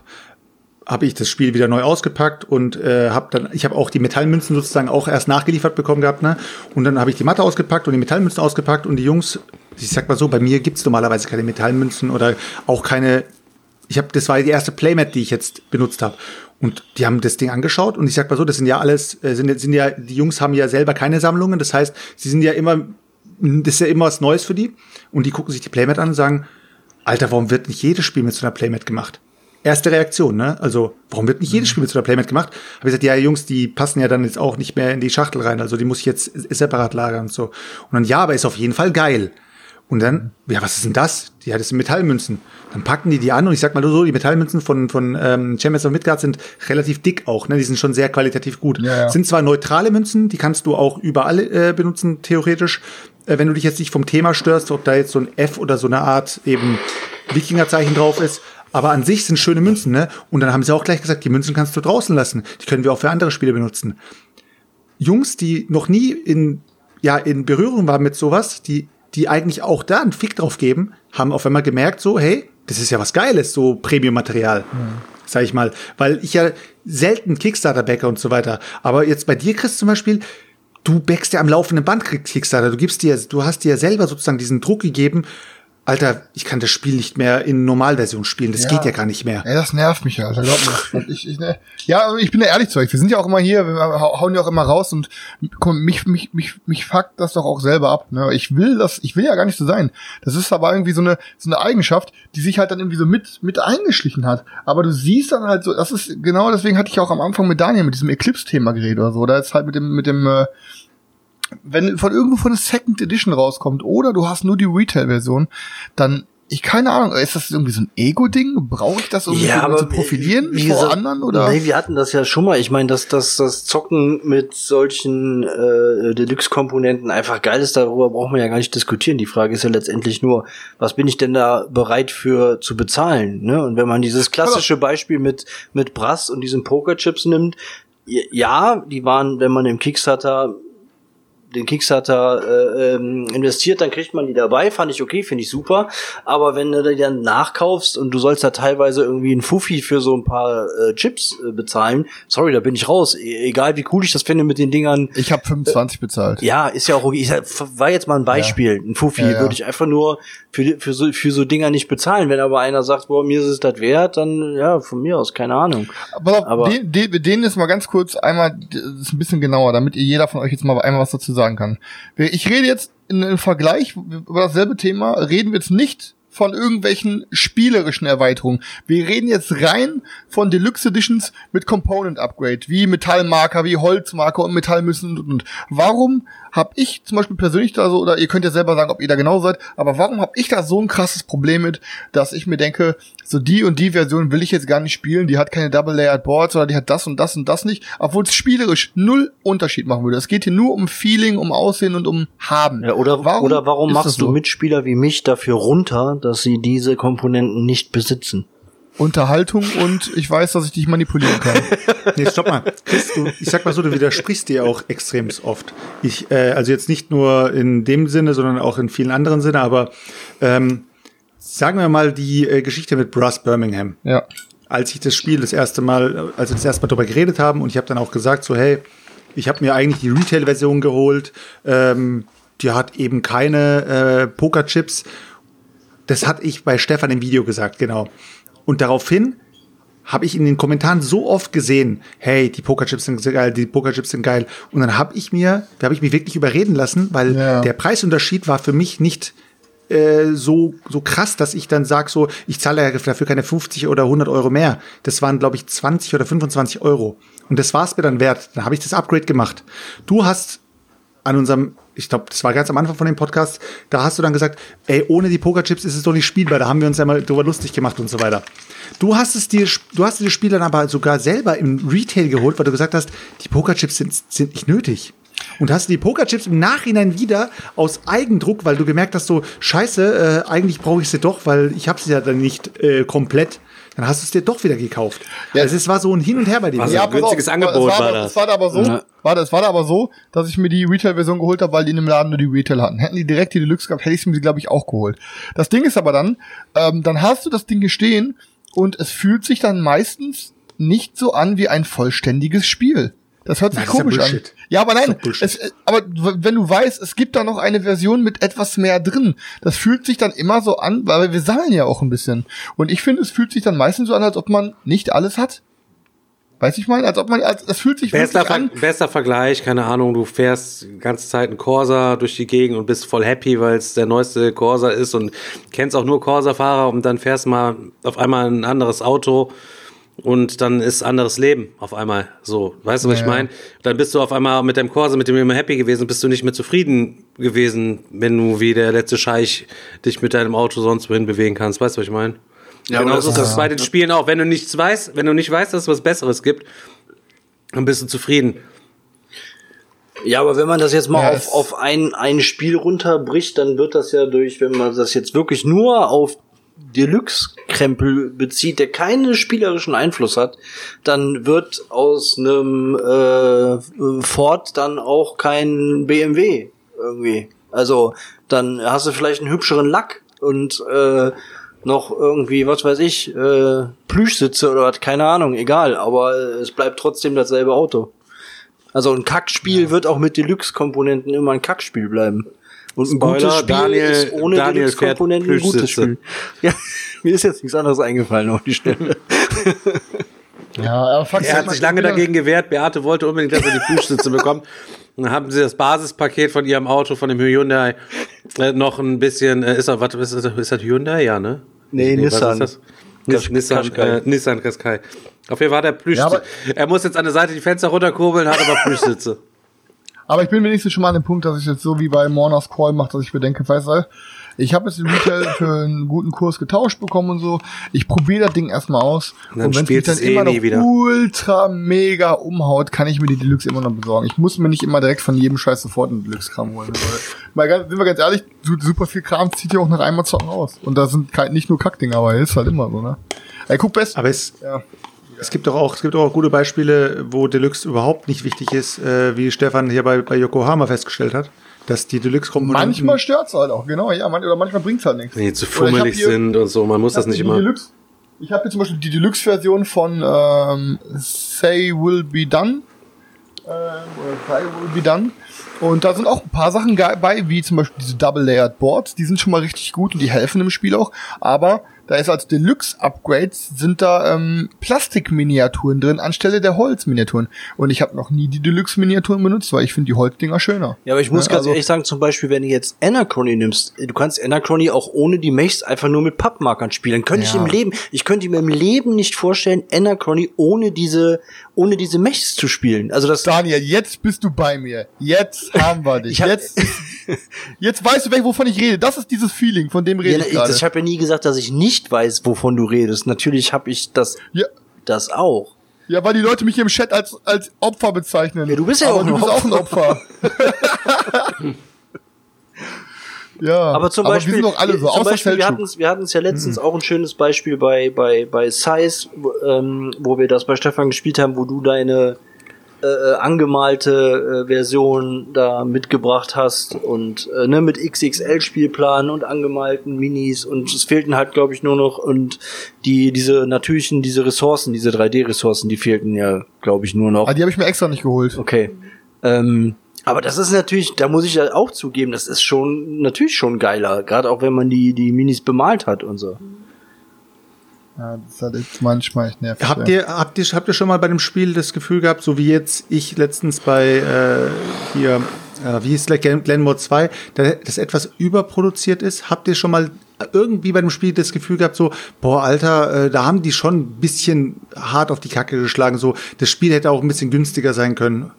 habe ich das Spiel wieder neu ausgepackt und äh, habe dann, ich habe auch die Metallmünzen sozusagen auch erst nachgeliefert bekommen gehabt, ne? Und dann habe ich die Matte ausgepackt und die Metallmünzen ausgepackt und die Jungs, ich sag mal so, bei mir gibt's normalerweise keine Metallmünzen oder auch keine. Ich habe, das war die erste Playmat, die ich jetzt benutzt habe. Und die haben das Ding angeschaut und ich sag mal so, das sind ja alles, äh, sind, sind ja, die Jungs haben ja selber keine Sammlungen. Das heißt, sie sind ja immer, das ist ja immer was Neues für die. Und die gucken sich die Playmat an und sagen, Alter, warum wird nicht jedes Spiel mit so einer Playmat gemacht? Erste Reaktion, ne? Also, warum wird nicht jedes Spiel mit so einer Playmat gemacht? Habe ich gesagt, ja, Jungs, die passen ja dann jetzt auch nicht mehr in die Schachtel rein. Also, die muss ich jetzt separat lagern und so. Und dann, ja, aber ist auf jeden Fall geil. Und dann, ja, was ist denn das? Ja, das sind Metallmünzen. Dann packen die die an und ich sag mal so, die Metallmünzen von, von ähm, Champions of Midgard sind relativ dick auch, ne? Die sind schon sehr qualitativ gut. Ja, ja. Sind zwar neutrale Münzen, die kannst du auch überall äh, benutzen, theoretisch. Äh, wenn du dich jetzt nicht vom Thema störst, ob da jetzt so ein F oder so eine Art eben Wikingerzeichen drauf ist. Aber an sich sind schöne Münzen, ne? Und dann haben sie auch gleich gesagt, die Münzen kannst du draußen lassen. Die können wir auch für andere Spiele benutzen. Jungs, die noch nie in, ja, in Berührung waren mit sowas, die, die eigentlich auch da einen Fick drauf geben, haben auf einmal gemerkt, so, hey, das ist ja was Geiles, so Premium-Material. Sag ich mal. Weil ich ja selten Kickstarter backe und so weiter. Aber jetzt bei dir, Chris, zum Beispiel, du backst ja am laufenden Band Kickstarter. Du gibst dir, du hast dir ja selber sozusagen diesen Druck gegeben, Alter, ich kann das Spiel nicht mehr in Normalversion spielen. Das Ja. geht ja gar nicht mehr. Ey, das nervt mich ja, Alter, glaub mir. Ich, ich, ne, ja, aber ich bin da ehrlich zu euch. Wir sind ja auch immer hier, wir hau- hauen ja auch immer raus und komm, mich, mich, mich, mich fuckt das doch auch selber ab. Ne? Ich will das, ich will ja gar nicht so sein. Das ist aber irgendwie so eine, so eine Eigenschaft, die sich halt dann irgendwie so mit, mit eingeschlichen hat. Aber du siehst dann halt so, das ist, genau deswegen hatte ich auch am Anfang mit Daniel mit diesem Eclipse-Thema geredet oder so. Da ist halt mit dem, mit dem, äh, wenn von irgendwo von der Second Edition rauskommt oder du hast nur die Retail-Version, dann ich keine Ahnung, ist das irgendwie so ein Ego-Ding? Brauche ich das, um mich irgendwie zu profilieren wie vor anderen? Oder? Nee, wir hatten das ja schon mal. Ich meine, dass, dass das Zocken mit solchen äh, Deluxe-Komponenten einfach geil ist, darüber braucht man ja gar nicht diskutieren. Die Frage ist ja letztendlich nur, was bin ich denn da bereit für zu bezahlen? Ne? Und wenn man dieses klassische Beispiel mit, mit Brass und diesen Pokerchips nimmt, ja, die waren, wenn man im Kickstarter den Kickstarter äh, ähm, investiert, dann kriegt man die dabei, fand ich okay, finde ich super. Aber wenn du die dann nachkaufst und du sollst da teilweise irgendwie ein Fuffi für so ein paar äh, Chips äh, bezahlen, sorry, da bin ich raus. E egal wie cool ich das finde mit den Dingern. Ich habe 25 bezahlt. Ja, ist ja auch okay. Ich war jetzt mal ein Beispiel. Ein Fuffi Ja, ja. würde ich einfach nur für, für, so, für so Dinger nicht bezahlen. Wenn aber einer sagt, boah, mir ist es das wert, dann ja, von mir aus, keine Ahnung. Aber, Aber- den, den, denen ist mal ganz kurz einmal, das ist ein bisschen genauer, damit ihr jeder von euch jetzt mal einmal was dazu sagen kann. Ich rede jetzt in einem Vergleich über dasselbe Thema, reden wir jetzt nicht von irgendwelchen spielerischen Erweiterungen. Wir reden jetzt rein von Deluxe Editions mit Component Upgrade, wie Metallmarker, wie Holzmarker und und, und, und. Warum habe ich zum Beispiel persönlich da so, oder ihr könnt ja selber sagen, ob ihr da genau seid, aber warum habe ich da so ein krasses Problem mit, dass ich mir denke, so die und die Version will ich jetzt gar nicht spielen, die hat keine Double-Layered Boards oder die hat das und das und das nicht, obwohl es spielerisch null Unterschied machen würde. Es geht hier nur um Feeling, um Aussehen und um Haben. Ja, oder warum, oder warum machst so? du Mitspieler wie mich dafür runter, dass sie diese Komponenten nicht besitzen? Unterhaltung und ich weiß, dass ich dich manipulieren kann. Nee, stopp mal. Chris, du, ich sag mal so, du widersprichst dir auch extrem oft. Ich, äh, also jetzt nicht nur in dem Sinne, sondern auch in vielen anderen Sinne, aber ähm, sagen wir mal die äh, Geschichte mit Brass Birmingham. Ja. Als ich das Spiel das erste Mal, als wir das erste Mal darüber geredet haben und ich habe dann auch gesagt, so hey, ich habe mir eigentlich die Retail-Version geholt, ähm, die hat eben keine äh, Pokerchips. Das hatte ich bei Stefan im Video gesagt, genau. Und daraufhin habe ich in den Kommentaren so oft gesehen, hey, die Pokerchips sind geil, die Pokerchips sind geil. Und dann habe ich mir, da habe ich mich wirklich überreden lassen, weil Ja. der Preisunterschied war für mich nicht äh, so so krass, dass ich dann sag so, ich zahle dafür keine 50 oder 100 Euro mehr. Das waren glaube ich 20 oder 25 Euro. Und das war es mir dann wert. Dann habe ich das Upgrade gemacht. Du hast an unserem, ich glaube, das war ganz am Anfang von dem Podcast, da hast du dann gesagt, ey, ohne die Pokerchips ist es doch nicht spielbar. Da haben wir uns ja mal drüber lustig gemacht und so weiter. Du hast es dir, du hast dir das Spiel dann aber sogar selber im Retail geholt, weil du gesagt hast, die Pokerchips sind, sind nicht nötig. Und hast die Pokerchips im Nachhinein wieder aus Eigendruck, weil du gemerkt hast, so scheiße, äh, eigentlich brauche ich sie doch, weil ich habe sie ja dann nicht äh, komplett. Dann hast du es dir doch wieder gekauft. Ja. Also es war so ein Hin und Her bei dir. Was Ja, ein günstiges auf, Angebot es war das. Es war da aber so, Ja. war das, es war da aber so, dass ich mir die Retail-Version geholt habe, weil die in dem Laden nur die Retail hatten. Hätten die direkt die Deluxe gehabt, hätte ich mir glaube ich, auch geholt. Das Ding ist aber dann, ähm, dann hast du das Ding hier stehen und es fühlt sich dann meistens nicht so an wie ein vollständiges Spiel. Das hört sich Na, das ist ja komisch an. Ja, aber nein, es, äh, aber wenn du weißt, es gibt da noch eine Version mit etwas mehr drin, das fühlt sich dann immer so an, weil wir sammeln ja auch ein bisschen. Und ich finde, es fühlt sich dann meistens so an, als ob man nicht alles hat. Weiß ich mal, als ob man, als, das fühlt sich Bester, wirklich an. Ver bester Vergleich, keine Ahnung, du fährst die ganze Zeit einen Corsa durch die Gegend und bist voll happy, weil es der neueste Corsa ist und kennst auch nur Corsa-Fahrer und dann fährst mal auf einmal ein anderes Auto und dann ist anderes Leben auf einmal so. Weißt du, was Ja, ich meine? Dann bist du auf einmal mit deinem Corsa, mit dem du immer happy gewesen, bist du nicht mehr zufrieden gewesen, wenn du wie der letzte Scheich dich mit deinem Auto sonst wohin bewegen kannst. Weißt du, was ich meine? Ja, aber Genauso das ist das bei den Spielen auch. Wenn du nichts weißt, wenn du nicht weißt, dass es was Besseres gibt, dann bist du zufrieden. Ja, aber wenn man das jetzt mal Ja, auf, auf ein, ein Spiel runterbricht, dann wird das ja durch, wenn man das jetzt wirklich nur auf Deluxe-Krempel bezieht, der keinen spielerischen Einfluss hat, dann wird aus einem äh, Ford dann auch kein BMW irgendwie. Also dann hast du vielleicht einen hübscheren Lack und äh, noch irgendwie, was weiß ich, äh, Plüschsitze oder was, keine Ahnung, egal, aber es bleibt trotzdem dasselbe Auto. Also ein Kackspiel wird auch mit Deluxe-Komponenten immer ein Kackspiel bleiben. Und ein Spoiler, gutes Spiel Daniel- ist ohne Daniel fährt Deluxe-Komponenten ein gutes. Spiel. Ja, mir ist jetzt nichts anderes eingefallen auf die Stelle. Ja, aber fuck, Er hat sich lange dagegen gewehrt. Beate wollte unbedingt, dass er die Plüschsitze bekommt. Und dann haben sie das Basispaket von ihrem Auto, von dem Hyundai, äh, noch ein bisschen, äh, ist das, was, ist das, ist das Hyundai? Ja, ne? Nee, was Nissan. ist das? Kasch- Nissan, äh, Nissan Qashqai. Auf jeden Fall hat er Plüschsitze. Ja, er muss jetzt an der Seite die Fenster runterkurbeln, hat aber Plüschsitze. Aber ich bin wenigstens schon mal an dem Punkt, dass ich jetzt so wie bei Morners Call mache, dass ich mir denke, weißt du, ich habe jetzt den Retail für einen guten Kurs getauscht bekommen und so. Ich probiere das Ding erstmal aus. Und und wenn es dann eh immer noch wieder. ultra mega umhaut, kann ich mir die Deluxe immer noch besorgen. Ich muss mir nicht immer direkt von jedem Scheiß sofort einen Deluxe-Kram holen. Weil, mal sind wir ganz ehrlich, su- super viel Kram zieht ja auch nach einmal zocken aus. Und da sind nicht nur Kackdinger, aber ist halt immer so, ne? Ey, guck best. Aber es, ja. Es gibt doch auch, es gibt auch gute Beispiele, wo Deluxe überhaupt nicht wichtig ist, äh, wie Stefan hier bei, bei Yokohama festgestellt hat, dass die Deluxe-Komponenten. Manchmal stört's halt auch, genau, ja, man, oder manchmal bringt's halt nichts. Wenn die zu fummelig hier- sind und so, man muss das nicht immer. Deluxe, ich habe hier zum Beispiel die Deluxe-Version von ähm, Say Will Be Done. Ähm, oder Say Will Be Done. Und da sind auch ein paar Sachen bei, wie zum Beispiel diese Double-Layered Boards. Die sind schon mal richtig gut und die helfen im Spiel auch. Aber da ist als Deluxe-Upgrades sind da ähm, Plastikminiaturen drin anstelle der Holzminiaturen. Und ich habe noch nie die Deluxe-Miniaturen benutzt, weil ich finde die Holzdinger schöner. Ja, aber ich muss Ja, ganz also- ehrlich sagen, zum Beispiel, wenn du jetzt Anachrony nimmst, du kannst Anachrony auch ohne die Mechs einfach nur mit Pappmarkern spielen. Könnte ich Ja. im Leben, ich könnte mir im Leben nicht vorstellen, Anachrony ohne diese, ohne diese Mechs zu spielen. Also das, Daniel, jetzt bist du bei mir. Jetzt haben wir dich. Jetzt, jetzt weißt du, wovon ich rede. Das ist dieses Feeling, von dem rede ja, ich ich, gerade. ich habe ja nie gesagt, dass ich nicht weiß, wovon du redest. Natürlich habe ich das, Ja, das auch. ja, weil die Leute mich hier im Chat als, als Opfer bezeichnen. Ja, du bist ja Aber auch du ein bist auch ein Opfer. Ja, Aber zum aber Beispiel, wir sind doch alle so, zum Beispiel wir hatten es wir hatten's ja letztens Mhm. auch ein schönes Beispiel bei, bei, bei Size, wo, ähm, wo wir das bei Stefan gespielt haben, wo du deine äh, angemalte äh, Version da mitgebracht hast und äh, ne, mit XXL-Spielplan und angemalten Minis und es fehlten halt, glaube ich, nur noch und die, diese natürlichen, diese Ressourcen, diese 3D-Ressourcen, die fehlten ja, glaube ich, nur noch. Ah, die habe ich mir extra nicht geholt. Okay. Ähm, aber das ist natürlich, da muss ich ja auch zugeben, das ist schon natürlich schon geiler, gerade auch wenn man die die Minis bemalt hat und so. Ja, das halt jetzt manchmal echt nervig. Habt ihr, habt, ihr, habt ihr schon mal bei dem Spiel das Gefühl gehabt, so wie jetzt ich letztens bei äh, hier, äh, wie hieß es, Glen- Glenmore 2, da, das etwas überproduziert ist? Habt ihr schon mal irgendwie bei dem Spiel das Gefühl gehabt, so, boah, Alter, äh, da haben die schon ein bisschen hart auf die Kacke geschlagen, so, das Spiel hätte auch ein bisschen günstiger sein können.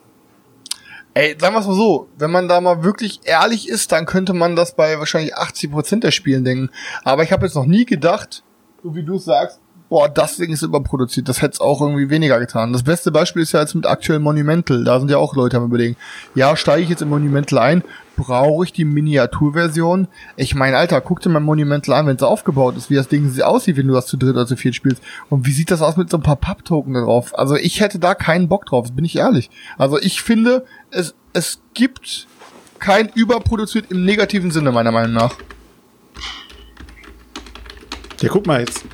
Ey, sagen wir mal so, wenn man da mal wirklich ehrlich ist, dann könnte man das bei wahrscheinlich 80% der Spielen denken. Aber ich habe jetzt noch nie gedacht, so wie du sagst, boah, das Ding ist überproduziert, das hätte es auch irgendwie weniger getan. Das beste Beispiel ist ja jetzt mit aktuell Monumental, da sind ja auch Leute am überlegen, ja, steige ich jetzt in Monumental ein, brauche ich die Miniaturversion? Ich meine, Alter, guck dir mal Monumental an, wenn es aufgebaut ist, wie das Ding aussieht, wenn du das zu dritt oder zu viert spielst. Und wie sieht das aus mit so ein paar Papptoken da drauf? Also ich hätte da keinen Bock drauf, bin ich ehrlich. Also ich finde, es, es gibt kein überproduziert im negativen Sinne, meiner Meinung nach. Ja, guck mal, jetzt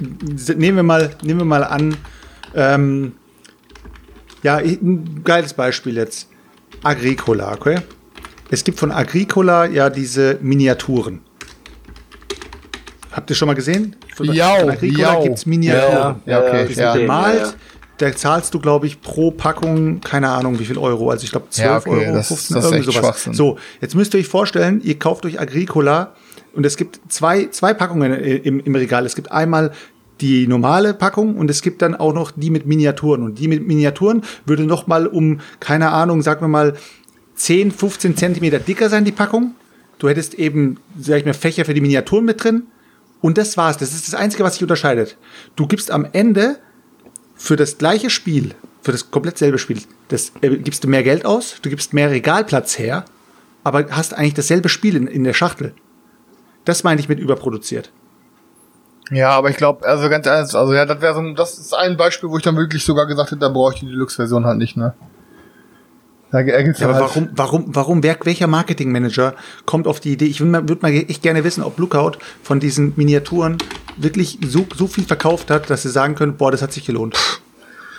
nehmen wir mal, nehmen wir mal an, ähm, ja, ein geiles Beispiel jetzt. Agricola, okay? Es gibt von Agricola ja diese Miniaturen. Habt ihr schon mal gesehen? Von Agricola jau. gibt's Miniaturen. Ja, okay, Die sind ja. bemalt. Da zahlst du, glaube ich, pro Packung, keine Ahnung, wie viel Euro. Also ich glaube 12 Ja, okay, Euro, das- 15, das irgendwie sowas. So, jetzt müsst ihr euch vorstellen, ihr kauft euch Agricola und es gibt zwei, zwei Packungen im, im Regal. Es gibt einmal die normale Packung und es gibt dann auch noch die mit Miniaturen. Und die mit Miniaturen würde noch mal um, keine Ahnung, sagen wir mal, 10, 15 Zentimeter dicker sein, die Packung. Du hättest eben, sag ich mal, Fächer für die Miniaturen mit drin. Und das war's. Das ist das Einzige, was sich unterscheidet. Du gibst am Ende für das gleiche Spiel, für das komplett selbe Spiel, das äh, gibst du mehr Geld aus, du gibst mehr Regalplatz her, aber hast eigentlich dasselbe Spiel in, in der Schachtel. Das meine ich mit überproduziert. Ja, aber ich glaube, also ganz ehrlich, also ja, das wäre so, das ist ein Beispiel, wo ich dann wirklich sogar gesagt hätte, da brauche ich die Deluxe-Version halt nicht, ne? Da ja aber halt, warum, warum, warum, wer, welcher Marketingmanager kommt auf die Idee? Ich würde mal, würd mal echt gerne wissen, ob Lookout von diesen Miniaturen wirklich so, so viel verkauft hat, dass sie sagen können, boah, das hat sich gelohnt.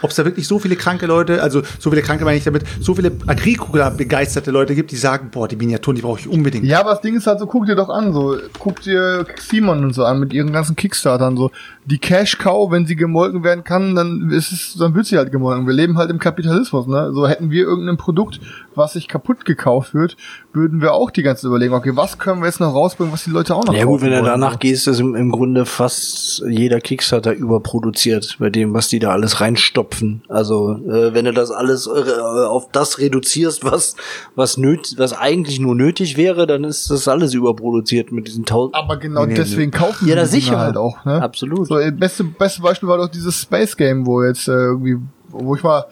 Ob es da wirklich so viele kranke Leute, also so viele kranke meine ich damit, so viele Agricola-begeisterte Leute gibt, die sagen, boah, die Miniaturen, die brauche ich unbedingt. Ja, aber das Ding ist halt so, guck dir doch an, so, guck dir Simon und so an mit ihren ganzen Kickstartern, so. Die Cash Cow, wenn sie gemolken werden kann, dann ist es, dann wird sie halt gemolken. Wir leben halt im Kapitalismus, ne? So hätten wir irgendein Produkt, was sich kaputt gekauft wird, würden wir auch die ganze überlegen, okay, was können wir jetzt noch rausbringen, was die Leute auch noch Ja gut, wenn du danach so. gehst, ist im, im Grunde fast jeder Kickstarter überproduziert bei dem, was die da alles reinstopfen. Also äh, wenn du das alles äh, auf das reduzierst, was was nöt was eigentlich nur nötig wäre, dann ist das alles überproduziert mit diesen tausend. Aber genau Nee, nee, deswegen kaufen Ja, die sicher. halt auch, ne? Absolut. So, äh, beste, beste Beispiel war doch dieses Space Game, wo jetzt äh, irgendwie, wo ich mal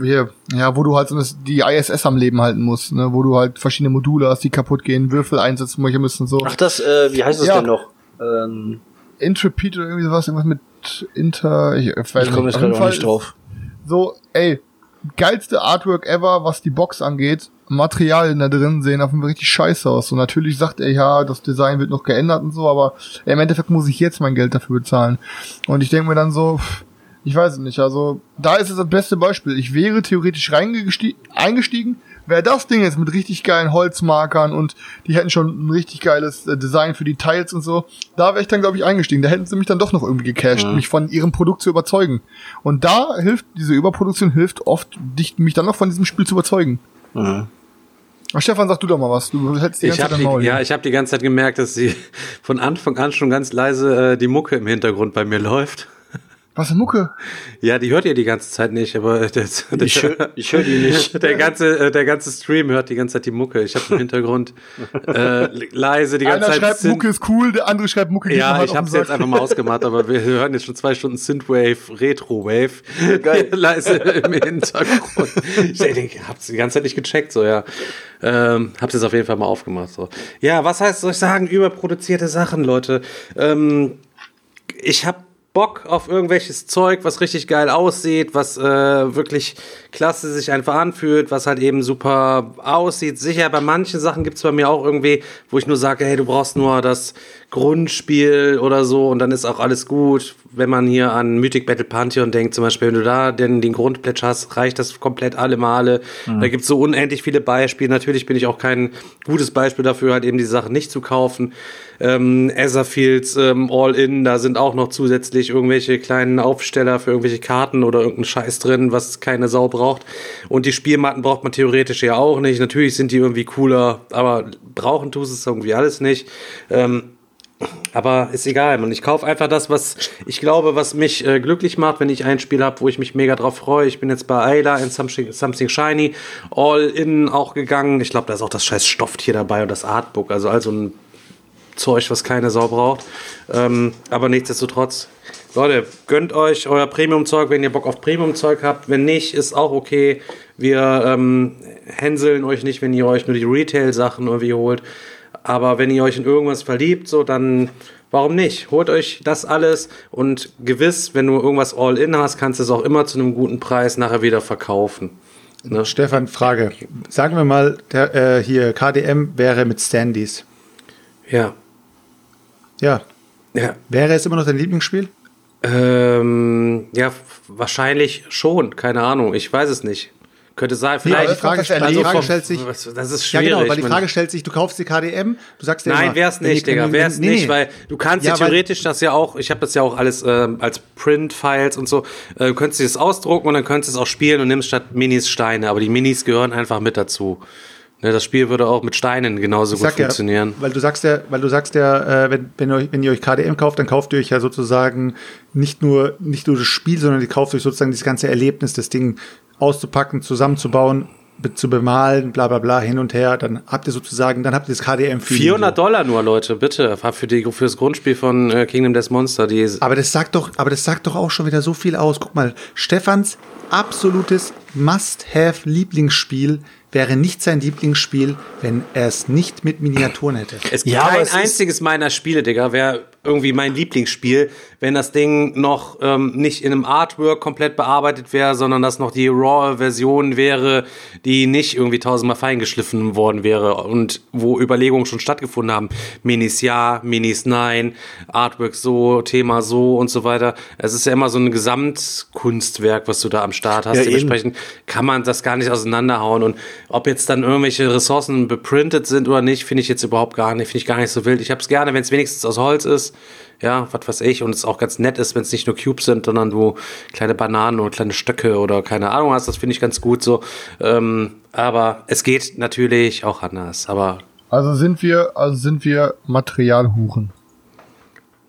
hier, ja, wo du halt so das, die ISS am Leben halten musst, ne, wo du halt verschiedene Module hast, die kaputt gehen, Würfel einsetzen, müssen so. Ach das, äh, wie heißt das Ja. denn noch? Ähm, Intrepid oder irgendwie sowas, irgendwas mit Inter, ich, ich ich komme jetzt gerade auch Fall nicht drauf. So, ey, geilste Artwork ever, was die Box angeht. Materialien da drin sehen auf jeden Fall richtig scheiße aus. Und natürlich sagt er, ja, das Design wird noch geändert und so, aber im Endeffekt muss ich jetzt mein Geld dafür bezahlen. Und ich denke mir dann so, pff, ich weiß es nicht. Also, da ist es das beste Beispiel. Ich wäre theoretisch eingestiegen, wäre das Ding jetzt mit richtig geilen Holzmarkern und die hätten schon ein richtig geiles äh, Design für die Teils und so, da wäre ich dann, glaube ich, eingestiegen. Da hätten sie mich dann doch noch irgendwie gecasht, mich von ihrem Produkt zu überzeugen. Und da hilft, diese Überproduktion hilft oft, dich, mich dann noch von diesem Spiel zu überzeugen. Mhm. Ach, Stefan, sag du doch mal was. Du hältst die Ich ganze habe Zeit Maul. die, ja, ich hab die ganze Zeit gemerkt, dass sie von Anfang an schon ganz leise äh, die Mucke im Hintergrund bei mir läuft. Was für Mucke? Ja, die hört ihr die ganze Zeit nicht, aber das, das, Ich hör- ich hör die nicht. Der ganze, äh, der ganze Stream hört die ganze Zeit die Mucke. Ich habe im Hintergrund äh, leise die ganze Einer Zeit. schreibt Synth- Mucke ist cool, der andere schreibt Mucke Ja, halt ich habe es jetzt einfach mal ausgemacht, aber wir hören jetzt schon zwei Stunden Synthwave, Retrowave. Geil. leise im Hintergrund. Ich denke, hab's die ganze Zeit nicht gecheckt, so ja. Ähm, hab's jetzt auf jeden Fall mal aufgemacht. So. Ja, was heißt, soll ich sagen, überproduzierte Sachen, Leute? Ähm, ich habe Bock auf irgendwelches Zeug, was richtig geil aussieht, was äh, wirklich klasse sich einfach anfühlt, was halt eben super aussieht. Sicher, bei manchen Sachen gibt's bei mir auch irgendwie, wo ich nur sage, hey, du brauchst nur das Grundspiel oder so und dann ist auch alles gut. Wenn man hier an Mythic Battle Pantheon denkt, zum Beispiel, wenn du da den, den Grundplätsch hast, reicht das komplett alle Male. Da gibt's so unendlich viele Beispiele. Natürlich bin ich auch kein gutes Beispiel dafür, halt eben die Sachen nicht zu kaufen. Ähm, Etherfields ähm, All-In, da sind auch noch zusätzlich irgendwelche kleinen Aufsteller für irgendwelche Karten oder irgendeinen Scheiß drin, was keine Sau braucht. Und die Spielmatten braucht man theoretisch ja auch nicht. Natürlich sind die irgendwie cooler, aber brauchen tust es irgendwie alles nicht. Ähm, aber ist egal, man. Ich kaufe einfach das, was ich glaube, was mich äh, glücklich macht, wenn ich ein Spiel habe, wo ich mich mega drauf freue. Ich bin jetzt bei Ayla in Something, Something Shiny All In auch gegangen. Ich glaube, da ist auch das scheiß Stofftier dabei und das Artbook. Also also ein Zeug, was keine Sau braucht. Ähm, aber nichtsdestotrotz, Leute, gönnt euch euer Premium-Zeug, wenn ihr Bock auf Premium-Zeug habt. Wenn nicht, ist auch okay. Wir ähm, hänseln euch nicht, wenn ihr euch nur die Retail-Sachen irgendwie holt. Aber wenn ihr euch in irgendwas verliebt, so dann warum nicht? Holt euch das alles und gewiss, wenn du irgendwas All-In hast, kannst du es auch immer zu einem guten Preis nachher wieder verkaufen. Ne? Stefan, Frage. Sagen wir mal, der, äh, hier KDM wäre mit Standys. Ja. Ja. Ja. Wäre es immer noch dein Lieblingsspiel? Ähm, ja, wahrscheinlich schon. Keine Ahnung. Ich weiß es nicht. Könnte sein. Vielleicht. die Frage, die Frage vom- stellt sich. das ist Ja, schwierig. genau, weil die Frage stellt sich, du kaufst die KDM, du sagst dir Nein, immer, wär's nicht, die- Digga, wär's nee, nicht, nee. weil du kannst Ja, ja, theoretisch das ja auch, ich habe das ja auch alles ähm, als Print-Files und so, äh, du könntest dir das ausdrucken und dann könntest du es auch spielen und nimmst statt Minis Steine, aber die Minis gehören einfach mit dazu. Ne, das Spiel würde auch mit Steinen genauso Ich gut sag ja, funktionieren. weil du sagst ja, weil du sagst ja, äh, wenn, wenn, ihr euch, wenn ihr euch KDM kauft, dann kauft ihr euch ja sozusagen nicht nur, nicht nur das Spiel, sondern ihr kauft euch sozusagen das ganze Erlebnis, das Ding auszupacken, zusammenzubauen, zu bemalen, bla bla bla, hin und her. Dann habt ihr sozusagen, dann habt ihr das KDM -Feeling 400 so. Dollar nur, Leute, bitte, für, die, für das Grundspiel von äh, Kingdom Death Monster. Die, Aber das sagt doch, aber das sagt doch auch schon wieder so viel aus. Guck mal, Stefans absolutes Must-Have-Lieblingsspiel wäre nicht sein Lieblingsspiel, wenn er es nicht mit Miniaturen hätte. Es gibt Ja, kein einziges meiner Spiele, Digga, wäre irgendwie mein Lieblingsspiel, wenn das Ding noch ähm, nicht in einem Artwork komplett bearbeitet wäre, sondern das noch die RAW-Version wäre, die nicht irgendwie tausendmal feingeschliffen worden wäre und wo Überlegungen schon stattgefunden haben. Minis ja, Minis nein, Artwork so, Thema so und so weiter. Es ist ja immer so ein Gesamtkunstwerk, was du da am Start hast. Ja, eben. Dementsprechend kann man das gar nicht auseinanderhauen und ob jetzt dann irgendwelche Ressourcen beprintet sind oder nicht, finde ich jetzt überhaupt gar nicht, finde ich gar nicht so wild. Ich habe es gerne, wenn es wenigstens aus Holz ist, ja, was weiß ich, und es auch ganz nett ist, wenn es nicht nur Cubes sind, sondern du kleine Bananen oder kleine Stöcke oder keine Ahnung hast, das finde ich ganz gut so. Ähm, aber es geht natürlich auch anders, aber Also sind wir, also sind wir Materialhuren.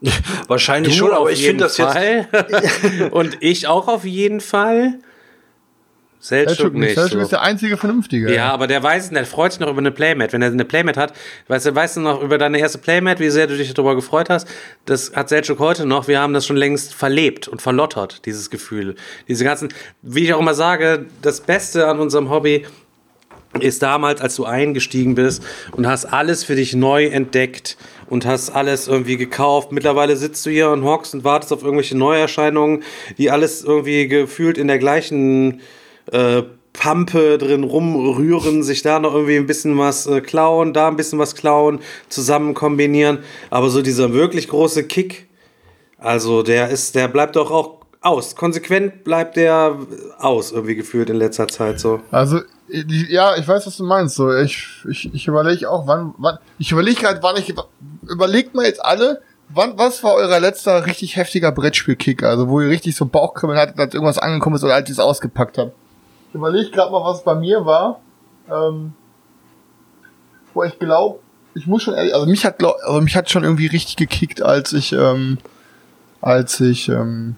Wahrscheinlich du schon, aber auf ich jeden finde das jetzt. Fall. und ich auch auf jeden Fall. Seltschuk Selchuk nicht. nicht. Selchuk so. ist der einzige Vernünftige. Ja, aber der weiß, der freut sich noch über eine Playmat. Wenn er eine Playmat hat, weißt du, weißt du noch über deine erste Playmat, wie sehr du dich darüber gefreut hast? Das hat Selchuk heute noch. Wir haben das schon längst verlebt und verlottert, dieses Gefühl. Diese ganzen, wie ich auch immer sage, das Beste an unserem Hobby ist damals, als du eingestiegen bist und hast alles für dich neu entdeckt und hast alles irgendwie gekauft. Mittlerweile sitzt du hier und hockst und wartest auf irgendwelche Neuerscheinungen, die alles irgendwie gefühlt in der gleichen äh, Pampe drin rumrühren, sich da noch irgendwie ein bisschen was äh, klauen, da ein bisschen was klauen, zusammen kombinieren. Aber so dieser wirklich große Kick, also der ist, der bleibt doch auch aus. Konsequent bleibt der aus, irgendwie gefühlt in letzter Zeit so. Also, ja, ich weiß, was du meinst. So, ich, ich, ich überlege auch, wann, wann, ich überlege gerade, wann ich, überlegt mal jetzt alle, wann, was war euer letzter richtig heftiger Brettspiel-Kick? Also, wo ihr richtig so Bauchkribbeln hattet, als irgendwas angekommen ist oder als ihr es ausgepackt habt. Ich überlege gerade mal, was bei mir war, ähm, wo ich glaube, ich muss schon ehrlich, also mich hat, also mich hat schon irgendwie richtig gekickt, als ich, ähm, als ich, ähm,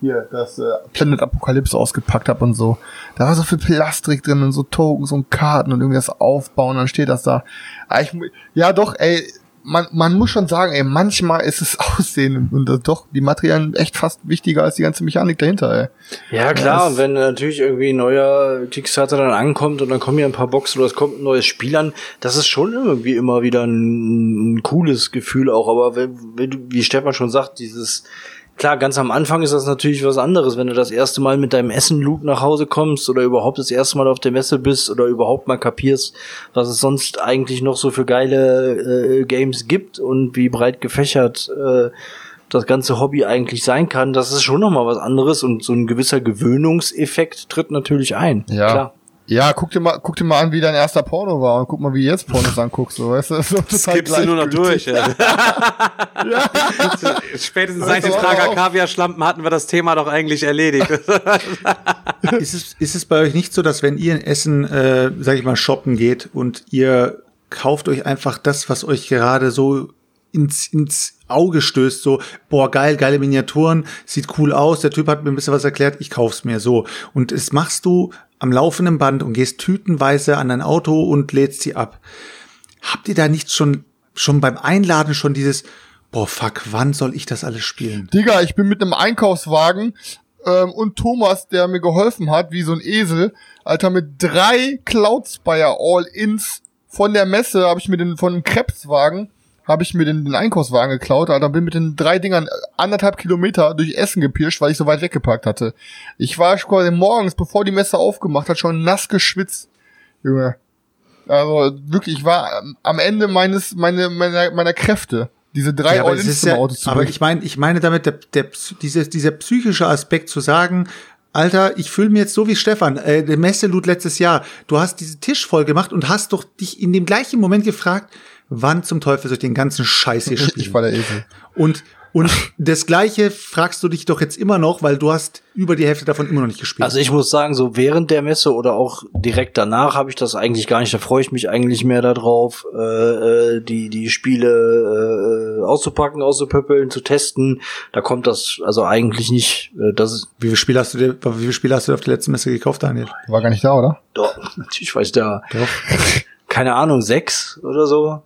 hier das äh, Planet Apocalypse ausgepackt habe und so. Da war so viel Plastik drin und so Tokens und Karten und irgendwie das aufbauen, dann steht das da. Ah, ich, ja doch, ey, man, man muss schon sagen, ey, manchmal ist es Aussehen und das doch die Materialien echt fast wichtiger als die ganze Mechanik dahinter, ey. Ja, klar, und wenn natürlich irgendwie ein neuer Kickstarter dann ankommt und dann kommen hier ein paar Boxen oder es kommt ein neues Spiel an, das ist schon irgendwie immer wieder ein, ein cooles Gefühl auch, aber wenn, wenn, wie Stefan schon sagt, dieses Klar, ganz am Anfang ist das natürlich was anderes, wenn du das erste Mal mit deinem Essen-Loot nach Hause kommst oder überhaupt das erste Mal auf der Messe bist oder überhaupt mal kapierst, was es sonst eigentlich noch so für geile äh, Games gibt und wie breit gefächert äh, das ganze Hobby eigentlich sein kann. Das ist schon noch mal was anderes und so ein gewisser Gewöhnungseffekt tritt natürlich ein. Ja. Klar. Ja, guck dir mal, guck dir mal an, wie dein erster Porno war und guck mal, wie du jetzt Pornos anguckst, so, weißt du? So Skippst du nur noch durch, ja. Spätestens seit dem Prager. Kaviar-Schlampen hatten wir das Thema doch eigentlich erledigt. ist, es, ist es bei euch nicht so, dass wenn ihr in Essen, äh, sag ich mal, shoppen geht und ihr kauft euch einfach das, was euch gerade so ins, ins Auge stößt, so, boah, geil, geile Miniaturen, sieht cool aus, der Typ hat mir ein bisschen was erklärt, ich kauf's mir so. Und das machst du am laufenden Band und gehst tütenweise an dein Auto und lädst sie ab. Habt ihr da nicht schon, schon beim Einladen schon dieses, boah, fuck, wann soll ich das alles spielen? Digga, ich bin mit einem Einkaufswagen ähm, und Thomas, der mir geholfen hat, wie so ein Esel, Alter, mit drei Cloudspire All-Ins von der Messe habe ich mir den, von einem Krebswagen, habe ich mir den, den Einkaufswagen geklaut, Alter, bin mit den drei Dingern anderthalb Kilometer durch Essen gepirscht, weil ich so weit weggeparkt hatte. Ich war quasi morgens, bevor die Messe aufgemacht hat, schon nass geschwitzt. Junge. Also wirklich, ich war am- Ende meines, meine, meiner, meiner Kräfte. Diese drei Ja, aber, ist ja, Auto zu aber ich meine, ich meine damit der, der, psy- diese, dieser psychische Aspekt zu sagen, Alter, ich fühle mir jetzt so wie Stefan, äh, der Messelut letztes Jahr. Du hast diesen Tisch voll gemacht und hast doch dich in dem gleichen Moment gefragt, wann zum Teufel soll ich den ganzen Scheiß hier spielen? Ich war der Esel. Und, und das Gleiche fragst du dich doch jetzt immer noch, weil du hast über die Hälfte davon immer noch nicht gespielt. Also ich muss sagen, so während der Messe oder auch direkt danach habe ich das eigentlich gar nicht. Da freue ich mich eigentlich mehr darauf, äh, äh, die die Spiele äh, auszupacken, auszupöppeln, zu testen. Da kommt das also eigentlich nicht. Äh, das ist wie viele Spiele hast du dir, wie viele Spiele hast du auf der letzten Messe gekauft, Daniel? War gar nicht da, oder? doch natürlich weiß da Doch. keine Ahnung sechs oder so.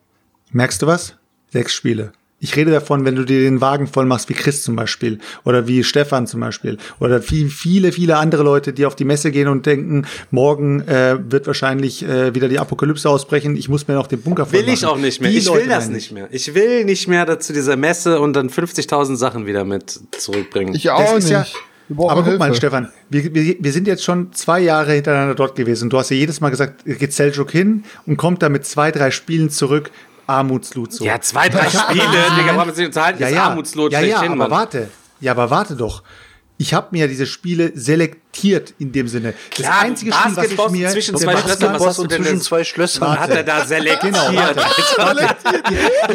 Merkst du was? Sechs Spiele. Ich rede davon, wenn du dir den Wagen voll machst, wie Chris zum Beispiel oder wie Stefan zum Beispiel oder wie viele, viele andere Leute, die auf die Messe gehen und denken, morgen äh, wird wahrscheinlich äh, wieder die Apokalypse ausbrechen, ich muss mir noch den Bunker voll Will ich machen. auch nicht mehr. Die Ich Leute will das nicht mehr. Ich will nicht mehr dazu dieser Messe und dann 50.000 Sachen wieder mit zurückbringen. Ich auch nicht. ja- Aber guck mal, Hilfe. Stefan, wir, wir, wir sind jetzt schon zwei Jahre hintereinander dort gewesen. Du hast ja jedes Mal gesagt, geht Seljuk hin und kommt da mit zwei, drei Spielen zurück. Armutslut so. ja, zwei, drei Spiele, Digga, brauchen wir sich unterhalten, ja, ist ja. Armutslot ja, ja, aber Mann. warte. Ja, aber warte doch. Ich habe mir diese Spiele selektiert in dem Sinne. Das Klar, einzige Spiel, was ich mir zwischen zwei Schlössern, was hast du zwischen zwei Schlössern? Hat er da selektiert? Genau, warte. warte.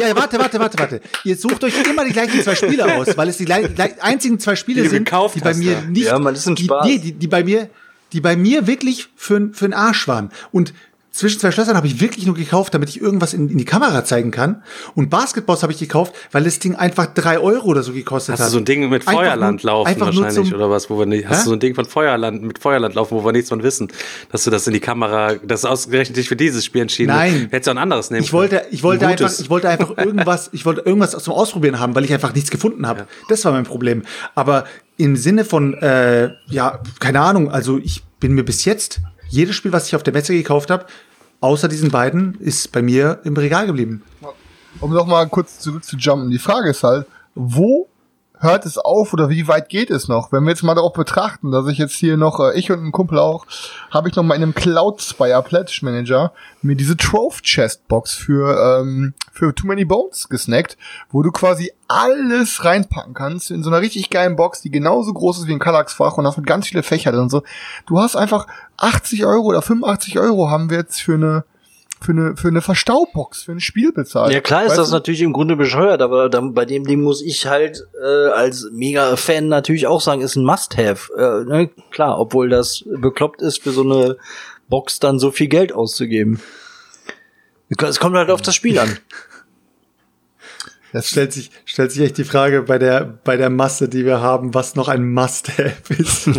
Ja, warte, warte, warte, warte. Ihr sucht euch immer die gleichen zwei Spiele aus, weil es die einzigen zwei Spiele Die sind, die bei mir nicht, Ja, man, das ist ein die, Spaß. nee, die, die bei mir, die bei mir wirklich für, für einen Arsch waren. Und zwischen zwei Schlössern habe ich wirklich nur gekauft, damit ich irgendwas in, in die Kamera zeigen kann. Und Basketballs habe ich gekauft, weil das Ding einfach drei Euro oder so gekostet Hast hat. du so ein Ding mit Einfach Feuerland nur- laufen einfach wahrscheinlich zum- oder was, wo wir nicht, hast du so ein Ding von Feuerland mit Feuerland laufen, wo wir nichts von wissen, dass du das in die Kamera, das ist ausgerechnet dich für dieses Spiel entschieden. Nein. Hättest du ein anderes nehmen Ich wollte, können. ich wollte Ein einfach, ich wollte einfach irgendwas, ich wollte irgendwas zum Ausprobieren haben, weil ich einfach nichts gefunden habe. Das war mein Problem. Aber im Sinne von, äh, ja, keine Ahnung, also ich bin mir bis jetzt jedes Spiel, was ich auf der Messe gekauft habe, außer diesen beiden, ist bei mir im Regal geblieben. Um noch mal kurz zurück zu jumpen. Die Frage ist halt, wo hört es auf oder wie weit geht es noch? Wenn wir jetzt mal darauf betrachten, dass ich jetzt hier noch, äh, ich und ein Kumpel auch, habe ich noch mal in einem Cloudspire Pledge Manager mir diese Trove Chest Box für, ähm, für Too Many Bones gesnackt, wo du quasi alles reinpacken kannst in so einer richtig geilen Box, die genauso groß ist wie ein Kallax-Fach und hast mit ganz viele Fächer und so. Du hast einfach 80 Euro oder 85 Euro haben wir jetzt für eine für eine, für eine Verstaubbox, für ein Spiel bezahlt. Ja klar ist Weißt das du? natürlich im Grunde bescheuert, aber dann, bei dem Ding muss ich halt äh, als Mega-Fan natürlich auch sagen, ist ein Must-Have. Äh, ne? Klar, obwohl das bekloppt ist, für so eine Box dann so viel Geld auszugeben. Es kommt halt auf das Spiel an. Es stellt sich, stellt sich echt die Frage bei der, bei der Masse, die wir haben, was noch ein Must-Have ist.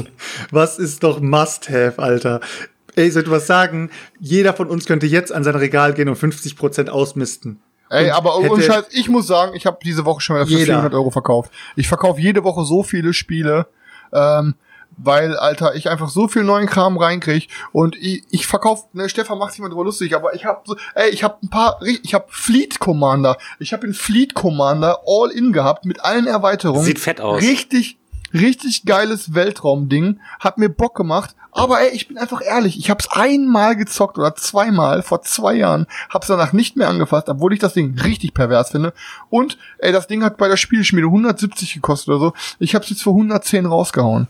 was ist doch Must-Have, Alter? Ey, ich was sagen? Jeder von uns könnte jetzt an sein Regal gehen und 50 Prozent ausmisten. Ey, Und aber ohne Scheiß, ich muss sagen, ich habe diese Woche schon wieder für Jeder. 400 Euro verkauft. Ich verkaufe jede Woche so viele Spiele, ähm, weil, Alter, ich einfach so viel neuen Kram reinkrieg und ich, ich verkaufe, ne, Stefan macht sich mal drüber lustig, aber ich habe so, ey, ich habe ein paar, ich habe Fleet Commander, ich habe den Fleet Commander All-In gehabt mit allen Erweiterungen. Sieht fett aus. Richtig, richtig geiles Weltraumding, hat mir Bock gemacht, aber ey, ich bin einfach ehrlich, ich hab's einmal gezockt oder zweimal vor zwei Jahren, hab's danach nicht mehr angefasst, obwohl ich das Ding richtig pervers finde. Und ey, das Ding hat bei der Spielschmiede 170 gekostet oder so. Ich hab's jetzt für 110 rausgehauen.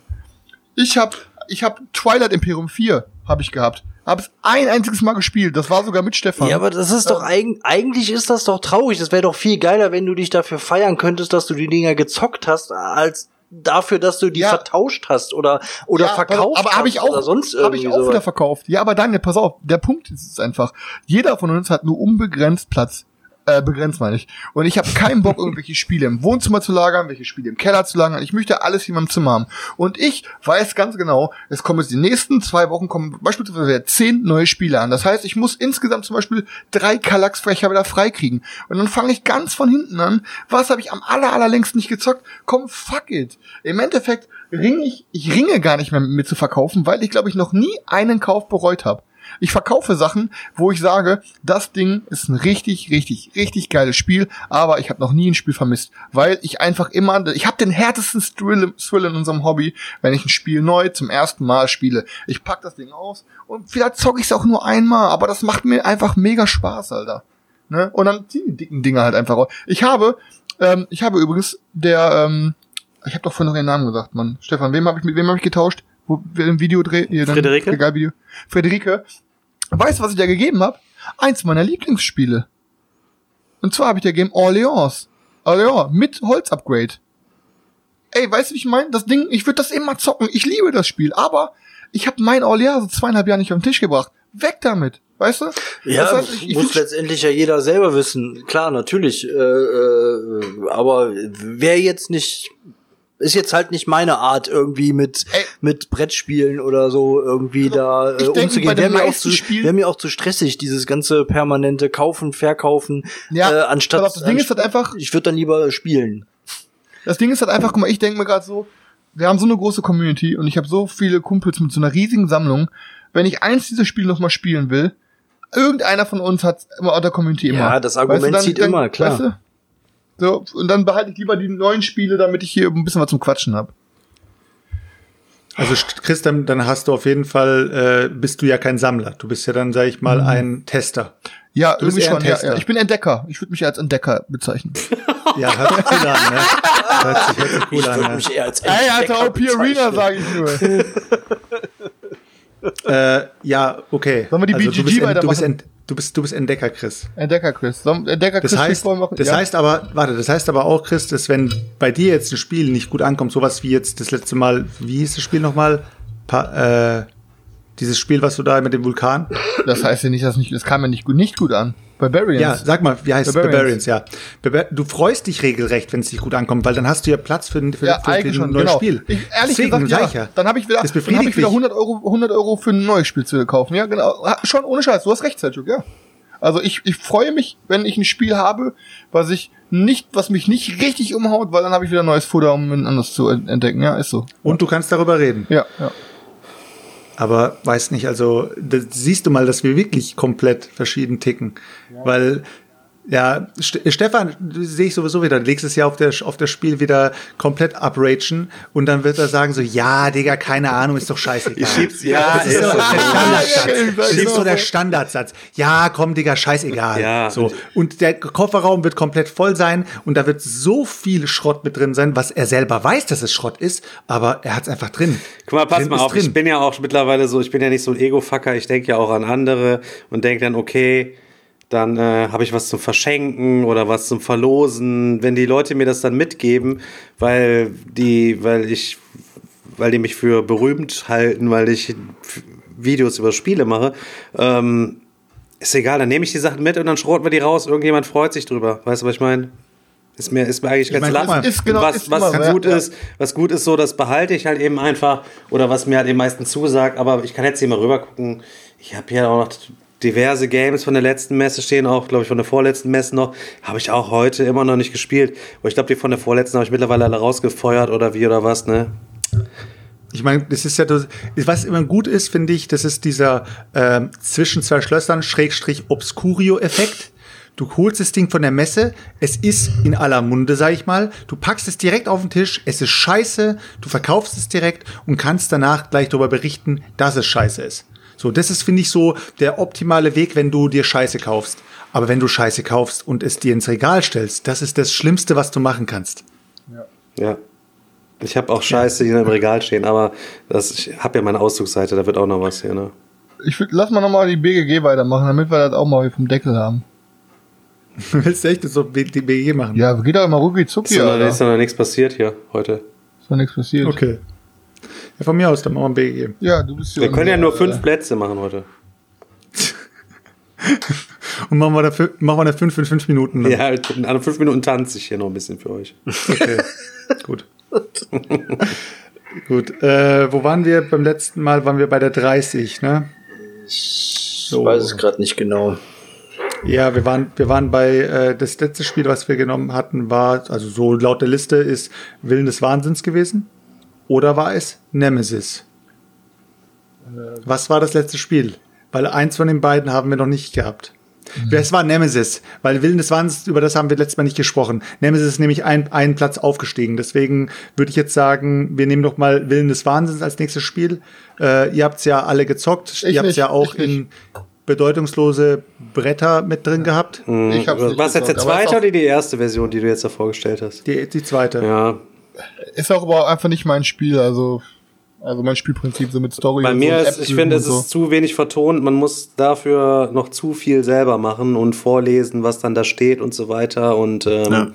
Ich hab, ich hab Twilight Imperium 4 habe ich gehabt. Hab's ein einziges Mal gespielt. Das war sogar mit Stefan. Ja, aber das ist doch eig eigentlich ist das doch traurig. Das wäre doch viel geiler, wenn du dich dafür feiern könntest, dass du die Dinger gezockt hast, als dafür, dass du die Ja. vertauscht hast oder oder Ja, verkauft aber habe ich hast auch, oder sonst habe ich irgendwie auch wieder sowas. verkauft. Ja, aber Daniel, pass auf, der Punkt ist es einfach, jeder von uns hat nur unbegrenzt Platz. Äh, begrenzt meine ich. Und ich habe keinen Bock, irgendwelche Spiele im Wohnzimmer zu lagern, welche Spiele im Keller zu lagern. Ich möchte alles in meinem Zimmer haben. Und ich weiß ganz genau, es kommen jetzt die nächsten zwei Wochen kommen beispielsweise zehn neue Spiele an. Das heißt, ich muss insgesamt zum Beispiel drei Kallax-Frecher wieder freikriegen. Und dann fange ich ganz von hinten an. Was habe ich am aller, allerlängsten nicht gezockt? Komm, fuck it. Im Endeffekt ringe ich, ich ringe gar nicht mehr mit mir zu verkaufen, weil ich glaube ich noch nie einen Kauf bereut habe. Ich verkaufe Sachen, wo ich sage, das Ding ist ein richtig, richtig, richtig geiles Spiel, aber ich habe noch nie ein Spiel vermisst, weil ich einfach immer, ich habe den härtesten Thrill, Thrill in unserem Hobby, wenn ich ein Spiel neu zum ersten Mal spiele. Ich pack das Ding aus und vielleicht zocke ich es auch nur einmal, aber das macht mir einfach mega Spaß, Alter. Ne? Und dann ziehen die dicken Dinger halt einfach raus. Ich habe, ähm, ich habe übrigens der, ähm, ich habe doch vorhin noch ihren Namen gesagt, Mann. Stefan, wem habe ich mit wem habe ich getauscht? Wo wer im Video dann- Friederike? Regalvideo. Friederike. Weißt du, was ich dir gegeben habe? Eins meiner Lieblingsspiele. Und zwar habe ich dir gegeben Orleans. Orleans mit Holzupgrade. Ey, weißt du, wie ich meine? Das Ding, ich würde das immer zocken. Ich liebe das Spiel. Aber ich habe mein Orleans so zweieinhalb Jahre nicht auf den Tisch gebracht. Weg damit. Weißt du? Ja, Das heißt, ich- ich muss letztendlich ja jeder selber wissen. Klar, natürlich. Äh, äh, aber wer jetzt nicht ist jetzt halt nicht meine Art irgendwie mit Ey. mit Brettspielen oder so irgendwie da ich äh, umzugehen. Wäre mir auch zu wäre mir auch zu stressig dieses ganze permanente kaufen, verkaufen Ja, äh, anstatt auf, das Ding ist halt einfach- ich würde dann lieber spielen. Das Ding ist halt einfach, guck mal, ich denke mir gerade so, wir haben so eine große Community und ich habe so viele Kumpels mit so einer riesigen Sammlung. Wenn ich eins dieser Spiele noch mal spielen will, irgendeiner von uns hat immer aus der Community immer. Ja, das Argument zieht immer, klar. Weißt du? So, und dann behalte ich lieber die neuen Spiele, damit ich hier ein bisschen was zum Quatschen habe. Also Chris, dann, dann hast du auf jeden Fall, äh, bist du ja kein Sammler. Du bist ja dann, sag ich mal, ein Tester. Ja, Du bist irgendwie schon. Ja, Tester. ja. Ich bin Entdecker. Ich würde mich als Entdecker bezeichnen. Ja, hört sich cool an, ne? Hört sich, hört sich cool ich an, würde mich eher als Ey, Entdecker Alter, OP Arena bezeichnen. sage ich nur. Äh, ja, okay. Sollen wir die also, BGG du bist, Ent- du, weitermachen? bist Ent- du, bist, du bist Entdecker, Chris. Entdecker Chris. Sollen- Entdecker Das Chris heißt, wollen wir machen? das Ja. heißt aber, warte, das heißt aber auch, Chris, dass wenn bei dir jetzt ein Spiel nicht gut ankommt, sowas wie jetzt das letzte Mal, wie hieß das Spiel nochmal? Pa äh, dieses Spiel, was du da mit dem Vulkan? Das heißt ja nicht, dass nicht, das kam ja nicht gut, nicht gut an. Barbarians. Ja, sag mal, wie heißt es? Barbarians. Barbarians, ja. Du freust dich regelrecht, wenn es nicht gut ankommt, weil dann hast du ja Platz für, ein- für, ja, für, ein schon, neues genau. Spiel. Ich, ehrlich Deswegen, gesagt, ja. Dann habe ich wieder, Das dann hab ich wieder mich. 100 Euro, 100 Euro für ein neues Spiel zu kaufen. Ja, genau. Schon ohne Scheiß. Du hast recht, Selchuk, ja. Also ich, ich freue mich, wenn ich ein Spiel habe, was ich nicht, was mich nicht richtig umhaut, weil dann habe ich wieder neues Futter, um ein anderes zu ent- entdecken. Ja, ist so. Und du kannst darüber reden. Ja, ja. Aber weiß nicht, also siehst du mal, dass wir wirklich komplett verschieden ticken. Weil, ja, St Stefan, sehe ich sowieso wieder, nächstes Jahr auf, der, auf das Spiel wieder komplett upragen und dann wird er sagen so, ja, Digga, keine Ahnung, ist doch scheißegal. schieb's- ja, das ist ist so der Standardsatz. Ja, ist so der. Standardsatz. Ja, komm, Digga, scheißegal. Ja. So. Und der Kofferraum wird komplett voll sein und da wird so viel Schrott mit drin sein, was er selber weiß, dass es Schrott ist, aber er hat es einfach drin. Guck mal, pass Drin mal auf, ich bin ja auch mittlerweile so, ich bin ja nicht so ein Ego-Fucker, ich denke ja auch an andere und denke dann, okay, dann äh, habe ich was zum Verschenken oder was zum Verlosen. Wenn die Leute mir das dann mitgeben, weil die, weil ich, weil die mich für berühmt halten, weil ich Videos über Spiele mache, ähm, ist egal, dann nehme ich die Sachen mit und dann schrotten wir die raus. Irgendjemand freut sich drüber. Weißt du, was ich meine? Ist mir, ist mir eigentlich ganz lass. mal, ist genau- was, ist was immer, gut ja. ist, was gut ist, so, das behalte ich halt eben einfach. Oder was mir halt eben meistens zusagt. Aber ich kann jetzt hier mal rüber gucken. Ich habe hier auch noch diverse Games von der letzten Messe stehen, auch, glaube ich, von der vorletzten Messe noch. Habe ich auch heute immer noch nicht gespielt. Aber ich glaube, die von der vorletzten habe ich mittlerweile alle rausgefeuert oder wie oder was, ne? Ich meine, das ist ja, was immer gut ist, finde ich, das ist dieser ähm, zwischen zwei Schlössern Schrägstrich Obscurio-Effekt. Du holst das Ding von der Messe, es ist in aller Munde, sag ich mal. Du packst es direkt auf den Tisch, es ist scheiße, du verkaufst es direkt und kannst danach gleich darüber berichten, dass es scheiße ist. So, das ist, finde ich, so der optimale Weg, wenn du dir Scheiße kaufst. Aber wenn du Scheiße kaufst und es dir ins Regal stellst, das ist das Schlimmste, was du machen kannst. Ja. Ich habe auch Scheiße hier im Regal stehen, aber das, ich habe ja meine Auszugsseite, da wird auch noch was hier, ne? Ich würd, lass mal nochmal die BGG weitermachen, damit wir das auch mal vom Deckel haben. Willst du echt so die BG machen? Ja, geht doch immer rucki zucki, Ist ja ja noch nichts passiert hier heute. Ist doch nichts passiert. Okay. Ja, von mir aus, dann machen wir ein BG. Ja, du bist hier. Wir können ja nur fünf äh, Plätze machen heute. Und machen wir da, machen wir da fünf in fünf Minuten. dann. Ja, in an fünf Minuten tanze ich hier noch ein bisschen für euch. Okay. Gut. Gut. Äh, wo waren wir beim letzten Mal? Waren wir bei der 30, ne? Ich So. weiß es gerade nicht genau. Ja, wir waren, wir waren bei, äh, das letzte Spiel, was wir genommen hatten, war, also so laut der Liste, ist Willen des Wahnsinns gewesen. Oder war es Nemesis? Was war das letzte Spiel? Weil eins von den beiden haben wir noch nicht gehabt. Es war Nemesis, weil Willen des Wahnsinns, über das haben wir letztes Mal nicht gesprochen. Nemesis ist nämlich ein, einen Platz aufgestiegen. Deswegen würde ich jetzt sagen, wir nehmen doch mal Willen des Wahnsinns als nächstes Spiel. Äh, ihr habt es ja alle gezockt. Ich ihr habt es ja auch in bedeutungslose Bretter mit drin gehabt. Ich hab's nicht Was jetzt der zweite oder die erste Version, die du jetzt da vorgestellt hast? Die, die zweite. Ja, Ist auch aber einfach nicht mein Spiel, also, also mein Spielprinzip so mit Story. bei mir so und ist, ich finde, es so. ist zu wenig vertont. Man muss dafür noch zu viel selber machen und vorlesen, was dann da steht und so weiter. Und ähm, Ja.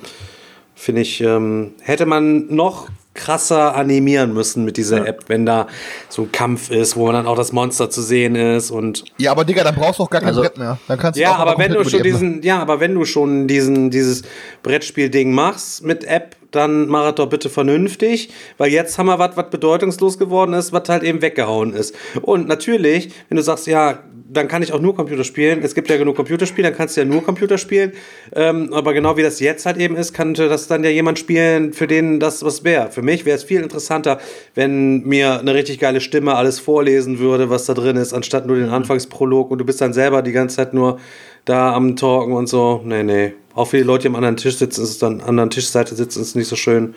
finde ich, ähm, hätte man noch krasser animieren müssen mit dieser App, wenn da so ein Kampf ist, wo dann auch das Monster zu sehen ist und Ja, aber Digga, dann brauchst du auch gar kein Also- Brett mehr. Dann kannst du Ja, auch aber wenn du schon die diesen, ja, aber wenn du schon diesen, dieses Brettspiel-Ding machst mit App, dann mach es doch bitte vernünftig, weil jetzt haben wir was, was bedeutungslos geworden ist, was halt eben weggehauen ist. Und natürlich, wenn du sagst, ja, dann kann ich auch nur Computer spielen, es gibt ja genug Computerspiele, dann kannst du ja nur Computer spielen, ähm, aber genau wie das jetzt halt eben ist, könnte das dann ja jemand spielen, für den das was wäre. Für mich wäre es viel interessanter, wenn mir eine richtig geile Stimme alles vorlesen würde, was da drin ist, anstatt nur den Anfangsprolog und du bist dann selber die ganze Zeit nur da am Talken und so. Nee, nee. Auch für die Leute, die am anderen Tisch sitzen, ist es dann, anderen Tischseite sitzen, ist es nicht so schön.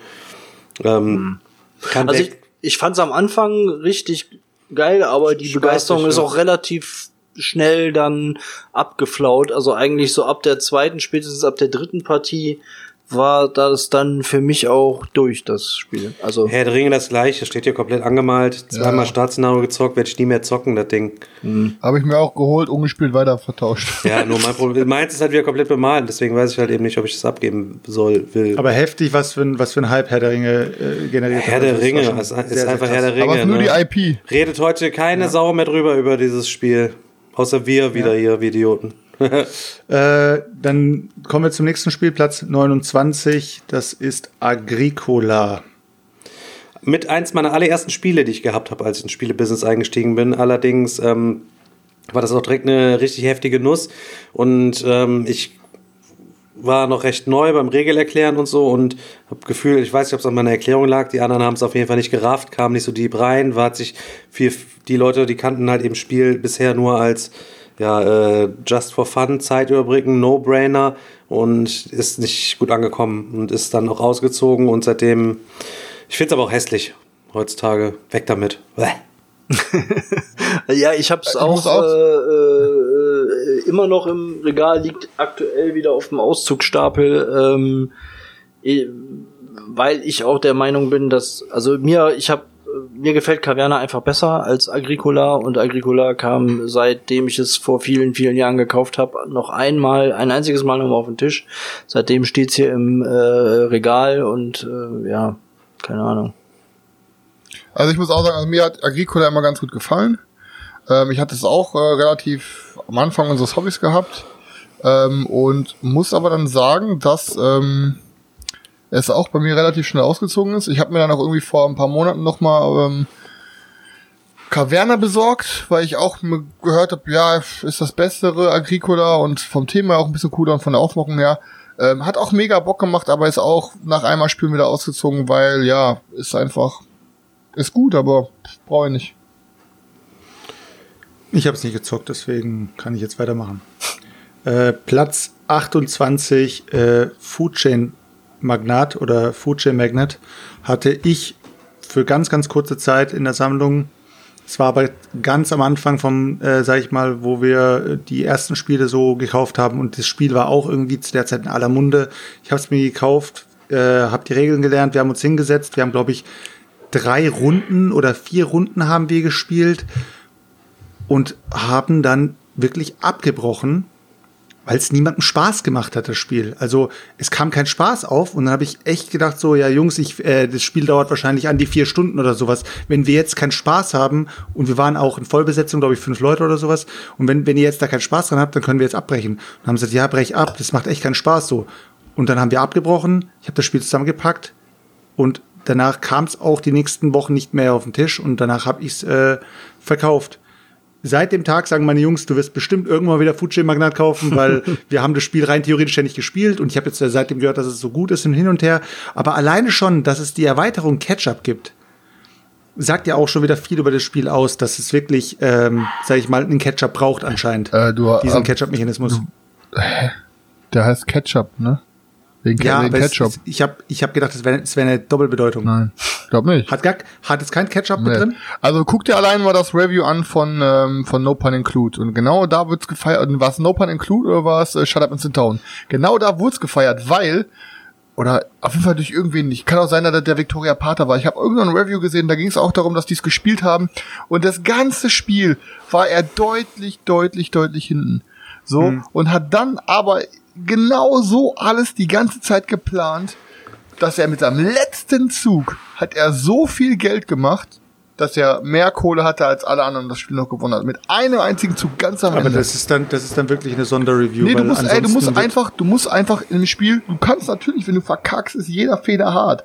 Ähm, kann Also ich, ich fand es am Anfang richtig geil, aber die Begeisterung ist auch relativ schnell dann abgeflaut. Also eigentlich so ab der zweiten, spätestens ab der dritten Partie war das dann für mich auch durch, das Spiel. Also Herr der Ringe das gleiche, steht hier komplett angemalt. Zweimal Ja. Startszenario gezockt, werde ich nie mehr zocken, das Ding. Habe ich mir auch geholt, ungespielt weiter vertauscht. Ja, nur mein Problem. Meins ist halt wieder komplett bemalt, deswegen weiß ich halt eben nicht, ob ich das abgeben soll, will. Aber heftig, was für ein, was für ein Hype Herr der Ringe äh, generiert Herr hat. der Also, Ringe, es ist, sehr, sehr einfach krass. Herr der Ringe. aber ist nur ne? die IP. Redet heute keine Sau mehr drüber über dieses Spiel. Außer wir wieder hier, wie Idioten. Äh, dann kommen wir zum nächsten Spielplatz 29. Das ist Agricola. Mit eins meiner allerersten Spiele, die ich gehabt habe, als ich ins Spielebusiness eingestiegen bin. Allerdings ähm, war das auch direkt eine richtig heftige Nuss. Und ähm, ich war noch recht neu beim Regelerklären und so und habe Gefühl, ich weiß nicht, ob es an meiner Erklärung lag, die anderen haben es auf jeden Fall nicht gerafft, kam nicht so deep rein, war hat sich viel, die Leute, die kannten halt eben Spiel bisher nur als ja, äh, just for fun Zeit überbrücken, No-Brainer und ist nicht gut angekommen und ist dann auch ausgezogen und seitdem, ich finde es aber auch hässlich heutzutage, weg damit. Bäh. Ja, ich habe es Ich auch, auch- Äh, äh, immer noch im Regal, liegt aktuell wieder auf dem Auszugsstapel, ähm, weil ich auch der Meinung bin, dass, also mir, ich habe mir gefällt Caverna einfach besser als Agricola und Agricola kam, seitdem ich es vor vielen, vielen Jahren gekauft habe, noch einmal, ein einziges Mal nochmal auf den Tisch. Seitdem steht's hier im äh, Regal und äh, ja, keine Ahnung. Also ich muss auch sagen, also mir hat Agricola immer ganz gut gefallen. Ähm, ich hatte es auch äh, relativ am Anfang unseres Hobbys gehabt. Ähm, und muss aber dann sagen, dass ähm, es auch bei mir relativ schnell ausgezogen ist. Ich habe mir dann auch irgendwie vor ein paar Monaten nochmal ähm, Caverna besorgt, weil ich auch gehört habe, ja, ist das bessere Agricola und vom Thema auch ein bisschen cooler und von der Aufmachung her. Ähm, hat auch mega Bock gemacht, aber ist auch nach einmal Spielen wieder ausgezogen, weil ja, ist einfach, ist gut, aber brauche ich nicht. Ich habe es nicht gezockt, deswegen kann ich jetzt weitermachen. Äh, Platz 28, äh, Food Chain Magnat oder Food Chain Magnet hatte ich für ganz, ganz kurze Zeit in der Sammlung es war aber ganz am Anfang vom, äh, sag ich mal, wo wir die ersten Spiele so gekauft haben und das Spiel war auch irgendwie zu der Zeit in aller Munde. Ich habe es mir gekauft, äh, habe die Regeln gelernt, wir haben uns hingesetzt, wir haben glaube ich drei Runden oder vier Runden haben wir gespielt und haben dann wirklich abgebrochen weil es niemandem Spaß gemacht hat, das Spiel. Also es kam kein Spaß auf und dann habe ich echt gedacht, so, ja Jungs, ich, äh, das Spiel dauert wahrscheinlich an die vier Stunden oder sowas. Wenn wir jetzt keinen Spaß haben und wir waren auch in Vollbesetzung, glaube ich, fünf Leute oder sowas, und wenn, wenn ihr jetzt da keinen Spaß dran habt, dann können wir jetzt abbrechen. Und haben gesagt, ja, brech ab, das macht echt keinen Spaß so. Und dann haben wir abgebrochen, ich habe das Spiel zusammengepackt und danach kam es auch die nächsten Wochen nicht mehr auf den Tisch und danach habe ich es äh, verkauft seit dem Tag sagen meine Jungs, du wirst bestimmt irgendwann wieder Food Magnat kaufen, weil wir haben das Spiel rein theoretisch ja nicht gespielt und ich habe jetzt seitdem gehört, dass es so gut ist und hin und her. Aber alleine schon, dass es die Erweiterung Ketchup gibt, sagt ja auch schon wieder viel über das Spiel aus, dass es wirklich, ähm, sag ich mal, einen Ketchup braucht anscheinend. Äh, du, diesen äh, Ketchup-Mechanismus. Der heißt Ketchup, ne? Wegen, ja, wegen Ketchup. Ist, ich habe ich hab gedacht, es wäre wär eine Doppelbedeutung. Nein, glaub nicht. Hat, gar, hat es kein Ketchup nee. mit drin? Also guck dir allein mal das Review an von, ähm, von No Pun Include. Und genau da wird's gefeiert. War es No Pun Include oder war es äh, Shut Up and Sit Down? Genau da wurde es gefeiert, weil oder auf jeden Fall durch irgendwen. Ich kann auch sein, dass der Victoria Pater war. Ich habe irgendein Review gesehen, da ging es auch darum, dass die es gespielt haben. Und das ganze Spiel war er deutlich, deutlich, deutlich hinten. So, hm. und hat dann aber genau so alles die ganze Zeit geplant, dass er mit seinem letzten Zug hat er so viel Geld gemacht, dass er mehr Kohle hatte als alle anderen das Spiel noch gewonnen hat. Mit einem einzigen Zug ganz am Aber Ende. Aber das ist dann, das ist dann wirklich eine Sonderreview. Nee, du musst, ey, du musst einfach, du musst einfach im Spiel, du kannst natürlich, wenn du verkackst, ist jeder Feder hart.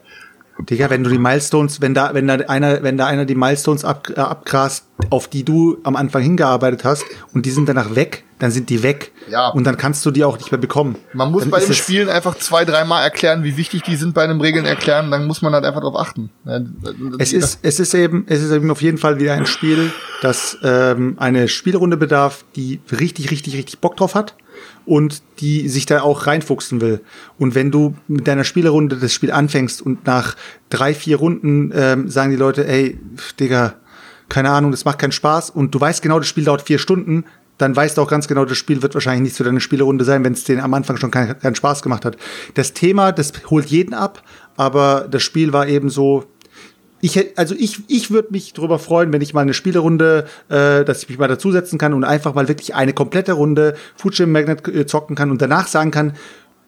Digga, wenn du die Milestones, wenn da, wenn da einer, wenn da einer die Milestones ab, äh, abgrast, auf die du am Anfang hingearbeitet hast, und die sind danach weg, dann sind die weg. Ja. Und dann kannst du die auch nicht mehr bekommen. Man muss dann bei den Spielen einfach zwei, dreimal erklären, wie wichtig die sind bei einem Regeln erklären, dann muss man halt einfach drauf achten. Es ist, es ist eben, es ist eben auf jeden Fall wieder ein Spiel, das ähm, eine Spielrunde bedarf, die richtig, richtig, richtig Bock drauf hat und die sich da auch reinfuchsen will. Und wenn du mit deiner Spielerunde das Spiel anfängst und nach drei, vier Runden ähm, sagen die Leute, ey, Digga, keine Ahnung, das macht keinen Spaß und du weißt genau, das Spiel dauert vier Stunden, dann weißt du auch ganz genau, das Spiel wird wahrscheinlich nicht zu deiner Spielerunde sein, wenn es denen am Anfang schon keinen kein Spaß gemacht hat. Das Thema, das holt jeden ab, aber das Spiel war eben so, ich, also ich, ich würde mich darüber freuen, wenn ich mal eine Spielerunde, äh, dass ich mich mal dazusetzen kann und einfach mal wirklich eine komplette Runde Fujim Magnet äh, zocken kann und danach sagen kann,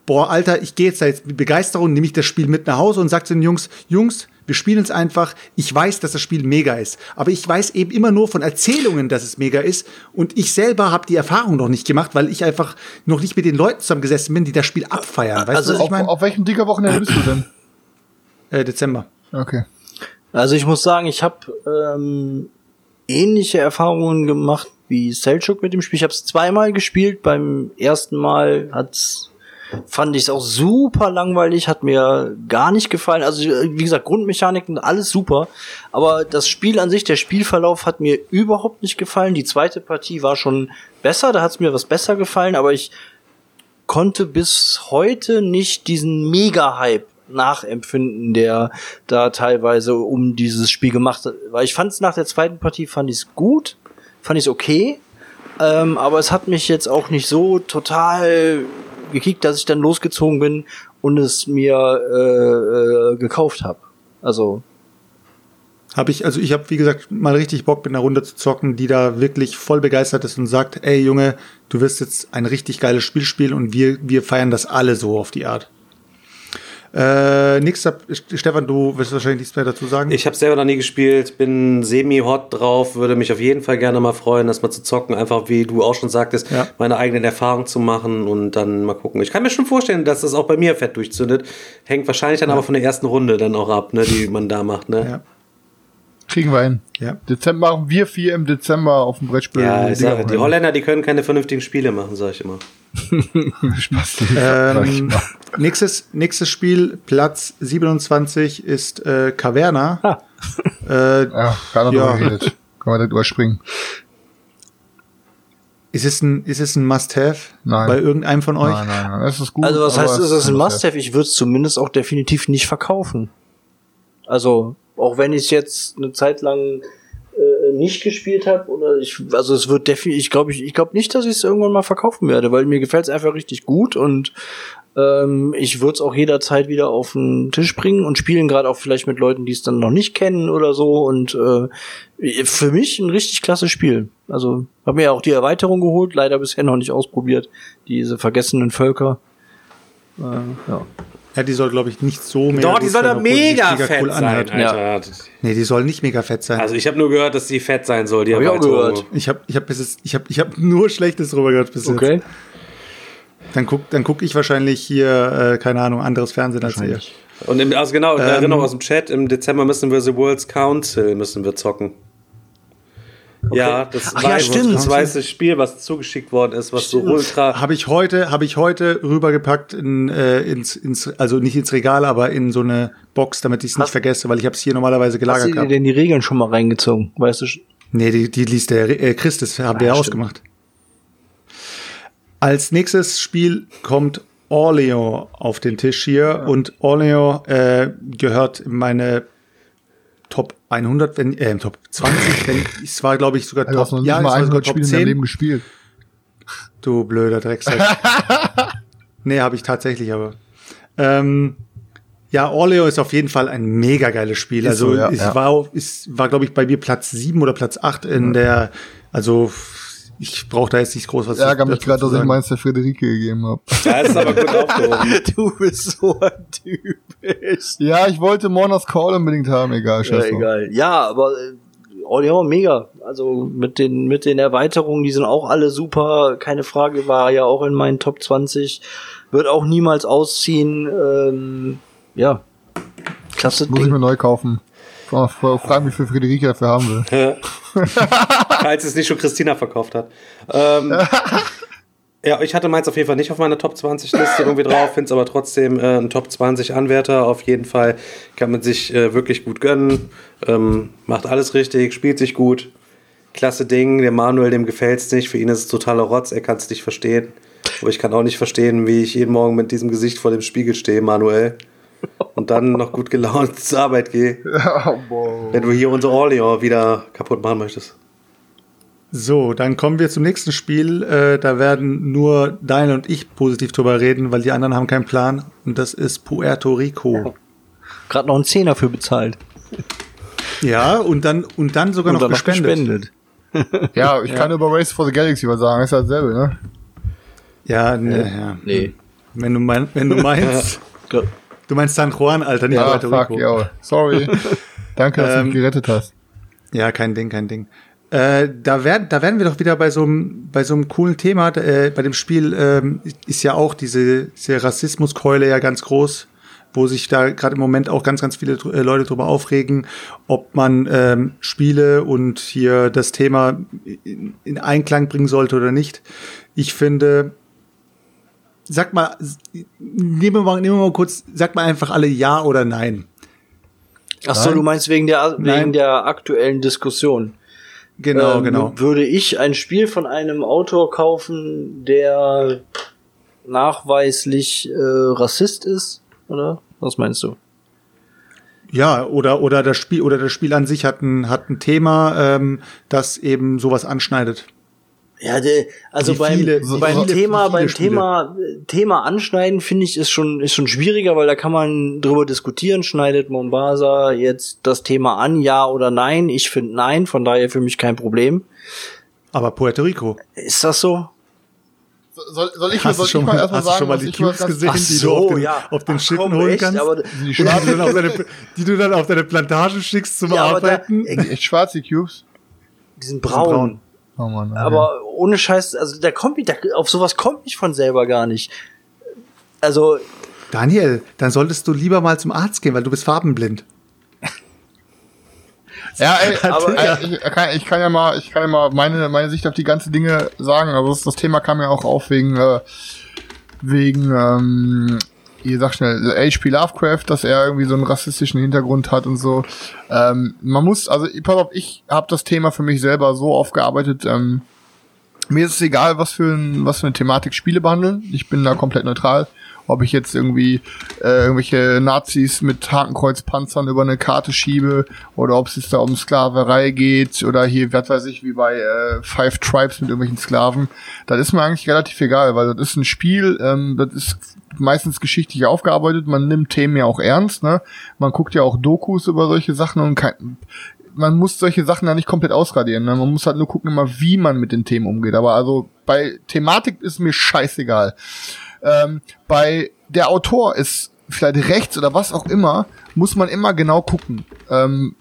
boah, Alter, ich gehe jetzt da jetzt mit Begeisterung, nehme ich das Spiel mit nach Hause und sage zu den Jungs, Jungs, wir spielen es einfach. Ich weiß, dass das Spiel mega ist, aber ich weiß eben immer nur von Erzählungen, dass es mega ist. Und ich selber habe die Erfahrung noch nicht gemacht, weil ich einfach noch nicht mit den Leuten zusammengesessen bin, die das Spiel abfeiern. Weißt also du, was ich meine? Auf, auf welchem Digger-Wochenende bist du denn? Äh, Dezember. Okay. Also ich muss sagen, ich habe ähm, ähnliche Erfahrungen gemacht wie Selchuk mit dem Spiel. Ich habe es zweimal gespielt. Beim ersten Mal hat's fand ich es auch super langweilig, hat mir gar nicht gefallen. Also wie gesagt, Grundmechaniken alles super, aber das Spiel an sich, der Spielverlauf hat mir überhaupt nicht gefallen. Die zweite Partie war schon besser, da hat es mir was besser gefallen, aber ich konnte bis heute nicht diesen Mega-Hype nachempfinden, der da teilweise um dieses Spiel gemacht hat. Weil ich fand es nach der zweiten Partie fand ich es gut, fand ich es okay, ähm, aber es hat mich jetzt auch nicht so total gekickt, dass ich dann losgezogen bin und es mir äh, äh, gekauft habe. Also habe ich, also ich habe, wie gesagt, mal richtig Bock mit einer Runde zu zocken, die da wirklich voll begeistert ist und sagt, ey Junge, du wirst jetzt ein richtig geiles Spiel spielen und wir, wir feiern das alle so auf die Art. Äh, nächster, Stefan, du wirst wahrscheinlich nichts mehr dazu sagen. Ich habe selber noch nie gespielt, bin semi-hot drauf, würde mich auf jeden Fall gerne mal freuen, das mal zu zocken, einfach wie du auch schon sagtest, Ja. meine eigenen Erfahrungen zu machen und dann mal gucken. Ich kann mir schon vorstellen, dass das auch bei mir fett durchzündet. Hängt wahrscheinlich dann aber von der ersten Runde dann auch ab, ne, die man da macht. Ne? Ja. Kriegen wir hin. Ja. Dezember machen wir vier im Dezember auf dem Brettspiel. Ja, ich sage, die Holländer, die können keine vernünftigen Spiele machen, sag ich immer. Spaß. Ähm, nächstes, nächstes Spiel, Platz 27, ist äh, Caverna. Äh, Ja, keiner Ja. geredet. Kann man direkt überspringen. ist, es ein, ist es ein Must-Have Nein. bei irgendeinem von euch? Nein, nein, nein. Es ist gut. Also was heißt, es ist das ein Must-Have? Ich würde es zumindest auch definitiv nicht verkaufen. Also, auch wenn ich es jetzt eine Zeit lang äh, nicht gespielt habe oder ich also es wird definitiv ich glaube ich ich glaube nicht dass ich es irgendwann mal verkaufen werde weil mir gefällt es einfach richtig gut und ähm, ich würde es auch jederzeit wieder auf den Tisch bringen und spielen gerade auch vielleicht mit Leuten die es dann noch nicht kennen oder so und äh, für mich ein richtig klasse Spiel. Also habe mir ja auch die Erweiterung geholt leider bisher noch nicht ausprobiert diese vergessenen Völker. Äh, ja Ja, die soll, glaube ich, nicht so mega Doch, die soll sein, doch mega fett cool sein. Alter. Nee, die soll nicht mega fett sein. Also ich habe nur gehört, dass die fett sein soll, die Hab ich auch Erweiterung. gehört. ich habe ich hab bis jetzt, ich hab, ich hab nur Schlechtes drüber gehört bis okay jetzt. Dann guck, dann guck ich wahrscheinlich hier, äh, keine Ahnung, anderes Fernsehen als ihr. Und im, also genau, Ähm, Erinnerung aus dem Chat, im Dezember müssen wir The World's Council müssen wir zocken. Ja, das Ach ja, stimmt. das weiße Spiel, was zugeschickt worden ist, was so ultra. Habe ich heute, habe ich heute rübergepackt in, äh, ins, ins, also nicht ins Regal, aber in so eine Box, damit ich es nicht Hast- vergesse, weil ich habe es hier normalerweise hast gelagert du dir gehabt. denn die Regeln schon mal reingezogen weißt du? Nee, die, die liest der äh, Chris, das haben wir ja Ah, ausgemacht. Als nächstes Spiel kommt Orleo auf den Tisch hier und Orleo äh, gehört in meine Top 100, wenn, äh, Top 20, wenn, es war glaube ich sogar Du hast noch Top, nicht ja, mal es war sogar 100 Spiele in deinem Leben gespielt. Du blöder Drecksack. nee, habe ich tatsächlich, aber. Ähm, ja, Orleo ist auf jeden Fall ein mega geiles Spiel. Ist also so, ja, es ja. war, es war glaube ich, bei mir Platz sieben oder Platz acht in der, also ich brauche da jetzt nicht groß was Ich ärgere mich gerade, dass ich meins der Friederike gegeben habe. Ja, ist aber gut aufgehoben. Du bist so ein Typ. Ja, ich wollte Monas Call unbedingt haben, egal, Ja, scheiß drauf. egal. Ja, aber äh, Audio mega. Also mit den mit den Erweiterungen, die sind auch alle super. Keine Frage, war ja auch in meinen Top 20. Wird auch niemals ausziehen. Ähm, ja, klasse Muss ich Ding. mir neu kaufen. Fra- fra- Frag mich, wie viel Friederike dafür haben will. Falls es nicht schon Christina verkauft hat. Ähm, ja, ich hatte meins auf jeden Fall nicht auf meiner Top 20 Liste irgendwie drauf, finde es aber trotzdem äh, ein Top 20 Anwärter. Auf jeden Fall kann man sich äh, wirklich gut gönnen. Ähm, macht alles richtig, spielt sich gut. Klasse Ding. Der Manuel, dem gefällt's nicht. Für ihn ist es totaler Rotz. Er kann es nicht verstehen. Aber ich kann auch nicht verstehen, wie ich jeden Morgen mit diesem Gesicht vor dem Spiegel stehe, Manuel. Und dann noch gut gelaunt zur Arbeit gehe, Oh, wenn du hier unser Orleans wieder kaputt machen möchtest. So, dann kommen wir zum nächsten Spiel. Äh, da werden nur Daniel und ich positiv drüber reden, weil die anderen haben keinen Plan. Und das ist Puerto Rico. Gerade noch einen Zehner für bezahlt. Ja, und dann, und dann sogar Und noch dann noch gespendet. gespendet. Ja, ich kann über Race for the Galaxy was sagen. Ist ja dasselbe, ne? Ja, ne, ja. Nee. Wenn du, mein, wenn du meinst, du meinst San Juan, Alter, nicht Ja, Puerto fuck, Rico. ja. Sorry. Danke, dass du Ähm, mich gerettet hast. Ja, kein Ding, kein Ding. Äh, da, werden, da werden wir doch wieder bei so einem bei so einem coolen Thema. Äh, bei dem Spiel ähm, ist ja auch diese, diese Rassismuskeule ja ganz groß, wo sich da gerade im Moment auch ganz, ganz viele äh, Leute drüber aufregen, ob man ähm, Spiele und hier das Thema in, in Einklang bringen sollte oder nicht. Ich finde, sag mal, nehmen wir mal, nehmen wir mal kurz, sag mal einfach alle ja oder nein. Ach so, du meinst wegen der Nein. wegen der aktuellen Diskussion. Genau, Ähm, genau. Würde ich ein Spiel von einem Autor kaufen, der nachweislich äh, Rassist ist, oder? Was meinst du? Ja, oder, oder das Spiel, oder das Spiel an sich hat ein, hat ein Thema, ähm, das eben sowas anschneidet. Ja, de, also Wie beim, viele- so- beim so- Thema, viele beim Spiele. Thema, Thema anschneiden finde ich ist schon, ist schon schwieriger, weil da kann man drüber diskutieren. Schneidet Mombasa jetzt das Thema an, ja oder nein? Ich finde nein, von daher für mich kein Problem. Aber Puerto Rico. Ist das so? Soll, soll ich, Hast soll schon ich mal, mal erstmal hast du sagen, schon mal was die Cubes gesehen, die so, du auf den, ja. auf den Ach, Schiffen komm, holen echt? kannst? Aber die die, du dann auf deine, die du dann auf deine Plantage schickst zum Ja, da- Arbeiten? Die echt schwarz, die Cubes? Die sind braun. braun. Oh Mann. okay. Aber ohne Scheiß, also da kommt da, auf sowas kommt ich von selber gar nicht. Also, Daniel, dann solltest du lieber mal zum Arzt gehen, weil du bist farbenblind. Ja, ey, Aber- ich, ich, kann, ich kann ja mal, ich kann ja mal meine, meine Sicht auf die ganzen Dinge sagen. Also das, das Thema kam ja auch auf wegen, äh, wegen, ähm, ihr sagt schnell, H.P. Lovecraft, dass er irgendwie so einen rassistischen Hintergrund hat und so. Ähm, man muss, also pass auf, ich habe das Thema für mich selber so aufgearbeitet. Ähm, mir ist es egal, was für, ein, was für eine Thematik Spiele behandeln. Ich bin da komplett neutral. Ob ich jetzt irgendwie äh, irgendwelche Nazis mit Hakenkreuzpanzern über eine Karte schiebe oder ob es jetzt da um Sklaverei geht oder hier, was weiß ich, wie bei äh, Five Tribes mit irgendwelchen Sklaven. Das ist mir eigentlich relativ egal, weil das ist ein Spiel, ähm, das ist meistens geschichtlich aufgearbeitet, man nimmt Themen ja auch ernst, ne? Man guckt ja auch Dokus über solche Sachen und kein, man muss solche Sachen ja nicht komplett ausradieren. Ne? Man muss halt nur gucken, immer wie man mit den Themen umgeht. Aber also bei Thematik ist mir scheißegal. Ähm, bei der Autor ist vielleicht rechts oder was auch immer, muss man immer genau gucken. Ähm,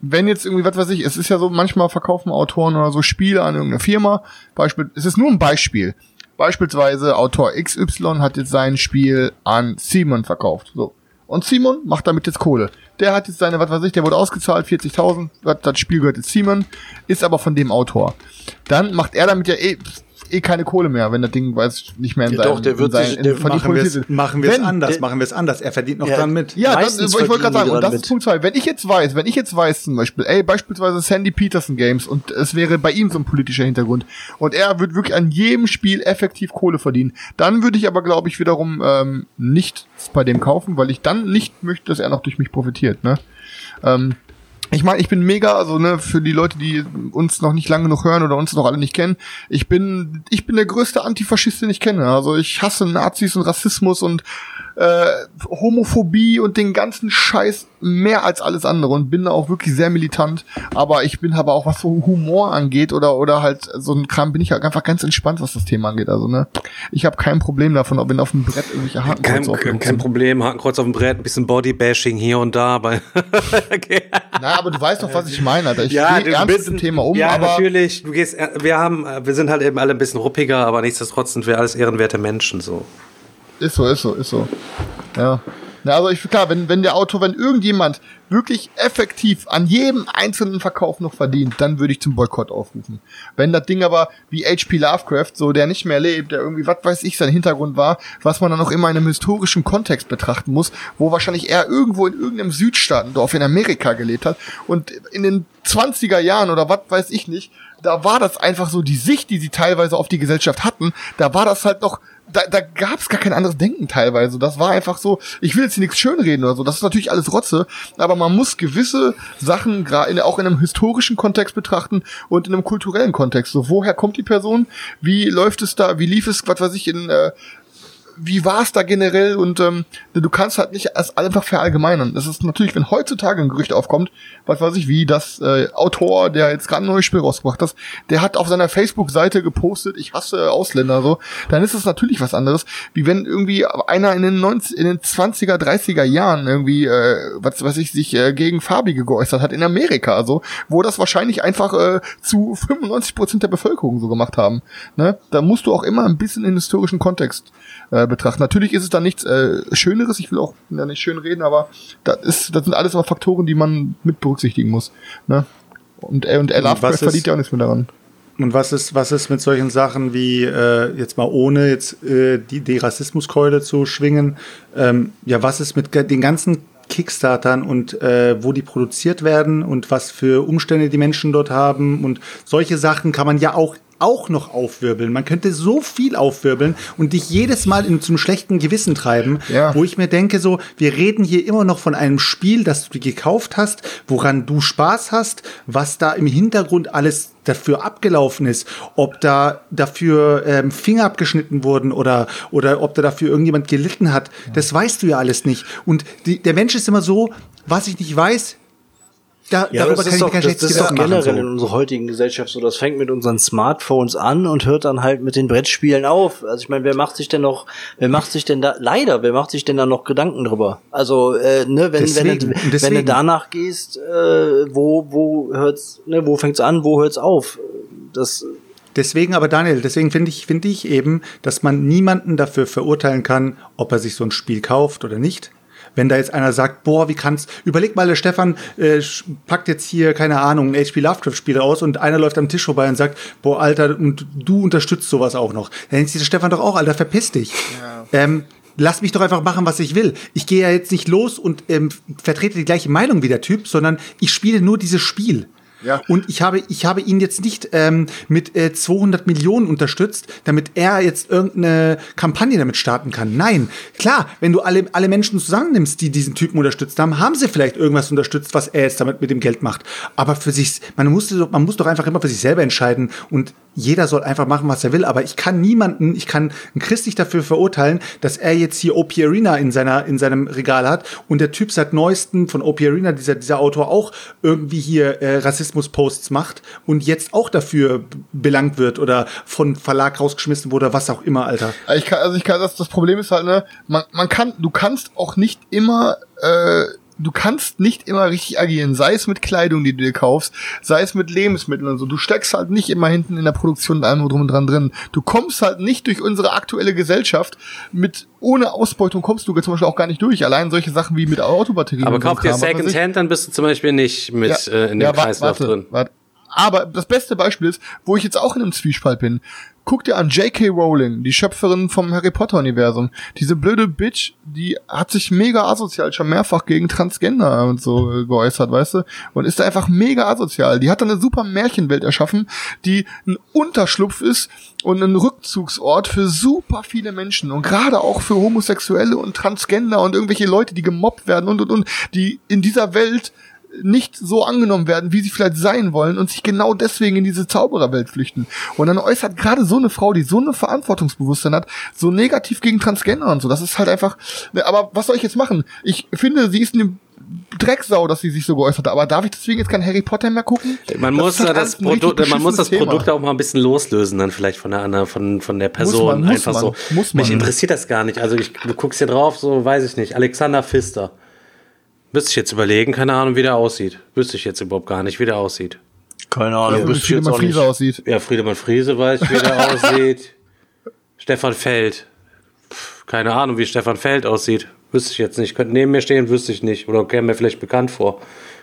wenn jetzt irgendwie, was weiß ich, es ist ja so, manchmal verkaufen Autoren oder so Spiele an irgendeine Firma. Beispiel, es ist nur ein Beispiel. Beispielsweise Autor XY hat jetzt sein Spiel an Simon verkauft. So. Und Simon macht damit jetzt Kohle. Der hat jetzt seine, was weiß ich, der wurde ausgezahlt, 40.000, das- Spiel gehört jetzt Simon, ist aber von dem Autor. Dann macht er damit ja eh, eh keine Kohle mehr, wenn das Ding, weiß ich, nicht mehr in Ja, seinem, doch, der wird in seinem, sich- der- von Machen wir es produziert ist. machen wir es Wenn- anders, der- machen wir es anders. Er verdient noch Ja, dran mit. Ja, das, ich wollte gerade sagen, und das ist. Punkt zwei. Wenn ich jetzt weiß, wenn ich jetzt weiß zum Beispiel, ey, beispielsweise Sandy Peterson Games und es wäre bei ihm so ein politischer Hintergrund und er wird wirklich an jedem Spiel effektiv Kohle verdienen, dann würde ich aber, glaube ich, wiederum ähm, nicht bei dem kaufen, weil ich dann nicht möchte, dass er noch durch mich profitiert, ne? Ähm, ich meine, ich bin mega, also ne, für die Leute, die uns noch nicht lange genug hören oder uns noch alle nicht kennen, ich bin, ich bin der größte Antifaschist, den ich kenne. Also ich hasse Nazis und Rassismus und äh, Homophobie und den ganzen Scheiß mehr als alles andere und bin da auch wirklich sehr militant. Aber ich bin aber auch, was so Humor angeht oder oder halt so ein Kram, bin ich halt einfach ganz entspannt, was das Thema angeht. Also ne, ich habe kein Problem davon, ob wenn auf dem Brett irgendwelche Haken Kein, kein Problem, Hakenkreuz auf dem Brett, ein bisschen Bodybashing hier und da. Aber okay. Na, aber du weißt doch, was ich meine, Alter. Ich ja, gehe ernst mit dem Thema um, ja, aber natürlich. Du gehst, äh, wir haben, äh, wir sind halt eben alle ein bisschen ruppiger, aber nichtsdestotrotz sind wir alles ehrenwerte Menschen so. Ist so, ist so, ist so. Ja. Na, also ich klar, wenn, wenn der Autor, wenn irgendjemand wirklich effektiv an jedem einzelnen Verkauf noch verdient, dann würde ich zum Boykott aufrufen. Wenn das Ding aber wie H.P. Lovecraft, so der nicht mehr lebt, der irgendwie, was weiß ich, sein Hintergrund war, was man dann auch immer in einem historischen Kontext betrachten muss, wo wahrscheinlich er irgendwo in irgendeinem Südstaatendorf in Amerika gelebt hat und in den 20er Jahren oder was weiß ich nicht, da war das einfach so die Sicht, die sie teilweise auf die Gesellschaft hatten, da war das halt noch da, da gab es gar kein anderes Denken teilweise. Das war einfach so, ich will jetzt hier nichts schönreden oder so, das ist natürlich alles Rotze, aber man muss gewisse Sachen in, auch in einem historischen Kontext betrachten und in einem kulturellen Kontext. So, woher kommt die Person? Wie läuft es da? Wie lief es, was weiß ich, in äh, wie war es da generell und ähm, du kannst halt nicht es einfach verallgemeinern. Das ist natürlich, wenn heutzutage ein Gerücht aufkommt, was weiß ich, wie das äh, Autor, der jetzt gerade ein neues Spiel rausgebracht hat, der hat auf seiner Facebook-Seite gepostet, ich hasse Ausländer so, dann ist es natürlich was anderes, wie wenn irgendwie einer in den 90, in den 20er, 30er Jahren irgendwie, äh, was weiß ich, sich äh, gegen Farbige geäußert hat in Amerika, also, wo das wahrscheinlich einfach äh, zu 95 Prozent der Bevölkerung so gemacht haben. Ne? Da musst du auch immer ein bisschen in historischen Kontext äh, betrachten. Natürlich ist es da nichts äh, Schöneres, ich will auch da nicht schön reden, aber das, ist, das sind alles aber Faktoren, die man mit berücksichtigen muss. Ne? Und, äh, und was Lovecraft verdient ja auch nichts mehr daran. Und was ist, was ist mit solchen Sachen wie, äh, jetzt mal ohne jetzt äh, die, die Rassismuskeule zu schwingen, ähm, ja, was ist mit den ganzen Kickstartern und äh, wo die produziert werden und was für Umstände die Menschen dort haben und solche Sachen kann man ja auch auch noch aufwirbeln. Man könnte so viel aufwirbeln und dich jedes Mal in zum schlechten Gewissen treiben, Ja. wo ich mir denke, so, wir reden hier immer noch von einem Spiel, das du gekauft hast, woran du Spaß hast, was da im Hintergrund alles dafür abgelaufen ist, ob da dafür ähm, Finger abgeschnitten wurden oder, oder ob da dafür irgendjemand gelitten hat, das weißt du ja alles nicht. Und die, der Mensch ist immer so, was ich nicht weiß, da, Ja, darüber das kann ist ich doch, das, das ist doch generell in So. unserer heutigen Gesellschaft so. Das fängt mit unseren Smartphones an und hört dann halt mit den Brettspielen auf. Also ich meine, wer macht sich denn noch, wer macht sich denn da, leider, wer macht sich denn da noch Gedanken drüber? Also, äh, ne, wenn, Deswegen, wenn, du, wenn du danach gehst, äh, wo, wo hört's, ne, wo fängt's an, wo hört's auf? Das, Deswegen aber Daniel, deswegen finde ich, finde ich eben, dass man niemanden dafür verurteilen kann, ob er sich so ein Spiel kauft oder nicht. Wenn da jetzt einer sagt, boah, wie kannst, überleg mal, der Stefan äh, packt jetzt hier, keine Ahnung, ein HP Lovecraft-Spiel aus und einer läuft am Tisch vorbei und sagt, boah, Alter, und du unterstützt sowas auch noch. Dann denkt sich der Stefan doch auch, Alter, verpiss dich. Ähm, lass mich doch einfach machen, was ich will. Ich gehe ja jetzt nicht los und ähm, vertrete die gleiche Meinung wie der Typ, sondern ich spiele nur dieses Spiel. Ja. Und ich habe, ich habe ihn jetzt nicht ähm, mit äh, 200 Millionen unterstützt, damit er jetzt irgendeine Kampagne damit starten kann. Nein, klar, wenn du alle, alle Menschen zusammennimmst, die diesen Typen unterstützt haben, haben sie vielleicht irgendwas unterstützt, was er jetzt damit mit dem Geld macht. Aber für sich, man muss, doch- man muss doch einfach immer für sich selber entscheiden und jeder soll einfach machen, was er will. Aber ich kann niemanden, ich kann einen Chris nicht dafür verurteilen, dass er jetzt hier OP Arena in seiner, in seinem Regal hat und der Typ seit neuesten von OP Arena, dieser, dieser Autor auch irgendwie hier äh, Rassismus-Posts macht und jetzt auch dafür belangt wird oder von Verlag rausgeschmissen wurde, was auch immer, Alter. Ich kann, also ich kann, das, das Problem ist halt, ne, man, man kann, du kannst auch nicht immer, äh, du kannst nicht immer richtig agieren, sei es mit Kleidung, die du dir kaufst, sei es mit Lebensmitteln und so. Du steckst halt nicht immer hinten in der Produktion und allem drum und dran drin. Du kommst halt nicht durch unsere aktuelle Gesellschaft mit, ohne Ausbeutung kommst du zum Beispiel auch gar nicht durch. Allein solche Sachen wie mit Autobatterien. Aber und so kauf dir. Secondhand, dann bist du zum Beispiel nicht mit äh, in dem wa- Kreislauf warte, drin. Warte. Aber das beste Beispiel ist, wo ich jetzt auch in einem Zwiespalt bin. Guck dir an J.K. Rowling, die Schöpferin vom Harry Potter Universum. Diese blöde Bitch, die hat sich mega asozial schon mehrfach gegen Transgender und so geäußert, weißt du? Und ist da einfach mega asozial. Die hat eine super Märchenwelt erschaffen, die ein Unterschlupf ist und ein Rückzugsort für super viele Menschen und gerade auch für Homosexuelle und Transgender und irgendwelche Leute, die gemobbt werden und und und, die in dieser Welt nicht so angenommen werden, wie sie vielleicht sein wollen und sich genau deswegen in diese Zaubererwelt flüchten. Und dann äußert gerade so eine Frau, die so eine Verantwortungsbewusstsein hat, so negativ gegen Transgender und so. Das ist halt einfach. Ne, aber was soll ich jetzt machen? Ich finde, sie ist eine Drecksau, dass sie sich so geäußert hat. Aber darf ich deswegen jetzt kein Harry Potter mehr gucken? Man Das muss halt da das Produkt, man muss das Produkt auch mal ein bisschen loslösen, dann vielleicht von der anderen, von, von der Person. man, muss Einfach man, so. muss man. Mich interessiert das gar nicht. Also ich, du guckst hier drauf, so weiß ich nicht. Alexander Pfister. Müsste ich jetzt überlegen, keine Ahnung, wie der aussieht. Wüsste ich jetzt überhaupt gar nicht, wie der aussieht. keine Ahnung, Wie wüsste ich jetzt auch nicht. Friese aussieht. Ja, Friedemann Friese weiß, wie der aussieht. Stefan Feld. Pff, keine Ahnung, wie Stefan Feld aussieht. Wüsste ich jetzt nicht. Könnte neben mir stehen, wüsste ich nicht. Oder käme mir vielleicht bekannt vor.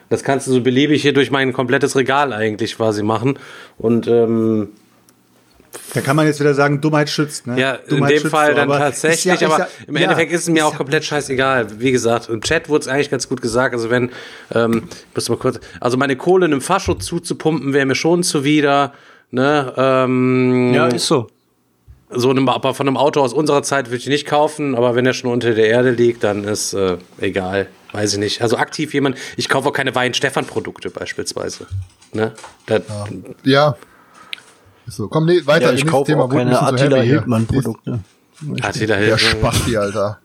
Das kannst du so beliebig hier durch mein komplettes Regal eigentlich quasi machen. Und ähm, Da kann man jetzt wieder sagen, Dummheit schützt, ne? ja, in Dummheit dem schützt Fall so, dann aber tatsächlich, ja- aber ja- im ja, Endeffekt ist es mir auch ja- komplett scheißegal. Wie gesagt, im Chat wurde es eigentlich ganz gut gesagt. Also wenn, ähm, ich muss mal kurz, also meine Kohle in einem Fascho zuzupumpen, wäre mir schon zuwider. Ne? Ähm, Ja, ist so. so einem, aber von einem Auto aus unserer Zeit würde ich nicht kaufen, aber wenn er schon unter der Erde liegt, dann ist äh, egal. Weiß ich nicht. Also aktiv jemand, ich kaufe auch keine Wein-Stefan-Produkte beispielsweise. Ne? Das, Ja. Ist So, komm, nee, weiter. Ja, ich kaufe Thema, auch keine Attila hier. Hildmann-Produkte. Attila Der Hildmann. Spasti, Alter.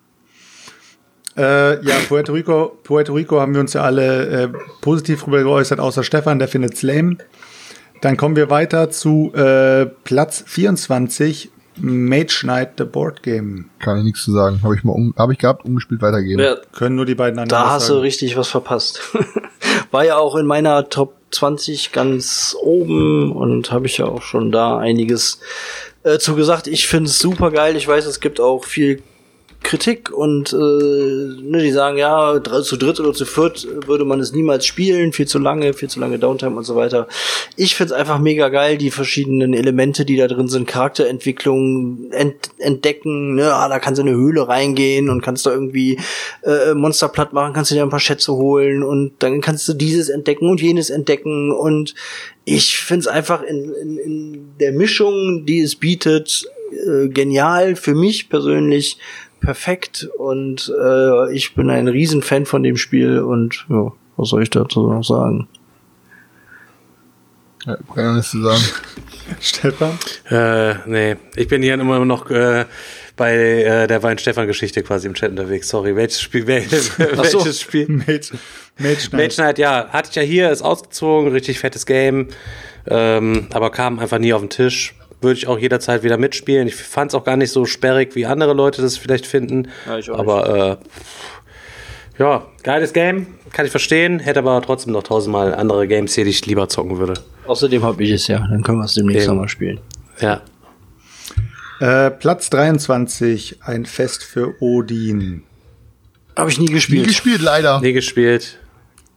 Äh, ja, Puerto Rico, Puerto Rico haben wir uns ja alle äh, positiv drüber geäußert, außer Stefan, der findet's lame. Dann kommen wir weiter zu äh, Platz 24, Mage Knight, The Board Game. Kann ich nichts zu sagen. Habe ich mal um, hab ich gehabt, umgespielt, weitergeben. Ja, Können nur die beiden anderen Da hast du sagen. richtig was verpasst. War ja auch in meiner Top 20 ganz oben und habe ich ja auch schon da einiges äh, zu gesagt. Ich finde es super geil. Ich weiß, es gibt auch viel Kritik und äh, ne, die sagen, ja, zu dritt oder zu viert würde man es niemals spielen, viel zu lange, viel zu lange Downtime und so weiter. Ich find's einfach mega geil, die verschiedenen Elemente, die da drin sind, Charakterentwicklung ent entdecken, ne, ah, da kannst du in eine Höhle reingehen und kannst da irgendwie äh, Monster platt machen, kannst du dir ein paar Schätze holen und dann kannst du dieses entdecken und jenes entdecken und ich find's einfach in, in, in der Mischung, die es bietet, äh, genial für mich persönlich perfekt und äh, ich bin ein Riesenfan von dem Spiel und ja, was soll ich dazu noch sagen? Ja, kann ich nichts zu sagen. Stefan? Äh, nee, ich bin hier immer noch äh, bei äh, der Wein-Stefan-Geschichte quasi im Chat unterwegs. Sorry, welches Spiel? Wel welches so. Spiel? Mage, Mage Knight. Mage Knight, ja, hatte ich ja hier, ist ausgezogen, richtig fettes Game, ähm, aber kam einfach nie auf den Tisch. Würde ich auch jederzeit wieder mitspielen. Ich fand es auch gar nicht so sperrig, wie andere Leute das vielleicht finden. Ja, ich auch aber äh, ja, geiles Game, kann ich verstehen. Hätte aber trotzdem noch tausendmal andere Games hier, die ich lieber zocken würde. Außerdem habe ich es ja. Dann können wir es demnächst nochmal spielen. Ja. Äh, Platz 23, ein Fest für Odin. Habe ich nie Nie gespielt. gespielt, leider. Nie gespielt.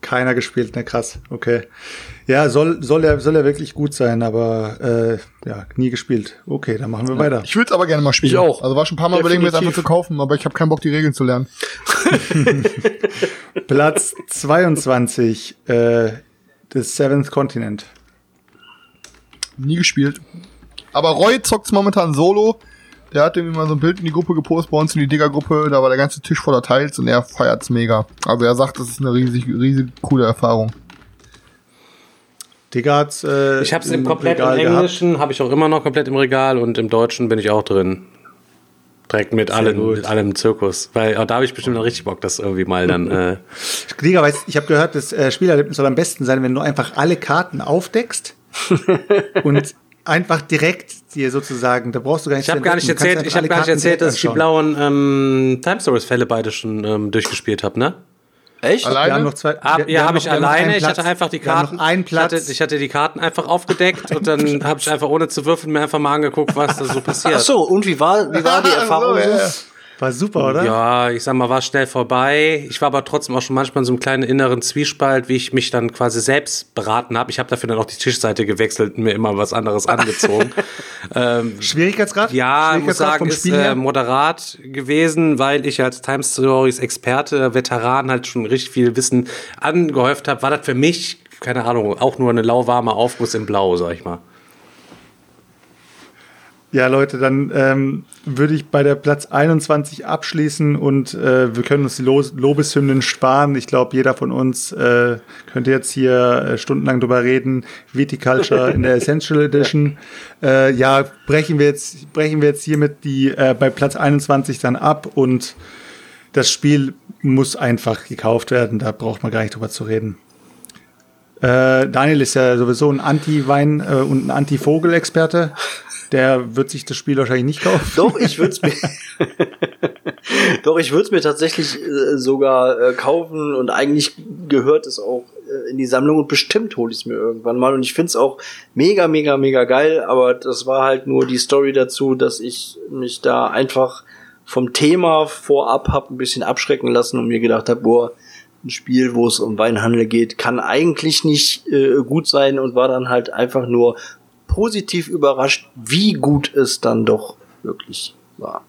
Keiner gespielt, ne krass, okay. Ja, soll, soll, er, soll er wirklich gut sein, aber äh, ja, nie gespielt. Okay, dann machen wir weiter. Ich würde es aber gerne mal spielen. Ich auch. Also war schon ein paar Mal überlegen, mir das einfach zu kaufen, aber ich habe keinen Bock, die Regeln zu lernen. Platz 22, äh, The Seventh Continent. Nie gespielt. Aber Roy zockt's momentan solo. Der hat irgendwie mal so ein Bild in die Gruppe gepostet, bei uns in die Digger-Gruppe. Da war der ganze Tisch voller Teils und er feiert's mega. Aber er sagt, das ist eine riesig, riesig coole Erfahrung. Digga hat's, äh, Ich habe es im komplett im Regal gehabt. Englischen, habe ich auch immer noch komplett im Regal und im Deutschen bin ich auch drin. Direkt mit, allen, gut. mit allem Zirkus. Weil oh, da habe ich bestimmt noch richtig Bock, das irgendwie mal dann. Äh, Digga, weißt, ich habe gehört, das äh, Spielerlebnis soll am besten sein, wenn du einfach alle Karten aufdeckst und einfach direkt dir sozusagen, da brauchst du gar nicht ich habe gar nicht erzählt, ich habe einfach gar nicht erzählt, dass ich die blauen ähm, Time Stories Fälle beide schon ähm, durchgespielt habe, ne? Echt? Alleine? Wir haben noch zwei. Ah, ja, habe ich alleine. Ich hatte einfach die Karten. noch einen Platz. Ich hatte, ich hatte die Karten einfach aufgedeckt und dann habe ich einfach ohne zu würfeln mir einfach mal angeguckt, was da so passiert. Ach so, und wie war, wie war die Erfahrung so? ja, ja. War super, oder? Ja, ich sag mal, war schnell vorbei. Ich war aber trotzdem auch schon manchmal in so einem kleinen inneren Zwiespalt, wie ich mich dann quasi selbst beraten habe. Ich habe dafür dann auch die Tischseite gewechselt und mir immer was anderes angezogen. ähm, Schwierigkeitsgrad? ja, ich muss Schwierigkeitsgrad sagen, ist äh, moderat gewesen, weil ich als Time Stories Experte, Veteran halt schon richtig viel Wissen angehäuft habe. War das für mich, keine Ahnung, auch nur eine lauwarme Aufguss in Blau, sag ich mal. Ja, Leute, dann ähm, würde ich bei der Platz 21 abschließen und äh, wir können uns die Lo Lobeshymnen sparen. Ich glaube, jeder von uns äh, könnte jetzt hier äh, stundenlang drüber reden. Viticulture in der Essential Edition. Äh, ja, brechen wir jetzt, brechen wir jetzt hiermit die äh, bei Platz 21 dann ab und das Spiel muss einfach gekauft werden. Da braucht man gar nicht drüber zu reden. Äh, Daniel ist ja sowieso ein Anti-Wein- äh, und ein Anti-Vogel-Experte. Der wird sich das Spiel wahrscheinlich nicht kaufen. Doch, ich würde es mir, doch, ich würde es mir tatsächlich äh, sogar äh, kaufen und eigentlich gehört es auch äh, in die Sammlung und bestimmt hole ich es mir irgendwann mal und ich finde es auch mega, mega, mega geil, aber das war halt nur die Story dazu, dass ich mich da einfach vom Thema vorab hab ein bisschen abschrecken lassen und mir gedacht habe, boah, ein Spiel, wo es um Weinhandel geht, kann eigentlich nicht äh, gut sein und war dann halt einfach nur positiv überrascht, wie gut es dann doch wirklich war.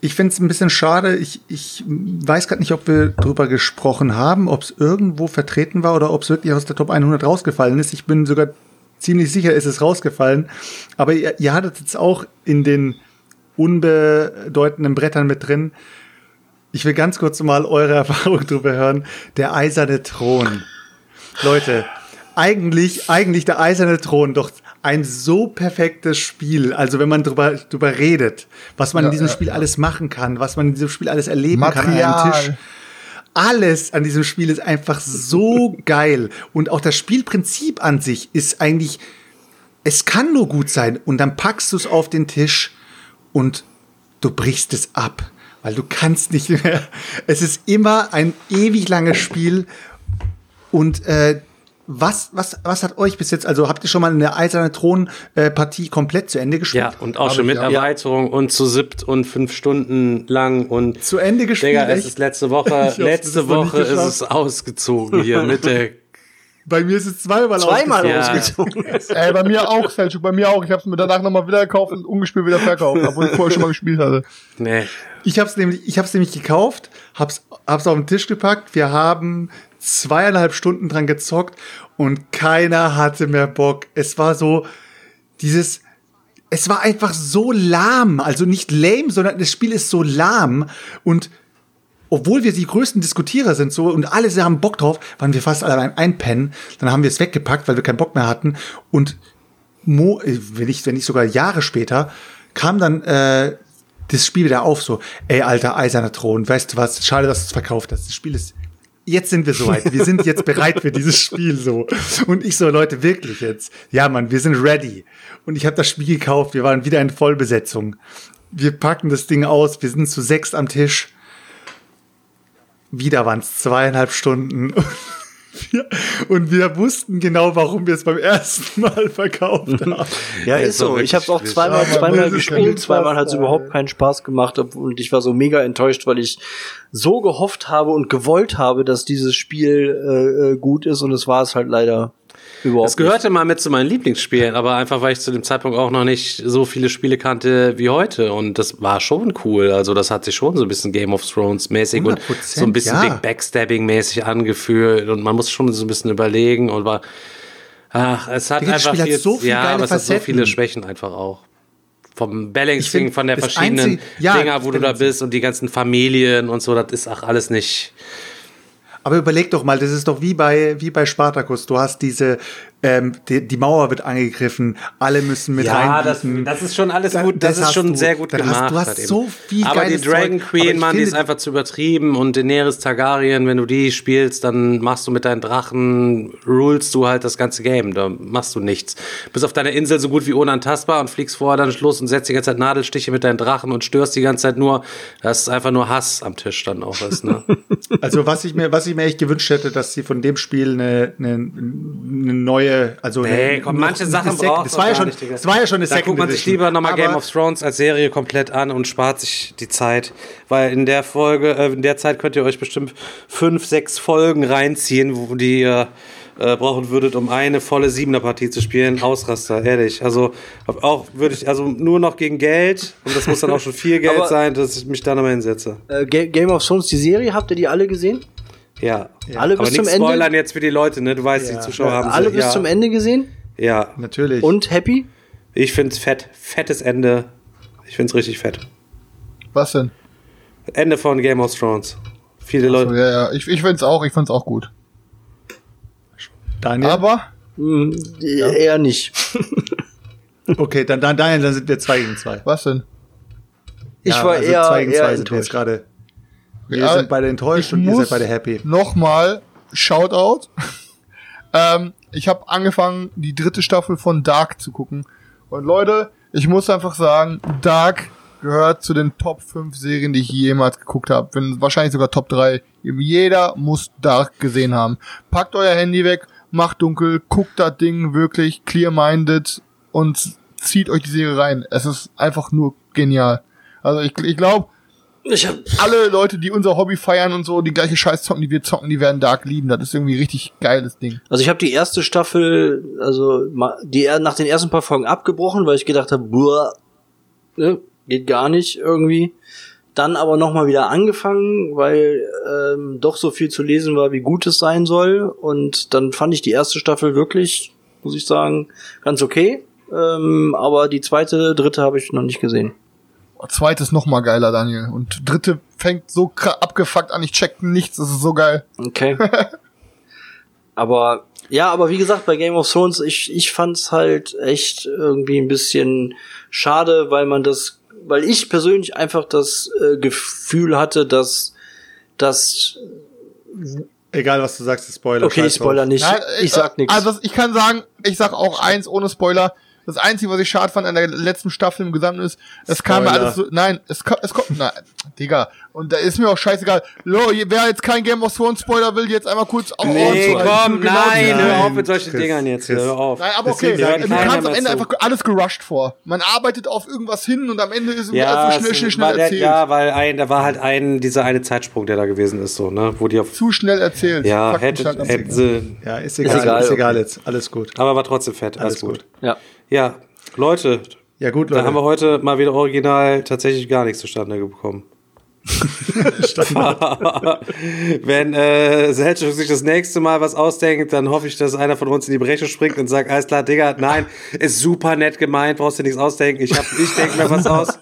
Ich finde es ein bisschen schade. Ich, ich weiß gerade nicht, ob wir drüber gesprochen haben, ob es irgendwo vertreten war oder ob es wirklich aus der Top 100 rausgefallen ist. Ich bin sogar ziemlich sicher, es ist rausgefallen. Aber ihr, ihr hattet jetzt auch in den unbedeutenden Brettern mit drin. Ich will ganz kurz mal eure Erfahrung drüber hören. Der eiserne Thron. Leute, eigentlich, eigentlich der eiserne Thron, doch ein so perfektes Spiel. Also wenn man drüber, drüber redet, was man Ja, in diesem ja, Spiel ja. alles machen kann, was man in diesem Spiel alles erleben kann an einem Material. Tisch. Alles an diesem Spiel ist einfach so geil. Und auch das Spielprinzip an sich ist eigentlich, es kann nur gut sein. Und dann packst du es auf den Tisch und du brichst es ab. Weil du kannst nicht mehr. Es ist immer ein ewig langes Spiel. Und äh, was, was, was hat euch bis jetzt, also habt ihr schon mal eine eiserne Thron-Partie komplett zu Ende gespielt? Ja, und auch Hab schon mit ja. Erweiterung und zu siebt und fünf Stunden lang und Zu Ende gespielt? Digga, es ist letzte Woche, Ich hab's letzte Woche ist es ausgezogen hier mit der Bei mir ist es zweimal Zweimal ausgezogen. Ja. ausgezogen. Ey, bei mir auch, Selchuk, bei mir auch. Ich hab's mir danach nochmal wieder gekauft und ungespielt wieder verkauft, obwohl ich vorher schon mal gespielt hatte. Nee. Ich habe es nämlich, ich hab's nämlich gekauft, hab's, hab's auf den Tisch gepackt. Wir haben zweieinhalb Stunden dran gezockt und keiner hatte mehr Bock. Es war so dieses, es war einfach so lahm, also nicht lame, sondern das Spiel ist so lahm und obwohl wir die größten Diskutierer sind so und alle haben Bock drauf, waren wir fast alle ein Einpennen. Dann haben wir es weggepackt, weil wir keinen Bock mehr hatten und Mo, wenn nicht, wenn nicht sogar Jahre später, kam dann äh, das Spiel wieder auf, so, ey, alter, eiserner Thron, weißt du was, schade, dass du es verkauft hast. Das Spiel ist, jetzt sind wir soweit. Wir sind jetzt bereit für dieses Spiel, so. Und ich so, Leute, wirklich jetzt. Ja, Mann, wir sind ready. Und ich habe das Spiel gekauft, wir waren wieder in Vollbesetzung. Wir packen das Ding aus, wir sind zu sechs am Tisch. Wieder waren es zweieinhalb Stunden. Wir, und wir wussten genau, warum wir es beim ersten Mal verkauft haben. Ja, ist so. Ich habe es auch zweimal, zweimal gespielt. Zweimal hat es überhaupt keinen Spaß gemacht und ich war so mega enttäuscht, weil ich so gehofft habe und gewollt habe, dass dieses Spiel äh, äh, gut ist und es war es halt leider überhaupt Es gehörte mal mit zu meinen Lieblingsspielen, aber einfach, weil ich zu dem Zeitpunkt auch noch nicht so viele Spiele kannte wie heute. Und das war schon cool. Also, das hat sich schon so ein bisschen Game of Thrones mäßig und 100%, so ein bisschen ja. Big Backstabbing mäßig angefühlt. Und man muss schon so ein bisschen überlegen. Und war, ach, es hat Digga, das einfach Spiel hat viel, so viele ja, aber es hat so Facetten. viele Schwächen einfach auch. Vom Balancing, von der das verschiedenen einzige- ja, Dinger, wo du da bist und die ganzen Familien und so, das ist auch alles nicht. Aber überleg doch mal, das ist doch wie bei, wie bei Spartacus. Du hast diese, ähm, die, die Mauer wird angegriffen, alle müssen mit Ja, das, reinbieten. das ist schon alles Da- gut, das, das ist schon du. sehr gut Dann hast- gemacht. du hast so viel Aber die Dragon Zeug. Queen, Mann, die ist einfach zu übertrieben und Daenerys Targaryen, wenn du die spielst, dann machst du mit deinen Drachen, rulst du halt das ganze Game, da machst du nichts. Bist auf deiner Insel so gut wie unantastbar und fliegst vorher dann Schluss und setzt die ganze Zeit Nadelstiche mit deinen Drachen und störst die ganze Zeit nur, das ist einfach nur Hass am Tisch dann auch ist, ne? Also was ich mir, was ich mir echt gewünscht hätte, dass sie von dem Spiel eine, eine, eine neue, also Nee, eine, komm, manche Sachen braucht das war ja schon, das war ja schon eine Da Second guckt man sich lieber nochmal Game of Thrones als Serie komplett an und spart sich die Zeit. Weil in der Folge, äh, in der Zeit könnt ihr euch bestimmt fünf, sechs Folgen reinziehen, wo die ihr äh, brauchen würdet, um eine volle Siebener-Partie zu spielen. Ausraster, ehrlich. Also auch würde ich, also nur noch gegen Geld und das muss dann auch schon viel Geld sein, dass ich mich da nochmal hinsetze. Äh, Ga- Game of Thrones, die Serie, habt ihr die alle gesehen? Ja. Alle Aber bis zum nicht Ende? spoilern jetzt für die Leute, ne? Du weißt, die Zuschauer haben alle bis ja. zum Ende gesehen? Ja. Natürlich. Und happy? Ich find's fett. Fettes Ende. Ich find's richtig fett. Was denn? Ende von Game of Thrones. Viele So, Leute. ja, ja, ich, ich find's auch, ich find's auch gut. Daniel? Aber, Hm, Eher nicht. okay, dann, dann, Daniel, dann sind wir zwei gegen zwei. was denn? Ich Ja, war also eher, zwei gegen eher zwei sind wir jetzt enttäuscht. gerade. Wir Ja, sind beide enttäuscht und ihr seid beide happy. Nochmal Shoutout. ähm, ich habe angefangen, die dritte Staffel von Dark zu gucken. Und Leute, ich muss einfach sagen, Dark gehört zu den Top 5 Serien, die ich jemals geguckt habe. Wenn wahrscheinlich sogar Top 3. Eben Jeder muss Dark gesehen haben. Packt euer Handy weg, macht dunkel, guckt das Ding wirklich clear-minded und zieht euch die Serie rein. Es ist einfach nur genial. Also ich, ich glaube, Ich hab, alle Leute, die unser Hobby feiern und so, die gleiche Scheiß zocken, die wir zocken, die werden Dark lieben. Das ist irgendwie richtig geiles Ding. also ich habe die erste Staffel, also die nach den ersten paar Folgen abgebrochen, weil ich gedacht habe, boah, ne, geht gar nicht irgendwie. Dann aber nochmal wieder angefangen, weil ähm, doch so viel zu lesen war, wie gut es sein soll. Und dann fand ich die erste Staffel wirklich, muss ich sagen, ganz okay. Ähm, aber die zweite, dritte habe ich noch nicht gesehen. Zweites noch mal geiler, Daniel. Und dritte fängt so abgefuckt an, ich check nichts, das ist so geil. Okay. aber ja, aber wie gesagt, bei Game of Thrones, ich, ich fand's halt echt irgendwie ein bisschen schade, weil man das, weil ich persönlich einfach das äh, Gefühl hatte, dass dass Egal, was du sagst, ist Spoiler. okay, scheiß Spoiler nicht, Nein, ich sag nichts. Also ich kann sagen, ich sag auch eins ohne Spoiler. Das Einzige, was ich schade fand an der letzten Staffel im Gesamten ist, es kam mir alles so, nein, es, es kommt, nein, Digga, und da ist mir auch scheißegal. Lo, wer jetzt kein Game of Thrones Spoiler will, jetzt einmal kurz auf Nee, Ohren zu halten. komm, Genau nein, diese- hör auf mit solchen Chris, Dingern jetzt. Chris. Hör auf. Nein, aber okay, keiner kam am Ende zu. einfach alles gerusht vor. Man arbeitet auf irgendwas hin und am Ende ist Ja, alles so schnell, es schnell, schnell der, erzählt. ja, weil ein, da war halt ein, dieser eine Zeitsprung, der da gewesen ist, so, ne, wo die auf, Zu schnell erzählt. ja, hätte, halt ab. hätten sie, Ja, ist egal, ist egal, egal, okay. jetzt. Alles gut. aber war trotzdem fett, alles, Alles gut. gut. ja. Ja, Leute, Ja, gut, da Leute. haben wir heute mal wieder original tatsächlich gar nichts zustande bekommen. Wenn äh, Selchuk sich das nächste Mal was ausdenkt, dann hoffe ich, dass einer von uns in die Breche springt und sagt, alles klar, Digga, nein, ist super nett gemeint, brauchst dir nichts ausdenken, ich, hab, ich denke mir was aus.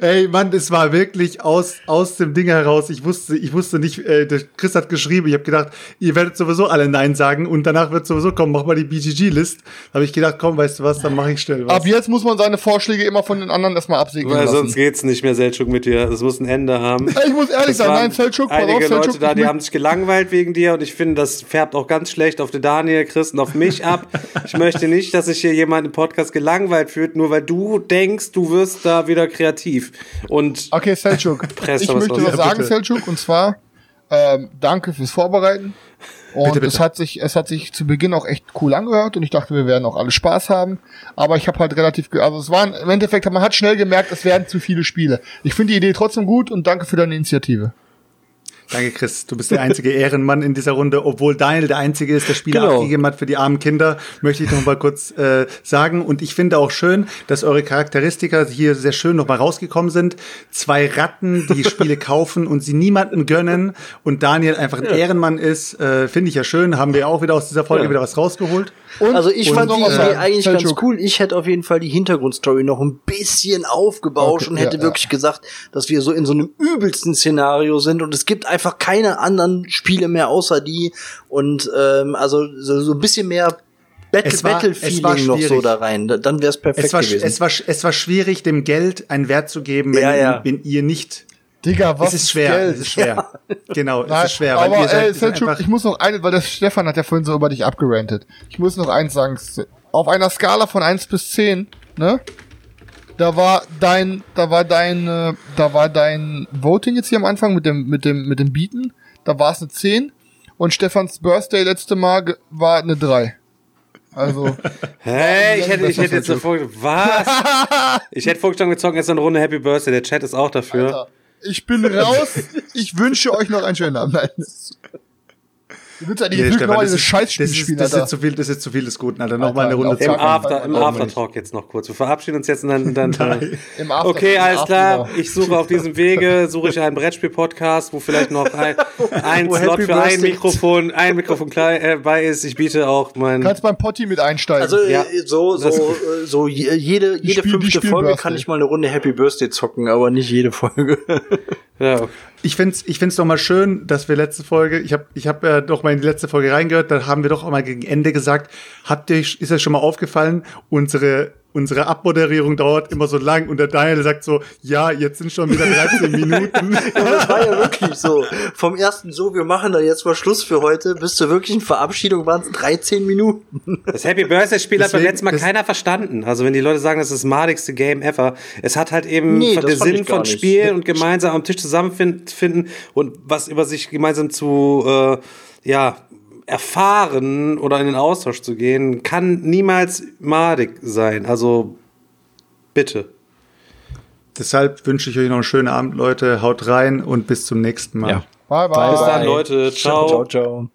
Ey, Mann, es war wirklich aus, aus dem Ding heraus. Ich wusste, ich wusste nicht, äh, der Chris hat geschrieben, ich habe gedacht, ihr werdet sowieso alle Nein sagen und danach wird sowieso kommen, mach mal die BGG-List. habe ich gedacht, komm, weißt du was, dann mache ich schnell was. Ab jetzt muss man seine Vorschläge immer von den anderen erstmal absegnen Weil lassen. sonst geht's nicht mehr, Selchuk, mit dir. Das muss ein Ende haben. Ey, ich muss ehrlich Es sein, nein, pass einige auf, Leute da, die haben sich gelangweilt wegen dir und ich finde, das färbt auch ganz schlecht auf den Daniel, Chris und auf mich ab. Ich möchte nicht, dass sich hier jemand im Podcast gelangweilt fühlt, nur weil du denkst, du wirst da wieder kreativ. Und Okay, Selchuk, ich was möchte was sagen, bitte. Selchuk, und zwar ähm, danke fürs Vorbereiten. Und Bitte, bitte. es hat sich, es hat sich zu Beginn auch echt cool angehört und ich dachte, wir werden auch alle Spaß haben. Aber ich habe halt relativ, ge- also es waren im Endeffekt, man hat schnell gemerkt, es werden zu viele Spiele. Ich finde die Idee trotzdem gut und danke für deine Initiative. Danke, Chris. Du bist der einzige Ehrenmann in dieser Runde. Obwohl Daniel der einzige ist, der Spiele Genau. abgegeben hat für die armen Kinder, möchte ich noch mal kurz äh, sagen. Und ich finde auch schön, dass eure Charakteristika hier sehr schön noch mal rausgekommen sind. Zwei Ratten, die Spiele kaufen und sie niemandem gönnen. Und Daniel einfach ein Ehrenmann ist, äh, finde ich ja schön. Haben wir auch wieder aus dieser Folge Ja. wieder was rausgeholt. Und Also ich fand die Idee eigentlich ganz Selçuk. cool. Ich hätte auf jeden Fall die Hintergrundstory noch ein bisschen aufgebauscht Okay, und hätte ja, wirklich gesagt, dass wir so in so einem übelsten Szenario sind und es gibt einfach keine anderen Spiele mehr außer die und ähm, also so, so ein bisschen mehr Battle war- Battle Feeling noch so da rein. Da- Dann wäre es perfekt Es war, gewesen. es, war, es war schwierig, dem Geld einen Wert zu geben, wenn, Ja, ja. wenn ihr nicht. Digga, was es ist schwer. Geld? Es ist schwer. Genau, es Nein, ist schwer. Weil aber ihr seid, ey, einfach, ich muss noch eine, weil der Stefan hat ja vorhin so über dich abgerantet. Ich muss noch eins sagen. Auf einer Skala von 1 bis 10, ne? Da war dein, da war dein, äh, da war dein Voting jetzt hier am Anfang mit dem, mit dem, mit dem Beaten. Da war es eine 10. Und Stefans Birthday letzte Mal war eine 3. Also, Hey, ich hätte, ich hätte jetzt Folge. Was? Ich hätte vorgeschlagen, wir zocken jetzt eine Runde Happy Birthday. Der Chat ist auch dafür. Alter, ich bin raus. Ich wünsche euch noch einen schönen Abend. Du willst ja nicht Nee, Stefan, das dieses ist- Scheißspiel das ist, spielen, das ist zu viel, das ist zu viel des Guten, Alter. Nochmal eine Runde Im After, im Aftertalk jetzt noch kurz. Wir verabschieden uns jetzt und dann. dann Nein. Im After- okay, im alles klar. Ich suche auf diesem Wege, suche ich einen Brettspiel-Podcast, wo vielleicht noch ein, ein Slot Happy für ein Mikrofon, ein Mikrofon klein, äh, bei ist. Ich biete auch mein. kannst beim Potti mit einsteigen. Also äh, Ja. so so äh, so je- jede jede Spiel- fünfte Folge kann ich mal eine Runde Happy Birthday zocken, aber nicht jede Folge. ja. Ich find's, ich find's doch mal schön, dass wir letzte Folge, ich habe ich hab ja doch mal in die letzte Folge reingehört, da haben wir doch auch mal gegen Ende gesagt, habt ihr, ist euch schon mal aufgefallen, unsere, unsere Abmoderierung dauert immer so lang und der Daniel sagt so, ja, jetzt sind schon wieder 13 Minuten. Aber das war ja wirklich so. Vom ersten so, wir machen da jetzt mal Schluss für heute, bis zur wirklichen Verabschiedung waren es 13 Minuten. Das Happy Birthday Spiel hat beim letzten Mal keiner verstanden. Also wenn die Leute sagen, das ist das madigste Game ever. Es hat halt eben Nee, den Sinn von nicht. Spielen und gemeinsam am Tisch zusammenfinden und was über sich gemeinsam zu, äh, ja, erfahren oder in den Austausch zu gehen, kann niemals madig sein. Also bitte. Deshalb wünsche ich euch noch einen schönen Abend, Leute. Haut rein und bis zum nächsten Mal. Ja. bye, bye. Bis dann, Leute. Ciao. ciao. ciao.